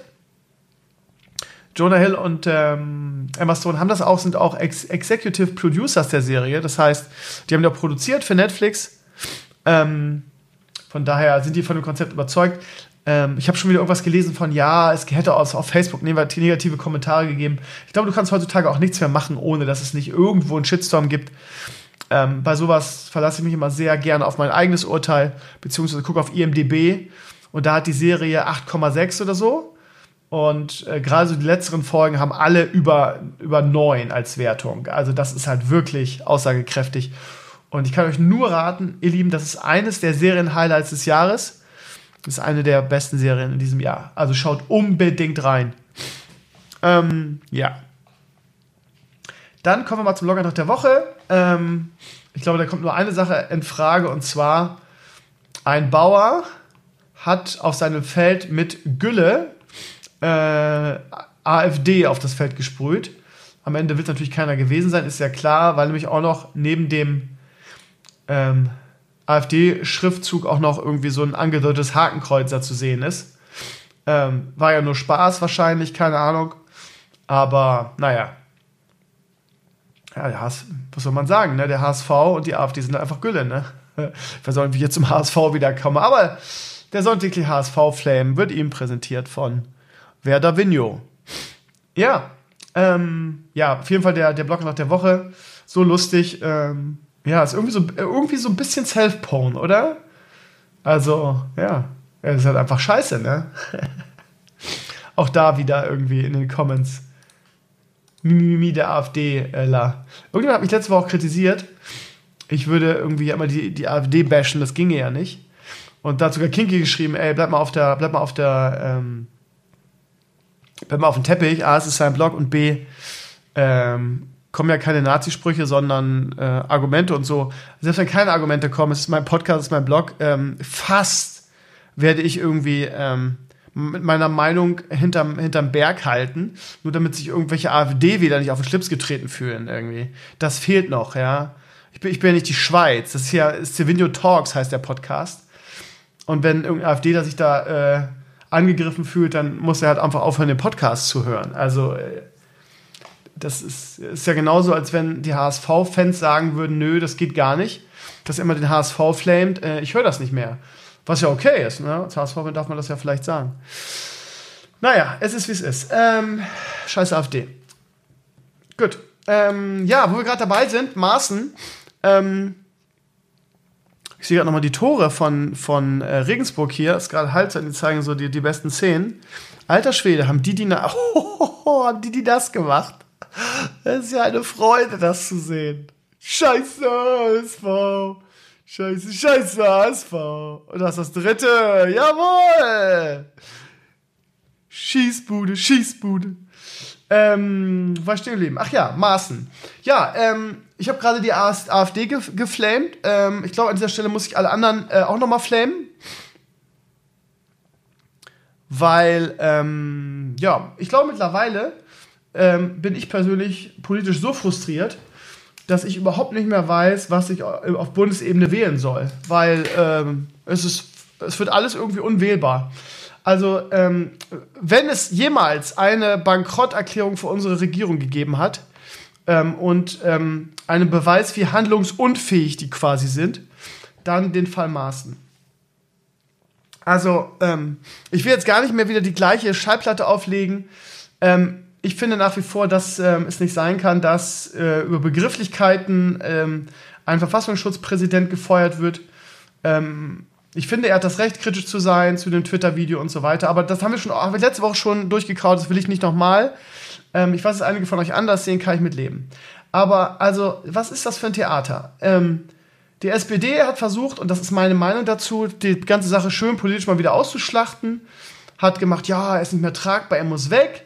Speaker 2: Jonah Hill und ähm, Emma Stone haben das auch, sind auch Ex Executive Producers der Serie. Das heißt, die haben ja produziert für Netflix. Ähm, von daher sind die von dem Konzept überzeugt. Ähm, ich habe schon wieder irgendwas gelesen von, ja, es hätte auch auf Facebook negative Kommentare gegeben. Ich glaube, du kannst heutzutage auch nichts mehr machen, ohne dass es nicht irgendwo einen Shitstorm gibt. Ähm, bei sowas verlasse ich mich immer sehr gerne auf mein eigenes Urteil, beziehungsweise gucke auf IMDB und da hat die Serie 8,6 oder so. Und äh, gerade so die letzteren Folgen haben alle über, über 9 als Wertung. Also das ist halt wirklich aussagekräftig. Und ich kann euch nur raten, ihr Lieben, das ist eines der Serien-Highlights des Jahres. Das ist eine der besten Serien in diesem Jahr. Also schaut unbedingt rein. Ähm, ja. Dann kommen wir mal zum Logger der Woche. Ähm, ich glaube, da kommt nur eine Sache in Frage und zwar ein Bauer hat auf seinem Feld mit Gülle äh, AfD auf das Feld gesprüht. Am Ende wird natürlich keiner gewesen sein, ist ja klar, weil nämlich auch noch neben dem ähm, AfD-Schriftzug auch noch irgendwie so ein angedeutetes Hakenkreuz da zu sehen ist. Ähm, war ja nur Spaß wahrscheinlich, keine Ahnung. Aber naja. Ja, der HSV, was soll man sagen, ne? Der HSV und die AfD sind einfach Gülle, ne? Wir sollen wir hier zum HSV wiederkommen. Aber der sonntägliche HSV-Flame wird ihm präsentiert von Werder Vigno. Ja, ähm, ja, auf jeden Fall der, der Blog nach der Woche. So lustig. Ähm, ja, ist irgendwie so, irgendwie so ein bisschen Self-Porn, oder? Also, ja. Es ist halt einfach scheiße, ne? Auch da wieder irgendwie in den Comments. Mimimi der AfD-La. Irgendjemand hat mich letzte Woche auch kritisiert. Ich würde irgendwie immer die, die AfD bashen, das ginge ja nicht. Und da hat sogar Kinky geschrieben, ey, bleib mal auf der, bleib mal auf der, ähm, bleib mal auf dem Teppich. A, es ist sein Blog und B, ähm, kommen ja keine Nazisprüche, sondern äh, Argumente und so. Selbst wenn keine Argumente kommen, es ist mein Podcast, es ist mein Blog, ähm, fast werde ich irgendwie ähm, mit meiner Meinung hinterm, hinterm Berg halten, nur damit sich irgendwelche AfD-Wähler nicht auf den Schlips getreten fühlen irgendwie. Das fehlt noch, ja. Ich bin, ich bin ja nicht die Schweiz. Das ist ja Stevenio Talks heißt der Podcast. Und wenn irgendein AfDler sich da äh, angegriffen fühlt, dann muss er halt einfach aufhören, den Podcast zu hören. Also äh, das ist, ist ja genauso, als wenn die HSV-Fans sagen würden, nö, das geht gar nicht, dass immer den HSV flamed, äh, ich höre das nicht mehr. Was ja okay ist, ne? Als HSV darf man das ja vielleicht sagen. Naja, es ist wie es ist. Ähm, scheiß AfD. Gut. Ähm, ja, wo wir gerade dabei sind, Maßen. Ähm, ich sehe gerade nochmal die Tore von, von äh, Regensburg hier. Ist gerade Halbzeit, die zeigen so die, die besten Szenen. Alter Schwede, haben die die, na oh, haben die, die das gemacht? Es ist ja eine Freude, das zu sehen. Scheiße, ASV. Scheiße, scheiße, ASV. Und das ist das dritte. Jawohl. Schießbude, Schießbude. Ähm, war stehen geblieben? Ach ja, Maßen. Ja, ähm, ich habe gerade die AfD ge geflamed. Ähm, ich glaube, an dieser Stelle muss ich alle anderen äh, auch nochmal flamen. Weil, ähm, ja, ich glaube mittlerweile ähm, bin ich persönlich politisch so frustriert, dass ich überhaupt nicht mehr weiß, was ich auf Bundesebene wählen soll. Weil ähm, es, ist, es wird alles irgendwie unwählbar. Also, ähm, wenn es jemals eine Bankrotterklärung für unsere Regierung gegeben hat ähm, und ähm, einen Beweis, wie handlungsunfähig die quasi sind, dann den Fall Maaßen. Also, ähm, ich will jetzt gar nicht mehr wieder die gleiche Schallplatte auflegen. Ähm, ich finde nach wie vor, dass ähm, es nicht sein kann, dass äh, über Begrifflichkeiten ähm, ein Verfassungsschutzpräsident gefeuert wird. Ich finde, er hat das Recht, kritisch zu sein zu dem Twitter-Video und so weiter. Aber das haben wir schon haben letzte Woche schon durchgekaut. Das will ich nicht nochmal. Ähm, ich weiß, dass einige von euch anders sehen, kann ich mitleben. Aber also, was ist das für ein Theater? Ähm, die SPD hat versucht, und das ist meine Meinung dazu, die ganze Sache schön politisch mal wieder auszuschlachten. Hat gemacht, ja, er ist nicht mehr tragbar, er muss weg.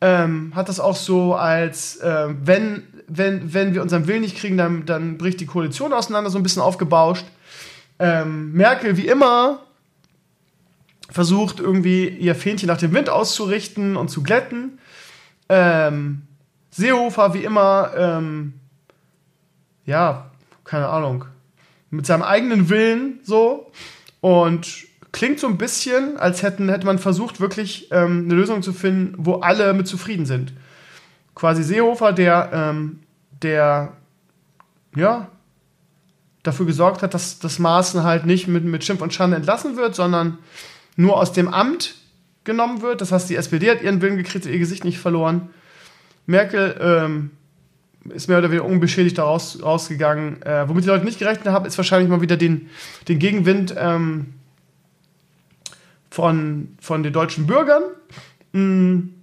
Speaker 2: Ähm, hat das auch so als, äh, wenn, wenn, wenn wir unseren Willen nicht kriegen, dann, dann bricht die Koalition auseinander, so ein bisschen aufgebauscht. Ähm, Merkel, wie immer, versucht irgendwie ihr Fähnchen nach dem Wind auszurichten und zu glätten. Ähm, Seehofer, wie immer, ähm, ja, keine Ahnung, mit seinem eigenen Willen so und klingt so ein bisschen, als hätten, hätte man versucht, wirklich ähm, eine Lösung zu finden, wo alle mit zufrieden sind. Quasi Seehofer, der, ähm, der, ja, dafür gesorgt hat, dass das Maaßen halt nicht mit, mit Schimpf und Schande entlassen wird, sondern nur aus dem Amt genommen wird. Das heißt, die SPD hat ihren Willen gekriegt, ihr Gesicht nicht verloren. Merkel ähm, ist mehr oder weniger unbeschädigt daraus rausgegangen. Äh, womit die Leute nicht gerechnet haben, ist wahrscheinlich mal wieder den, den Gegenwind ähm, von, von den deutschen Bürgern. Hm,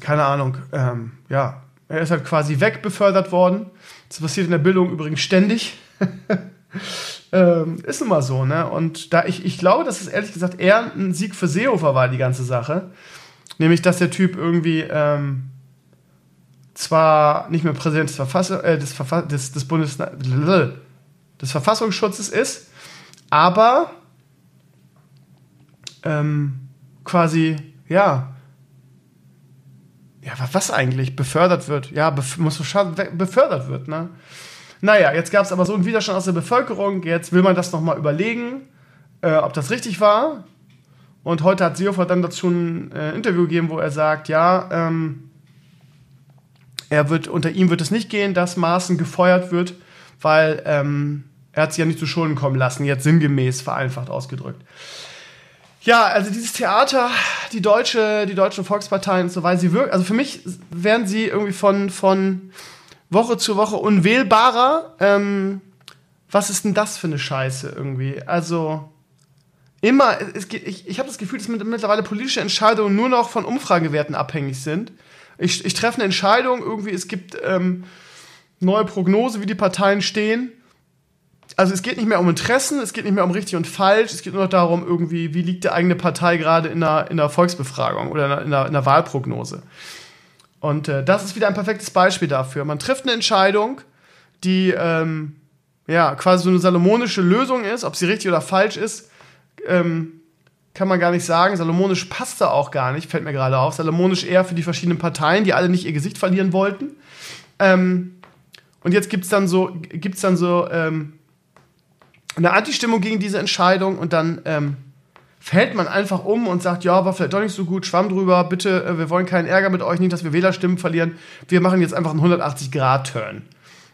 Speaker 2: keine Ahnung. Ähm, ja, er ist halt quasi wegbefördert worden. Das passiert in der Bildung übrigens ständig. ähm, ist immer so, ne? Und da ich, ich glaube, dass es ehrlich gesagt eher ein Sieg für Seehofer war, die ganze Sache. Nämlich, dass der Typ irgendwie ähm, zwar nicht mehr Präsident des, Verfassung, äh, des, Verfa des, des, Bundes des Verfassungsschutzes ist, aber ähm, quasi, ja, ja, was eigentlich? Befördert wird. Ja, bef muss befördert wird, ne? Naja, jetzt gab es aber so einen Widerstand aus der Bevölkerung. Jetzt will man das nochmal überlegen, äh, ob das richtig war. Und heute hat Seehofer dann dazu ein äh, Interview gegeben, wo er sagt, ja, ähm, er wird, unter ihm wird es nicht gehen, dass Maaßen gefeuert wird, weil ähm, er hat sich ja nicht zu Schulden kommen lassen, jetzt sinngemäß vereinfacht ausgedrückt. Ja, also dieses Theater, die deutsche, die deutschen Volksparteien und so weiter, sie wirken, also für mich werden sie irgendwie von, von Woche zu Woche unwählbarer. Ähm, was ist denn das für eine Scheiße irgendwie? Also immer, es, ich, ich habe das Gefühl, dass mittlerweile politische Entscheidungen nur noch von Umfragewerten abhängig sind. Ich, ich treffe eine Entscheidung, irgendwie, es gibt ähm, neue Prognose, wie die Parteien stehen also es geht nicht mehr um Interessen, es geht nicht mehr um richtig und falsch, es geht nur noch darum, irgendwie, wie liegt die eigene Partei gerade in der, in der Volksbefragung oder in der, in der Wahlprognose. Und äh, das ist wieder ein perfektes Beispiel dafür. Man trifft eine Entscheidung, die ähm, ja quasi so eine salomonische Lösung ist, ob sie richtig oder falsch ist, ähm, kann man gar nicht sagen. Salomonisch passt da auch gar nicht, fällt mir gerade auf. Salomonisch eher für die verschiedenen Parteien, die alle nicht ihr Gesicht verlieren wollten. Ähm, und jetzt gibt es dann so, gibt's dann so ähm, eine Anti-Stimmung gegen diese Entscheidung und dann ähm, fällt man einfach um und sagt, ja, war vielleicht doch nicht so gut, schwamm drüber, bitte, äh, wir wollen keinen Ärger mit euch, nicht, dass wir Wählerstimmen verlieren. Wir machen jetzt einfach einen 180-Grad-Turn.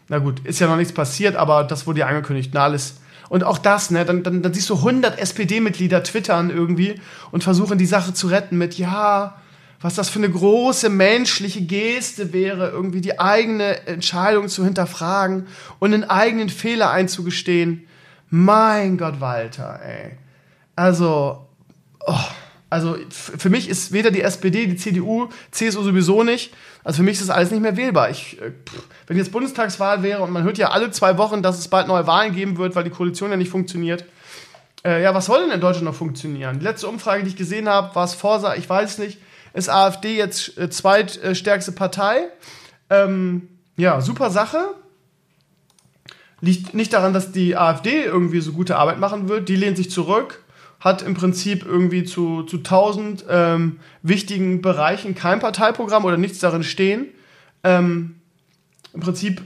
Speaker 2: Na gut, ist ja noch nichts passiert, aber das wurde ja angekündigt. Na, alles. Und auch das, ne, dann, dann, dann siehst du 100 SPD-Mitglieder twittern irgendwie und versuchen die Sache zu retten mit, ja, was das für eine große menschliche Geste wäre, irgendwie die eigene Entscheidung zu hinterfragen und einen eigenen Fehler einzugestehen. Mein Gott, Walter, ey. Also, oh, also für mich ist weder die SPD, die CDU, CSU sowieso nicht. Also für mich ist das alles nicht mehr wählbar. Ich, äh, wenn jetzt Bundestagswahl wäre und man hört ja alle zwei Wochen, dass es bald neue Wahlen geben wird, weil die Koalition ja nicht funktioniert. Äh, ja, was soll denn in Deutschland noch funktionieren? Die letzte Umfrage, die ich gesehen habe, war es Forsa, ich weiß nicht. Ist AfD jetzt äh, zweitstärkste Partei? Ähm, ja, super Sache liegt nicht daran, dass die AfD irgendwie so gute Arbeit machen wird. Die lehnt sich zurück, hat im Prinzip irgendwie zu, zu 1000 ähm, wichtigen Bereichen kein Parteiprogramm oder nichts darin stehen. Ähm, Im Prinzip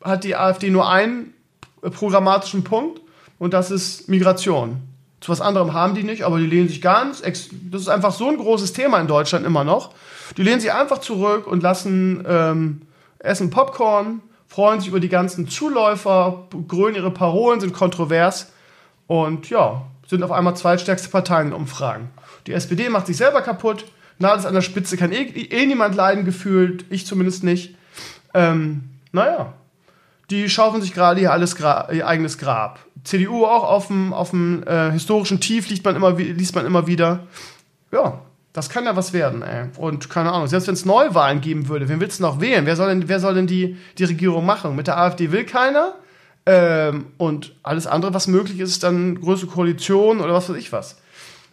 Speaker 2: hat die AfD nur einen programmatischen Punkt und das ist Migration. Zu was anderem haben die nicht, aber die lehnen sich ganz. Das ist einfach so ein großes Thema in Deutschland immer noch. Die lehnen sich einfach zurück und lassen ähm, essen Popcorn, freuen sich über die ganzen Zuläufer, grölen ihre Parolen, sind kontrovers und ja, sind auf einmal zweitstärkste Parteien in Umfragen. Die SPD macht sich selber kaputt. Nahles an der Spitze kann eh, eh niemand leiden gefühlt, ich zumindest nicht. Ähm, naja, die schaufeln sich gerade ihr, ihr eigenes Grab. CDU auch auf dem, auf dem äh, historischen Tief liest man, immer, liest man immer wieder. Ja, das kann ja was werden, ey. Und keine Ahnung, selbst wenn es Neuwahlen geben würde, wen willst du noch wählen? Wer soll denn, wer soll denn die, die Regierung machen? Mit der AfD will keiner. Ähm, und alles andere, was möglich ist, ist dann größere Koalition oder was weiß ich was.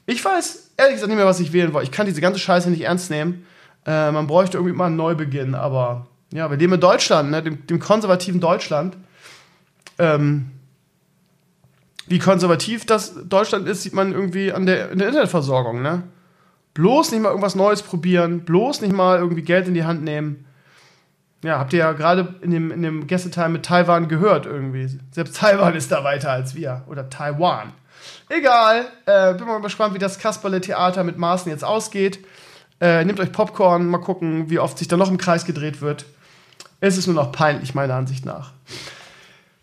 Speaker 2: Ich weiß ehrlich gesagt nicht mehr, was ich wählen wollte. Ich kann diese ganze Scheiße nicht ernst nehmen. Äh, man bräuchte irgendwie mal einen Neubeginn, aber ja, wir leben in Deutschland, ne, dem, dem konservativen Deutschland. Ähm, wie konservativ das Deutschland ist, sieht man irgendwie an der, in der Internetversorgung, ne? Bloß nicht mal irgendwas Neues probieren, bloß nicht mal irgendwie Geld in die Hand nehmen. Ja, habt ihr ja gerade in dem, in dem Gästeteil mit Taiwan gehört irgendwie. Selbst Taiwan ist da weiter als wir. Oder Taiwan. Egal. Äh, bin mal gespannt, wie das Kasperle-Theater mit Maßen jetzt ausgeht. Äh, nehmt euch Popcorn, mal gucken, wie oft sich da noch im Kreis gedreht wird. Es ist nur noch peinlich, meiner Ansicht nach.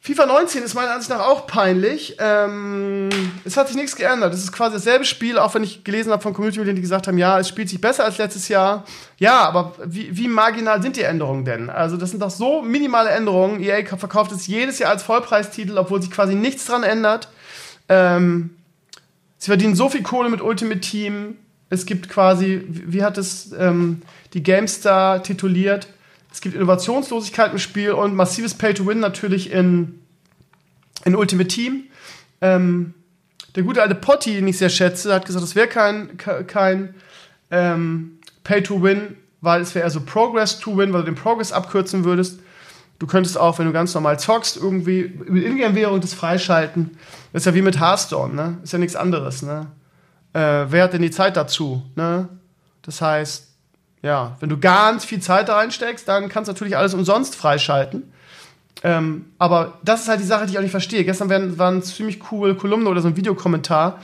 Speaker 2: FIFA 19 ist meiner Ansicht nach auch peinlich. Ähm, es hat sich nichts geändert. Es ist quasi dasselbe Spiel, auch wenn ich gelesen habe von Community-Mitgliedern, die gesagt haben, ja, es spielt sich besser als letztes Jahr. Ja, aber wie, wie marginal sind die Änderungen denn? Also das sind doch so minimale Änderungen. EA verkauft es jedes Jahr als Vollpreistitel, obwohl sich quasi nichts dran ändert. Ähm, sie verdienen so viel Kohle mit Ultimate Team. Es gibt quasi, wie hat es ähm, die GameStar tituliert? Es gibt Innovationslosigkeit im Spiel und massives Pay-to-Win natürlich in, in Ultimate Team. Ähm, der gute alte Potti, den ich sehr schätze, hat gesagt, es wäre kein, kein ähm, Pay-to-Win, weil es wäre eher so Progress-to-Win, weil du den Progress abkürzen würdest. Du könntest auch, wenn du ganz normal zockst, irgendwie über Ingame-Währung das freischalten. Das ist ja wie mit Hearthstone, ne? Ist ja nichts anderes, ne? Äh, wer hat denn die Zeit dazu, ne? Das heißt, ja, wenn du ganz viel Zeit da reinsteckst, dann kannst du natürlich alles umsonst freischalten. Ähm, aber das ist halt die Sache, die ich auch nicht verstehe. Gestern waren, waren ziemlich coole Kolumne oder so ein Videokommentar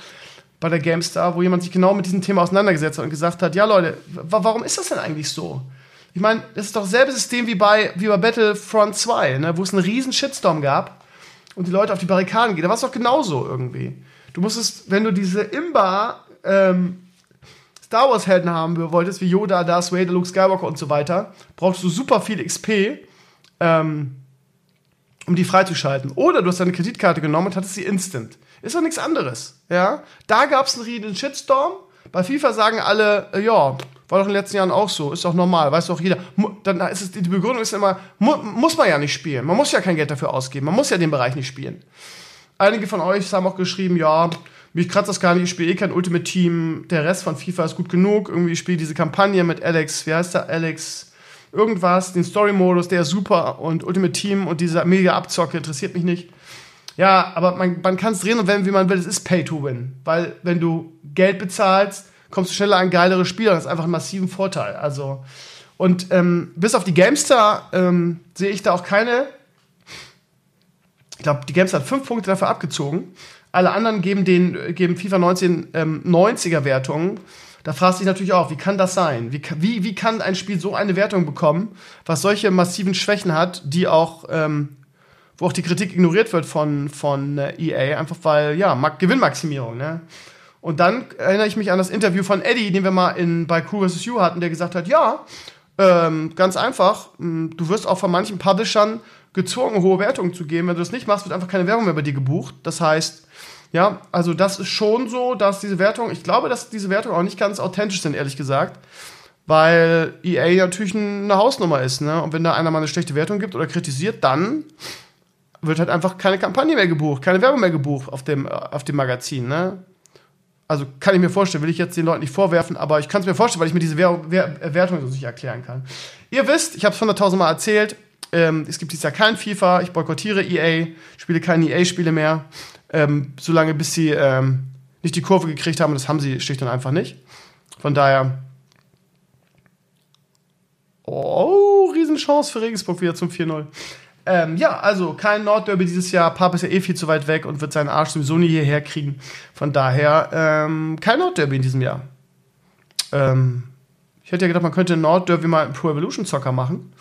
Speaker 2: bei der GameStar, wo jemand sich genau mit diesem Thema auseinandergesetzt hat und gesagt hat, ja Leute, warum ist das denn eigentlich so? Ich meine, das ist doch dasselbe System wie bei, wie bei Battlefront 2, ne, wo es einen riesen Shitstorm gab und die Leute auf die Barrikaden gehen. Da war es doch genauso irgendwie. Du musstest, wenn du diese Imba ähm, Star Wars Helden haben wolltest, wie Yoda, Darth Vader, Luke Skywalker und so weiter, brauchst du super viel XP, ähm, um die freizuschalten. Oder du hast deine Kreditkarte genommen und hattest sie instant. Ist doch nichts anderes, ja? Da gab es einen riesigen Shitstorm. Bei FIFA sagen alle, äh, ja, war doch in den letzten Jahren auch so, ist doch normal, weiß doch jeder. Dann ist es, die Begründung ist immer, mu muss man ja nicht spielen. Man muss ja kein Geld dafür ausgeben. Man muss ja den Bereich nicht spielen. Einige von euch haben auch geschrieben, ja, mich kratzt das gar nicht, ich spiele eh kein Ultimate Team, der Rest von FIFA ist gut genug. Irgendwie spiele diese Kampagne mit Alex, wie heißt der? Alex irgendwas, den Story-Modus, der ist super und Ultimate Team und diese mega Abzocke interessiert mich nicht. Ja, aber man, man kann es drehen und wenden, wie man will, es ist Pay to Win. Weil wenn du Geld bezahlst, kommst du schneller an geilere Spieler. Das ist einfach ein massiven Vorteil. Also, und ähm, bis auf die Gamestar ähm, sehe ich da auch keine. Ich glaube, die Gamestar hat fünf Punkte dafür abgezogen. Alle anderen geben, den, geben FIFA 19 ähm, 90er Wertungen. Da fragst du dich natürlich auch, wie kann das sein? Wie, wie, wie kann ein Spiel so eine Wertung bekommen, was solche massiven Schwächen hat, die auch, ähm, wo auch die Kritik ignoriert wird von, von äh, EA, einfach weil, ja, Gewinnmaximierung, ne? Und dann erinnere ich mich an das Interview von Eddie, den wir mal in, bei Crew vs. You hatten, der gesagt hat, ja, ähm, ganz einfach, mh, du wirst auch von manchen Publishern gezwungen, hohe Wertungen zu geben. Wenn du das nicht machst, wird einfach keine Werbung mehr bei dir gebucht. Das heißt, ja, also das ist schon so, dass diese Wertung, ich glaube, dass diese Wertungen auch nicht ganz authentisch sind, ehrlich gesagt. Weil EA natürlich eine Hausnummer ist, ne? Und wenn da einer mal eine schlechte Wertung gibt oder kritisiert, dann wird halt einfach keine Kampagne mehr gebucht, keine Werbung mehr gebucht auf dem, auf dem Magazin, ne? Also kann ich mir vorstellen, will ich jetzt den Leuten nicht vorwerfen, aber ich kann es mir vorstellen, weil ich mir diese Wer Wer Wertung so nicht erklären kann. Ihr wisst, ich habe es 100.000 Mal erzählt, ähm, es gibt dieses Jahr kein FIFA, ich boykottiere EA, spiele keine EA-Spiele mehr, ähm, solange bis sie ähm, nicht die Kurve gekriegt haben. Das haben sie schlicht und einfach nicht. Von daher. Oh, Riesenchance für Regensburg wieder zum 4-0. Ähm, ja, also kein Nordderby dieses Jahr. Papa ist ja eh viel zu weit weg und wird seinen Arsch sowieso nie hierher kriegen. Von daher ähm, kein Nordderby in diesem Jahr. Ähm, ich hätte ja gedacht, man könnte Nordderby mal einen Pro Evolution Zocker machen.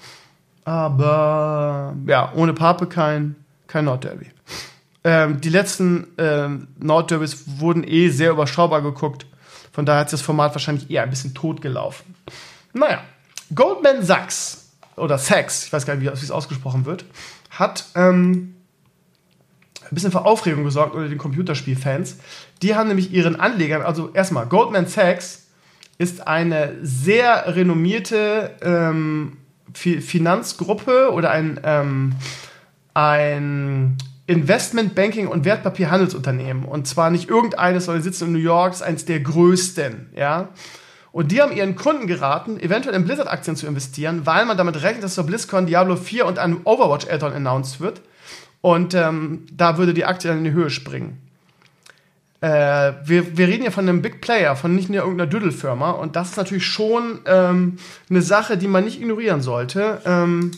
Speaker 2: Aber ja, ohne Pape kein, kein Nordderby. Ähm, die letzten ähm, Nordderbys wurden eh sehr überschaubar geguckt. Von daher hat das Format wahrscheinlich eher ein bisschen tot gelaufen. Naja, Goldman Sachs oder Sachs, ich weiß gar nicht, wie es ausgesprochen wird, hat ähm, ein bisschen für Aufregung gesorgt unter den Computerspielfans. Die haben nämlich ihren Anlegern, also erstmal, Goldman Sachs ist eine sehr renommierte ähm, Finanzgruppe oder ein, ähm, ein Investment Banking und Wertpapierhandelsunternehmen. Und zwar nicht irgendeines, sondern sitzen in New York, ist eines der größten, ja. Und die haben ihren Kunden geraten, eventuell in Blizzard-Aktien zu investieren, weil man damit rechnet, dass zur BlizzCon Diablo 4 und ein Overwatch-Add-on announced wird. Und ähm, da würde die Aktie dann in die Höhe springen. Äh, wir, wir reden ja von einem Big Player, von nicht nur irgendeiner Düdelfirma. Und das ist natürlich schon ähm, eine Sache, die man nicht ignorieren sollte. Ähm,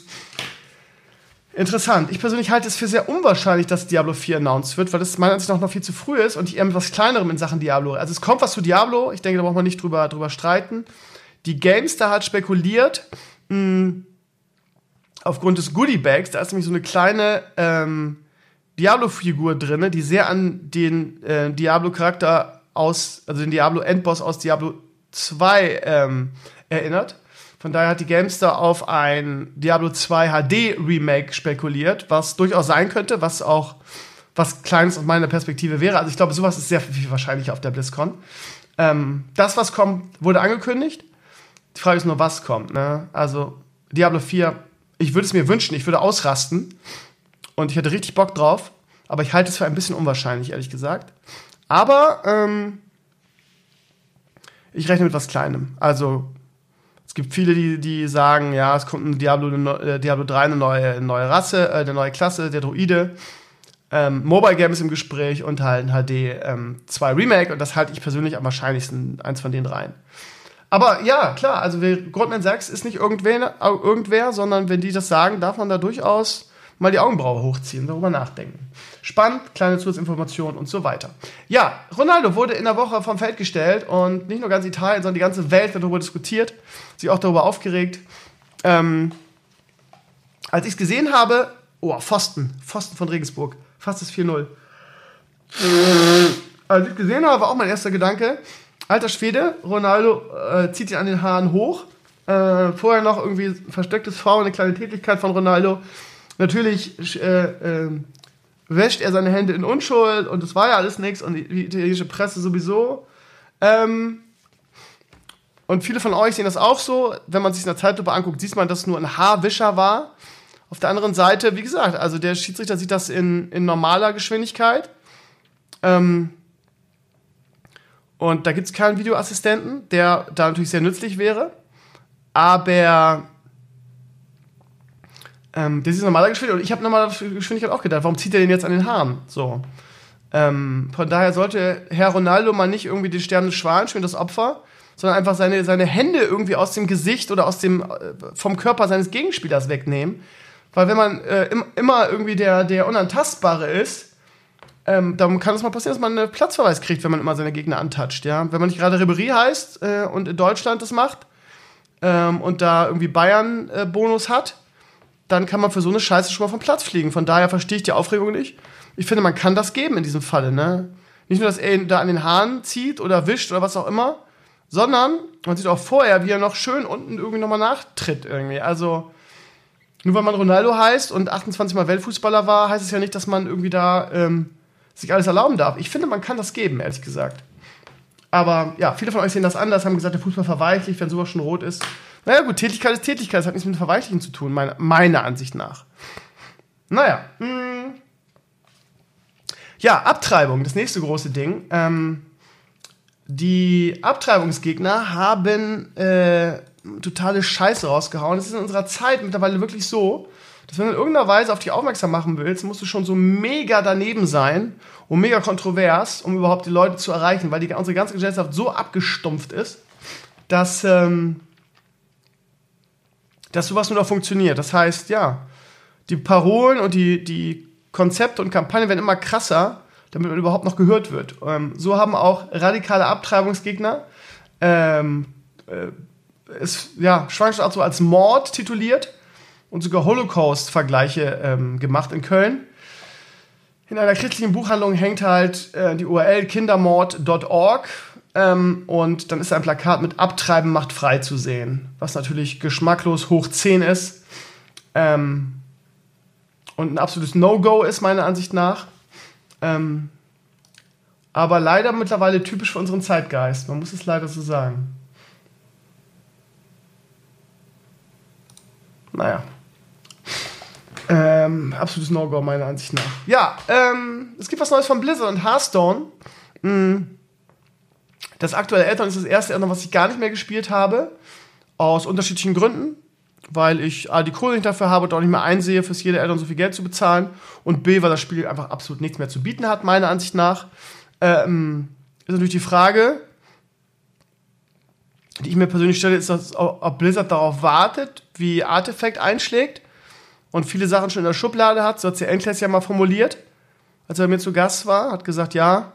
Speaker 2: Interessant. Ich persönlich halte es für sehr unwahrscheinlich, dass Diablo 4 announced wird, weil es meiner Ansicht nach noch viel zu früh ist und ich eher mit was Kleinerem in Sachen Diablo. Also es kommt was zu Diablo, ich denke, da braucht man nicht drüber, drüber streiten. Die GameStar hat spekuliert, mh, hm, aufgrund des Goodie-Bags, da ist nämlich so eine kleine ähm, Diablo-Figur drin, die sehr an den äh, Diablo-Charakter aus, also den Diablo-Endboss aus Diablo 2 ähm, erinnert. Von daher hat die Gamestar auf ein Diablo 2 HD Remake spekuliert, was durchaus sein könnte, was auch was Kleines aus meiner Perspektive wäre. Also ich glaube, sowas ist sehr viel wahrscheinlicher auf der BlizzCon. Ähm, das, was kommt, wurde angekündigt. Die Frage ist nur, was kommt. Ne? Also Diablo 4, ich würde es mir wünschen, ich würde ausrasten und ich hätte richtig Bock drauf, aber ich halte es für ein bisschen unwahrscheinlich, ehrlich gesagt. Aber ähm, ich rechne mit was Kleinem. Also es gibt viele, die, die sagen, ja, es kommt ein Diablo, äh, Diablo 3, eine neue, neue Rasse, äh, eine neue Klasse, der Druide. Ähm, Mobile Game ist im Gespräch und halt ein HD ähm, 2 Remake und das halte ich persönlich am wahrscheinlichsten eins von den dreien. Aber ja, klar, also Goldman Sachs ist nicht irgendwer, irgendwer, sondern wenn die das sagen, darf man da durchaus mal die Augenbraue hochziehen, darüber nachdenken. Spannend, kleine Zusatzinformationen und so weiter. Ja, Ronaldo wurde in der Woche vom Feld gestellt und nicht nur ganz Italien, sondern die ganze Welt wird darüber diskutiert, sich auch darüber aufgeregt. Ähm, als ich es gesehen habe, oh, Pfosten, Pfosten von Regensburg, fast das 4-0. Als ich gesehen habe, war auch mein erster Gedanke, alter Schwede, Ronaldo äh, zieht sich an den Haaren hoch. Äh, vorher noch irgendwie verstecktes V, eine kleine Tätigkeit von Ronaldo. Natürlich äh, äh, wäscht er seine Hände in Unschuld und es war ja alles nichts und die italienische Presse sowieso. Ähm, und viele von euch sehen das auch so. Wenn man sich in der Zeitlupe anguckt, sieht man, dass es nur ein Haarwischer war. Auf der anderen Seite, wie gesagt, also der Schiedsrichter sieht das in, in normaler Geschwindigkeit. Ähm, und da gibt es keinen Videoassistenten, der da natürlich sehr nützlich wäre. Aber ähm, das ist normaler Geschwindigkeit. Und ich habe normaler Geschwindigkeit auch gedacht, warum zieht er den jetzt an den Haaren? So. Ähm, von daher sollte Herr Ronaldo mal nicht irgendwie die Sterne des Schwan spielen, das Opfer, sondern einfach seine, seine Hände irgendwie aus dem Gesicht oder aus dem, äh, vom Körper seines Gegenspielers wegnehmen. Weil wenn man äh, im, immer irgendwie der, der Unantastbare ist, ähm, dann kann es mal passieren, dass man einen Platzverweis kriegt, wenn man immer seine Gegner antatscht. Ja? Wenn man nicht gerade Ribery heißt äh, und in Deutschland das macht ähm, und da irgendwie Bayern-Bonus äh, hat, dann kann man für so eine Scheiße schon mal vom Platz fliegen. Von daher verstehe ich die Aufregung nicht. Ich finde, man kann das geben in diesem Falle. Ne? Nicht nur, dass er ihn da an den Haaren zieht oder wischt oder was auch immer, sondern man sieht auch vorher, wie er noch schön unten irgendwie nochmal nachtritt irgendwie. Also nur weil man Ronaldo heißt und 28 Mal Weltfußballer war, heißt es ja nicht, dass man irgendwie da ähm, sich alles erlauben darf. Ich finde, man kann das geben, ehrlich gesagt. Aber ja, viele von euch sehen das anders, haben gesagt, der Fußball verweichlicht, wenn sowas schon rot ist. Naja, gut, Tätigkeit ist Tätigkeit, das hat nichts mit Verweichlichen zu tun, meine, meiner Ansicht nach. Naja, mh. Hm. ja, Abtreibung, das nächste große Ding. Ähm, die Abtreibungsgegner haben äh, totale Scheiße rausgehauen. Es ist in unserer Zeit mittlerweile wirklich so, dass wenn du in irgendeiner Weise auf dich aufmerksam machen willst, musst du schon so mega daneben sein und mega kontrovers, um überhaupt die Leute zu erreichen, weil die, unsere ganze Gesellschaft so abgestumpft ist, dass, ähm, dass sowas nur noch funktioniert. Das heißt, ja, die Parolen und die, die Konzepte und Kampagnen werden immer krasser, damit man überhaupt noch gehört wird. Ähm, so haben auch radikale Abtreibungsgegner ähm, äh, es ja, Schwangerschaft so als Mord tituliert und sogar Holocaust-Vergleiche ähm, gemacht in Köln. In einer christlichen Buchhandlung hängt halt äh, die URL kindermord.org ähm, und dann ist ein Plakat mit Abtreiben macht frei zu sehen, was natürlich geschmacklos hoch 10 ist ähm, und ein absolutes No-Go ist, meiner Ansicht nach. Ähm, aber leider mittlerweile typisch für unseren Zeitgeist, man muss es leider so sagen. Naja. Ähm, absolutes No-Go, meiner Ansicht nach. Ja, ähm, es gibt was Neues von Blizzard und Hearthstone. Mm. Das aktuelle Eltern ist das erste Eltern, was ich gar nicht mehr gespielt habe. Aus unterschiedlichen Gründen. Weil ich A, die Kohle nicht dafür habe und auch nicht mehr einsehe, fürs jede Eltern so viel Geld zu bezahlen. Und B, weil das Spiel einfach absolut nichts mehr zu bieten hat, meiner Ansicht nach. Ähm, ist natürlich die Frage, die ich mir persönlich stelle, ist, dass, ob Blizzard darauf wartet, wie Artifact einschlägt und viele Sachen schon in der Schublade hat. So hat sie Enkles ja mal formuliert, als er bei mir zu Gast war. Hat gesagt, ja,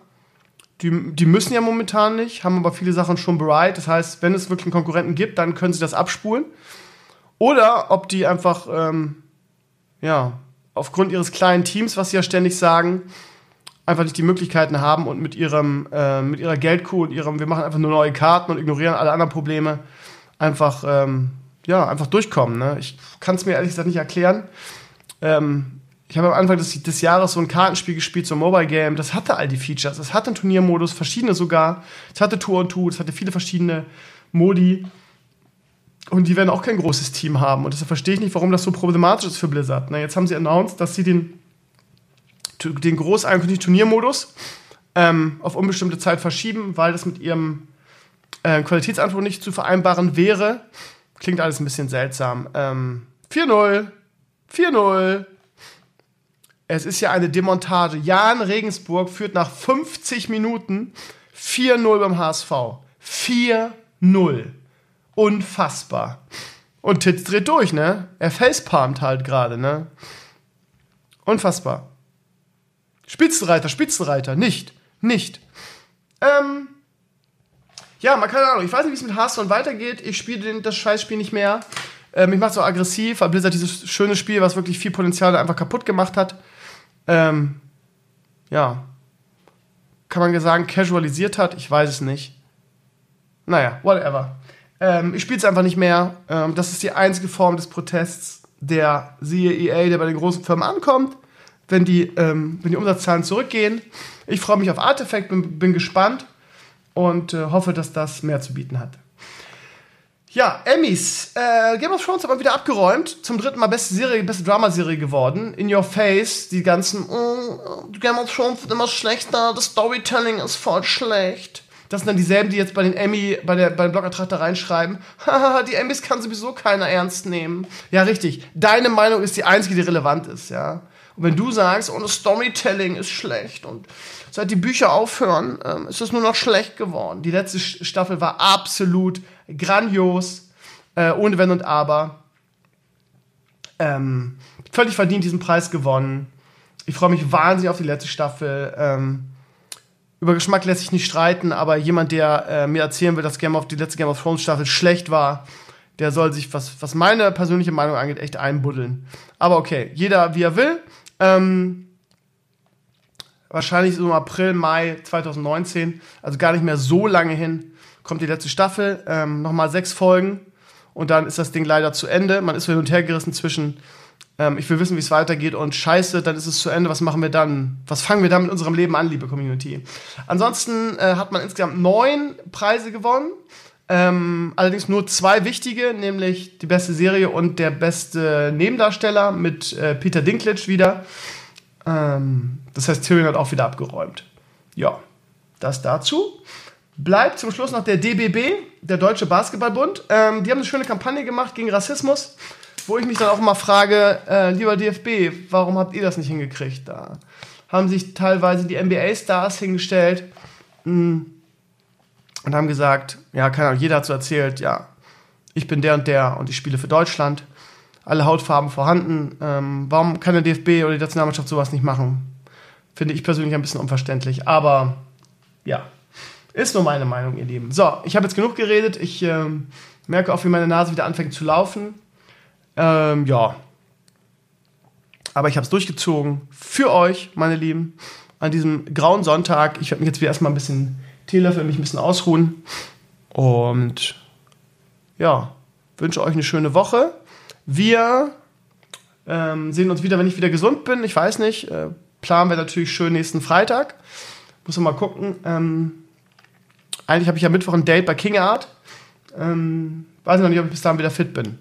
Speaker 2: die, die müssen ja momentan nicht, haben aber viele Sachen schon bereit. Das heißt, wenn es wirklich einen Konkurrenten gibt, dann können sie das abspulen. Oder ob die einfach, ähm, ja, aufgrund ihres kleinen Teams, was sie ja ständig sagen, einfach nicht die Möglichkeiten haben und mit ihrem, äh, mit ihrer Geldkuh und ihrem, wir machen einfach nur neue Karten und ignorieren alle anderen Probleme, einfach, ähm, ja, einfach durchkommen. Ne? Ich kann es mir ehrlich gesagt nicht erklären. Ähm, ich habe am Anfang des, des, Jahres so ein Kartenspiel gespielt, so ein Mobile Game. Das hatte all die Features. Es hatte einen Turniermodus, verschiedene sogar. Es hatte Tour und Tour, es hatte viele verschiedene Modi. Und die werden auch kein großes Team haben. Und deshalb verstehe ich nicht, warum das so problematisch ist für Blizzard. Na, jetzt haben sie announced, dass sie den den groß angekündigten Turniermodus ähm, auf unbestimmte Zeit verschieben, weil das mit ihrem äh, Qualitätsanspruch nicht zu vereinbaren wäre. Klingt alles ein bisschen seltsam. Ähm, 4-0. 4-0. Es ist ja eine Demontage. Jan Regensburg führt nach 50 Minuten 4-0 beim HSV. 4-0. Unfassbar. Und Titz dreht durch, ne? Er facepalmt halt gerade, ne? Unfassbar. Spitzenreiter, Spitzenreiter, nicht, nicht. Ähm, ja, man keine Ahnung. Ich weiß nicht, wie es mit Hearthstone weitergeht. Ich spiele das Scheißspiel nicht mehr. Ähm, ich mache es auch aggressiv, weil Blizzard dieses schöne Spiel, was wirklich viel Potenzial einfach kaputt gemacht hat. Ähm, ja. Kann man sagen, casualisiert hat? Ich weiß es nicht. Naja, whatever. Ähm, ich spiele es einfach nicht mehr. Ähm, das ist die einzige Form des Protests, der siehe EA, der bei den großen Firmen ankommt wenn die, ähm, wenn die Umsatzzahlen zurückgehen. Ich freue mich auf Artifact, bin, bin gespannt und äh, hoffe, dass das mehr zu bieten hat. Ja, Emmys. Äh, Game of Thrones aber wieder abgeräumt. Zum dritten Mal beste Serie, beste Dramaserie geworden. In Your Face, die ganzen oh, Game of Thrones wird immer schlechter, das Storytelling ist voll schlecht. Das sind dann dieselben, die jetzt bei den Emmy, bei der, bei den Blogertracht da reinschreiben. Haha, die Emmys kann sowieso keiner ernst nehmen. Ja, richtig. Deine Meinung ist die einzige, die relevant ist, ja. Und wenn du sagst, oh, das Storytelling ist schlecht und seit die Bücher aufhören, ähm, ist es nur noch schlecht geworden. Die letzte Staffel war absolut grandios, äh, ohne Wenn und Aber. Ähm, völlig verdient diesen Preis gewonnen. Ich freue mich wahnsinnig auf die letzte Staffel. Ähm, über Geschmack lässt sich nicht streiten, aber jemand, der äh, mir erzählen will, dass Game of, die letzte Game of Thrones Staffel schlecht war, der soll sich, was, was meine persönliche Meinung angeht, echt einbuddeln. Aber okay, jeder wie er will. Ähm, wahrscheinlich so im April, Mai 2019, also gar nicht mehr so lange hin, kommt die letzte Staffel. Ähm, Nochmal sechs Folgen und dann ist das Ding leider zu Ende. Man ist hin und her gerissen zwischen, ähm, ich will wissen, wie es weitergeht und scheiße, dann ist es zu Ende. Was machen wir dann? Was fangen wir dann mit unserem Leben an, liebe Community? Ansonsten äh, hat man insgesamt neun Preise gewonnen. Ähm, allerdings nur zwei wichtige, nämlich die beste Serie und der beste Nebendarsteller mit äh, Peter Dinklage wieder. Ähm, das heißt, Tyrion hat auch wieder abgeräumt. Ja, das dazu. Bleibt zum Schluss noch der DBB, der Deutsche Basketballbund. Ähm, die haben eine schöne Kampagne gemacht gegen Rassismus. wo ich mich dann auch mal frage, äh, lieber DFB, warum habt ihr das nicht hingekriegt? Da haben sich teilweise die NBA-Stars hingestellt mh, und haben gesagt, ja, keine Ahnung, jeder hat so erzählt, ja, ich bin der und der und ich spiele für Deutschland, alle Hautfarben vorhanden. Ähm, warum kann der DFB oder die Nationalmannschaft sowas nicht machen? Finde ich persönlich ein bisschen unverständlich, aber ja, ist nur meine Meinung, ihr Lieben. So, ich habe jetzt genug geredet. Ich ähm, merke auch, wie meine Nase wieder anfängt zu laufen. Ähm, ja. Aber ich habe es durchgezogen für euch, meine Lieben, an diesem grauen Sonntag. Ich werde mich jetzt wieder erstmal ein bisschen Teelöffel, mich ein bisschen ausruhen. Und ja, wünsche euch eine schöne Woche. Wir ähm, sehen uns wieder, wenn ich wieder gesund bin. Ich weiß nicht. Äh, planen wir natürlich schön nächsten Freitag. Muss mal gucken. Ähm, eigentlich habe ich ja Mittwoch ein Date bei King Art. Ähm, weiß noch nicht, ob ich bis dahin wieder fit bin.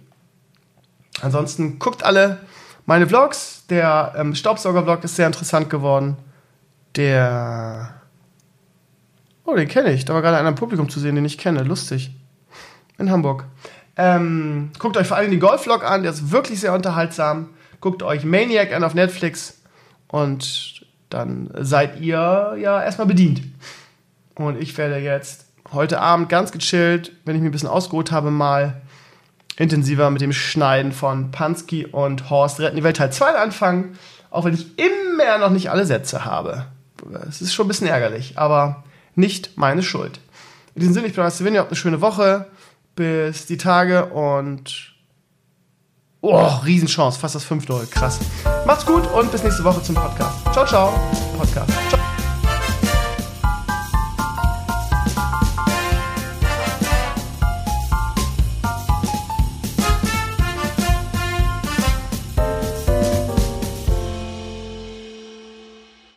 Speaker 2: Ansonsten guckt alle meine Vlogs. Der ähm, Staubsauger-Vlog ist sehr interessant geworden. Der. Oh, den kenne ich. Da war gerade einer im Publikum zu sehen, den ich kenne. Lustig. In Hamburg. Ähm, guckt euch vor allem den Golf-Vlog an, der ist wirklich sehr unterhaltsam. Guckt euch Maniac an auf Netflix und dann seid ihr ja erstmal bedient. Und ich werde jetzt heute Abend ganz gechillt, wenn ich mich ein bisschen ausgeruht habe, mal intensiver mit dem Schneiden von Pansky und Horst Retten die Welt Teil 2 anfangen, auch wenn ich immer noch nicht alle Sätze habe. Es ist schon ein bisschen ärgerlich, aber nicht meine Schuld. In diesem Sinne, ich bin Steven, ihr habt eine schöne Woche. Bis die Tage und Oh, Riesenchance, fast das 5-0, krass. Macht's gut und bis nächste Woche zum Podcast. Ciao, ciao. Podcast.